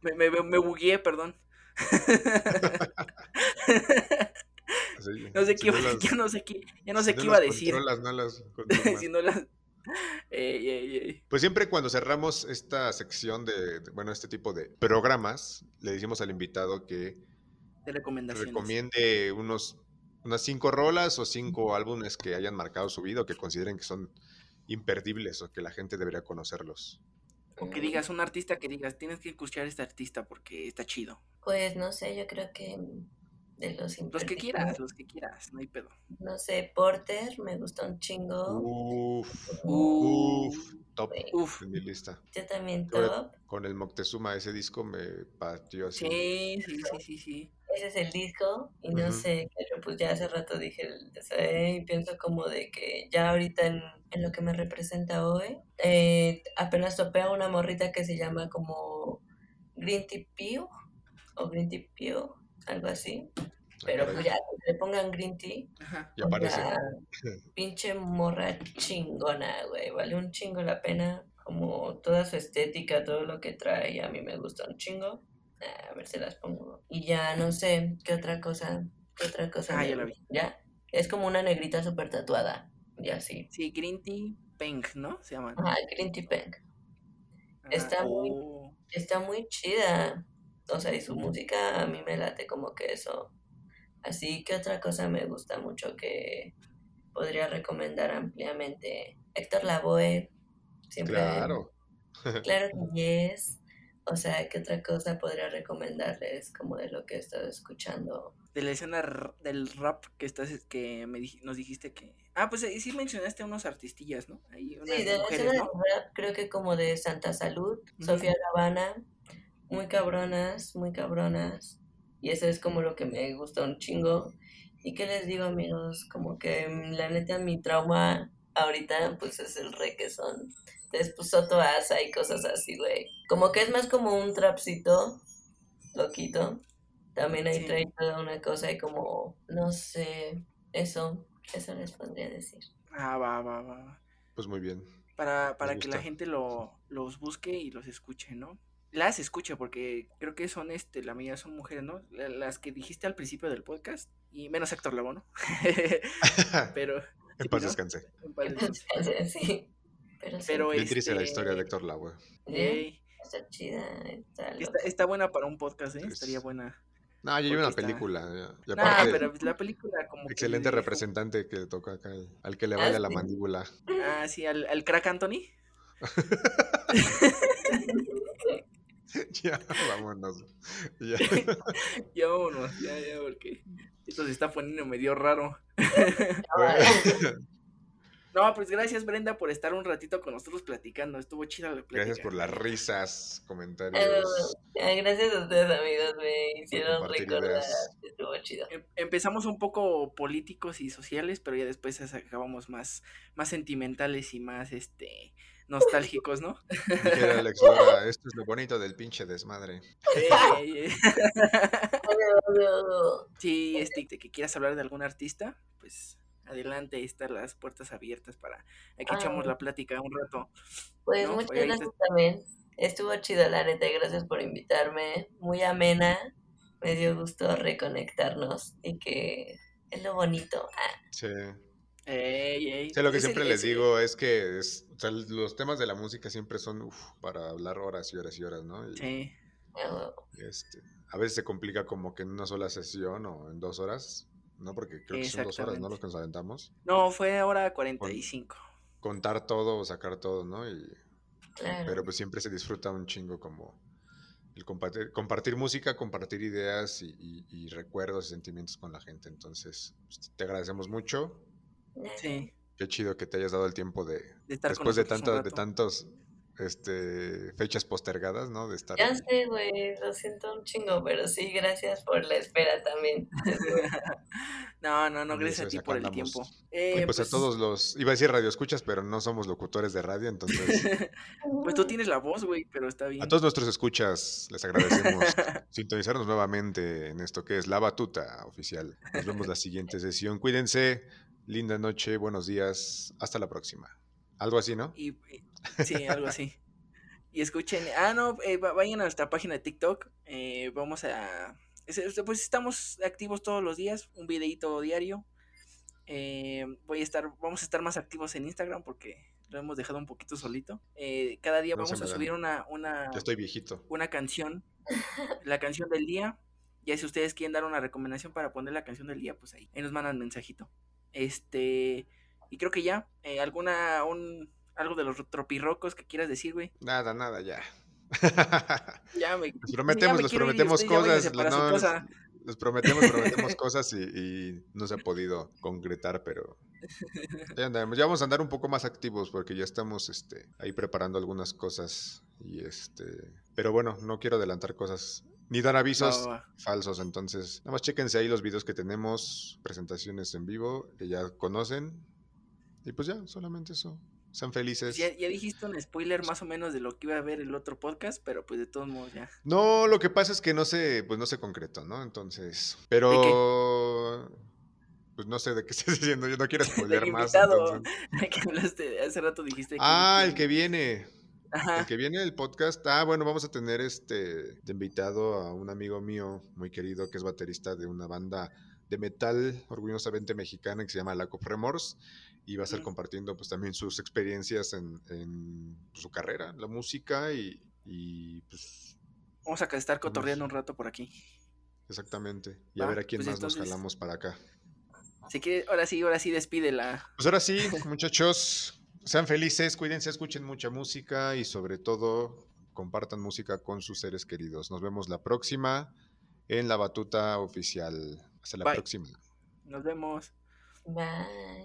Speaker 1: Me, me, me bugueé, perdón.
Speaker 2: Sí,
Speaker 1: No sé
Speaker 2: si
Speaker 1: qué, iba-
Speaker 2: las-
Speaker 1: ya no sé qué, ya no
Speaker 2: si
Speaker 1: sé qué iba a
Speaker 2: las
Speaker 1: decir.
Speaker 2: controlas, no las
Speaker 1: si no las. Ey, ey, ey.
Speaker 2: Pues siempre cuando cerramos esta sección de, de- bueno, este tipo de programas, le decimos al invitado que
Speaker 1: De recomendaciones.
Speaker 2: recomiende unos, unas cinco rolas o cinco álbumes que hayan marcado su vida o que consideren que son imperdibles o que la gente debería conocerlos.
Speaker 1: O que digas un artista que digas, tienes que escuchar a este artista porque está chido.
Speaker 3: Pues no sé, yo creo que de los
Speaker 1: Los que quieras, los que quieras, no hay pedo.
Speaker 3: No sé, Porter, me gustó un chingo.
Speaker 2: Uf,
Speaker 1: Uf.
Speaker 2: uf, top
Speaker 1: Uf.
Speaker 2: en mi lista.
Speaker 3: Yo también top.
Speaker 2: Con el Moctezuma, ese disco me partió así.
Speaker 1: Sí, sí, sí, sí, sí.
Speaker 3: Ese es el disco y no sé, pero pues ya hace rato dije, y pienso como de que ya ahorita en, en lo que me representa hoy, eh, apenas topé a una morrita que se llama como Green Tea Pew o Green Tea Pew, algo así, pero pues ya, que le pongan Green Tea,
Speaker 1: Ajá.
Speaker 2: Y aparece.
Speaker 3: Ya, pinche morra chingona, güey. Vale un chingo la pena. Como toda su estética, todo lo que trae, a mí me gusta un chingo. Ah, A ver si las pongo. Y ya no sé qué otra cosa. ¿Qué otra cosa?
Speaker 1: Ah, ya la vi.
Speaker 3: gusta? ¿Ya? Es como una negrita súper tatuada. Y así.
Speaker 1: Sí, Green Tea Pink, ¿no? Se llama.
Speaker 3: Ajá, Green Tea Pink.
Speaker 1: Ah,
Speaker 3: está muy-
Speaker 1: oh.
Speaker 3: Está muy chida. O sea, y su música a mí me late como que eso. Así que otra cosa me gusta mucho que podría recomendar ampliamente. Héctor Lavoe. Siempre.
Speaker 2: Claro.
Speaker 3: Claro que yes. O sea, ¿qué otra cosa podría recomendarles como de lo que he estado escuchando?
Speaker 1: De la escena del rap que estás, que me dij- nos dijiste que. Ah, pues ahí sí mencionaste a unos artistillas, ¿no? Ahí unas
Speaker 3: Sí, de la
Speaker 1: mujeres,
Speaker 3: escena del rap, creo que como de Santa Salud. Sofía Lavana, muy cabronas, muy cabronas. Y eso es como lo que me gusta un chingo. ¿Y qué les digo, amigos? Como que mm, la neta mi trauma ahorita pues es el requesón. Entonces pues Soto Asa y cosas así, güey. Como que es más como un trapcito loquito. También ahí
Speaker 1: Sí.
Speaker 3: trae toda una cosa y como, no sé, eso, eso les podría decir.
Speaker 1: Ah, va, va, va.
Speaker 2: Pues muy bien.
Speaker 1: Para, para que la gente lo, los busque y los escuche, ¿no? Las escuche, porque creo que son, este, la mayoría son mujeres, ¿no? La- Las que dijiste al principio del podcast, y menos Héctor Lavoe, ¿no? Pero,
Speaker 2: en paz
Speaker 1: ¿no?
Speaker 2: descanse.
Speaker 1: en paz descanse.
Speaker 3: sí. Pero, sí,
Speaker 1: Pero
Speaker 2: Bien triste la
Speaker 1: este,
Speaker 2: historia de Héctor Lavoe.
Speaker 1: ey,
Speaker 3: está chida, está
Speaker 1: está, está buena para un podcast, ¿eh?
Speaker 2: Pues,
Speaker 1: Estaría buena.
Speaker 2: No, yo vi
Speaker 1: Porque
Speaker 2: una
Speaker 1: está-
Speaker 2: película.
Speaker 1: Nah, pero la película como
Speaker 2: excelente
Speaker 1: le-
Speaker 2: representante que toca acá, al, al que le
Speaker 3: Ah,
Speaker 2: vaya la
Speaker 3: sí.
Speaker 2: mandíbula.
Speaker 1: Ah, sí, al, al crack Anthony.
Speaker 2: ya, vámonos. Ya.
Speaker 1: Ya vámonos, ya, ya, porque esto se está poniendo medio raro. No, pues gracias Brenda por estar un ratito con nosotros platicando. Estuvo chida la plática.
Speaker 2: Gracias por las risas, comentarios.
Speaker 3: Ah, gracias a ustedes, amigos, me hicieron recordar.
Speaker 2: ideas.
Speaker 3: Estuvo chido.
Speaker 1: Em- Empezamos un poco políticos y sociales, pero ya después acabamos más, más sentimentales y más este nostálgicos, ¿no?
Speaker 2: Alex esto es lo bonito del pinche desmadre.
Speaker 1: Ey, ey. Sí, este, que quieras hablar de algún artista, pues adelante, ahí están las puertas abiertas para aquí
Speaker 3: Ah.
Speaker 1: echamos la plática un rato.
Speaker 3: Pues
Speaker 1: No,
Speaker 3: muchas
Speaker 1: oye,
Speaker 3: gracias también. Estuvo chido, la neta, gracias por invitarme. Muy amena. Me dio gusto reconectarnos y que es lo bonito. Ah,
Speaker 2: Sí.
Speaker 1: Ey, ey.
Speaker 2: Sí, lo que siempre les digo es que es- o sea, los temas de la música siempre son uf, para hablar horas y horas y horas, ¿no? Y,
Speaker 1: Sí.
Speaker 2: este, a veces se complica como que en una sola sesión o en dos horas, ¿no? Porque creo que son dos horas, ¿no? Los que nos aventamos.
Speaker 1: No, fue ahora 45.
Speaker 2: Contar todo o sacar todo, ¿no? Y,
Speaker 3: Claro.
Speaker 2: pero pues siempre se disfruta un chingo como el compartir, compartir música, compartir ideas y, y- y recuerdos y sentimientos con la gente. Entonces, pues, te agradecemos mucho.
Speaker 1: Sí.
Speaker 2: Qué chido que te hayas dado el tiempo de,
Speaker 1: De estar con
Speaker 2: después de tanto, de tantos este, fechas postergadas, ¿no? De estar
Speaker 3: Ya
Speaker 2: ahí.
Speaker 3: sé, güey, lo siento un chingo, pero sí, gracias por la espera también.
Speaker 1: No, no, no, gracias a ti por el
Speaker 2: andamos.
Speaker 1: tiempo.
Speaker 2: Y
Speaker 1: Eh,
Speaker 2: pues, a todos los, iba a decir radio escuchas, pero no somos locutores de radio, entonces
Speaker 1: Pues tú tienes la voz, güey, pero está bien.
Speaker 2: a todos nuestros escuchas les agradecemos sintonizarnos nuevamente en esto que es La Batuta Oficial. Nos vemos la siguiente sesión. Cuídense, linda noche, buenos días, hasta la próxima. Algo así, ¿no?
Speaker 1: Y, sí, algo así. Y escuchen, ah, no, eh, va- vayan a nuestra página de TikTok. eh, vamos a. es- es- Pues estamos activos todos los días, un videito diario. eh, voy a estar, vamos a estar más activos en Instagram porque lo hemos dejado un poquito solito. eh, cada día
Speaker 2: No
Speaker 1: vamos a subir una, una,
Speaker 2: Ya estoy viejito.
Speaker 1: una canción, la canción del día. Ya si ustedes quieren dar una recomendación para poner la canción del día, pues ahí, ahí nos mandan mensajito. Este, y creo que ya, eh, alguna, un, algo de los tropirrocos que quieras decir, güey.
Speaker 2: Nada, nada, ya.
Speaker 1: ya me,
Speaker 2: los prometemos, los prometemos cosas. los, prometemos, prometemos cosas y, no se ha podido concretar, pero ya andamos. Ya vamos a andar un poco más activos porque ya estamos este, ahí preparando algunas cosas. Y este, pero bueno, no quiero adelantar cosas ni dar avisos falsos. Entonces, nada más chéquense ahí los videos que tenemos, presentaciones en vivo que ya conocen. Y pues ya, solamente eso. Sean felices.
Speaker 1: Ya, dijiste un spoiler más o menos de lo que iba a ver el otro podcast, pero pues de todos modos ya.
Speaker 2: No, lo que pasa es que no se, pues no se concretó, ¿no? Entonces, pero pues no sé de qué estás diciendo, yo no quiero spoiler más.
Speaker 1: hace rato dijiste
Speaker 2: Ah, el que viene. El que viene del podcast, ah, bueno, vamos a tener este de invitado a un amigo mío muy querido que es baterista de una banda de metal orgullosamente mexicana que se llama La Remorse y va a estar compartiendo pues también sus experiencias en, su carrera, la música y, pues...
Speaker 1: Vamos a estar cotorreando un rato por aquí.
Speaker 2: Exactamente. Y a ver a quién pues más nos jalamos para acá.
Speaker 1: Si quiere, ahora sí, ahora sí despídela.
Speaker 2: Pues ahora sí, muchachos, sean felices, cuídense, escuchen mucha música y sobre todo compartan música con sus seres queridos. Nos vemos la próxima en la batuta oficial. Hasta la próxima.
Speaker 1: Nos vemos.
Speaker 3: Bye.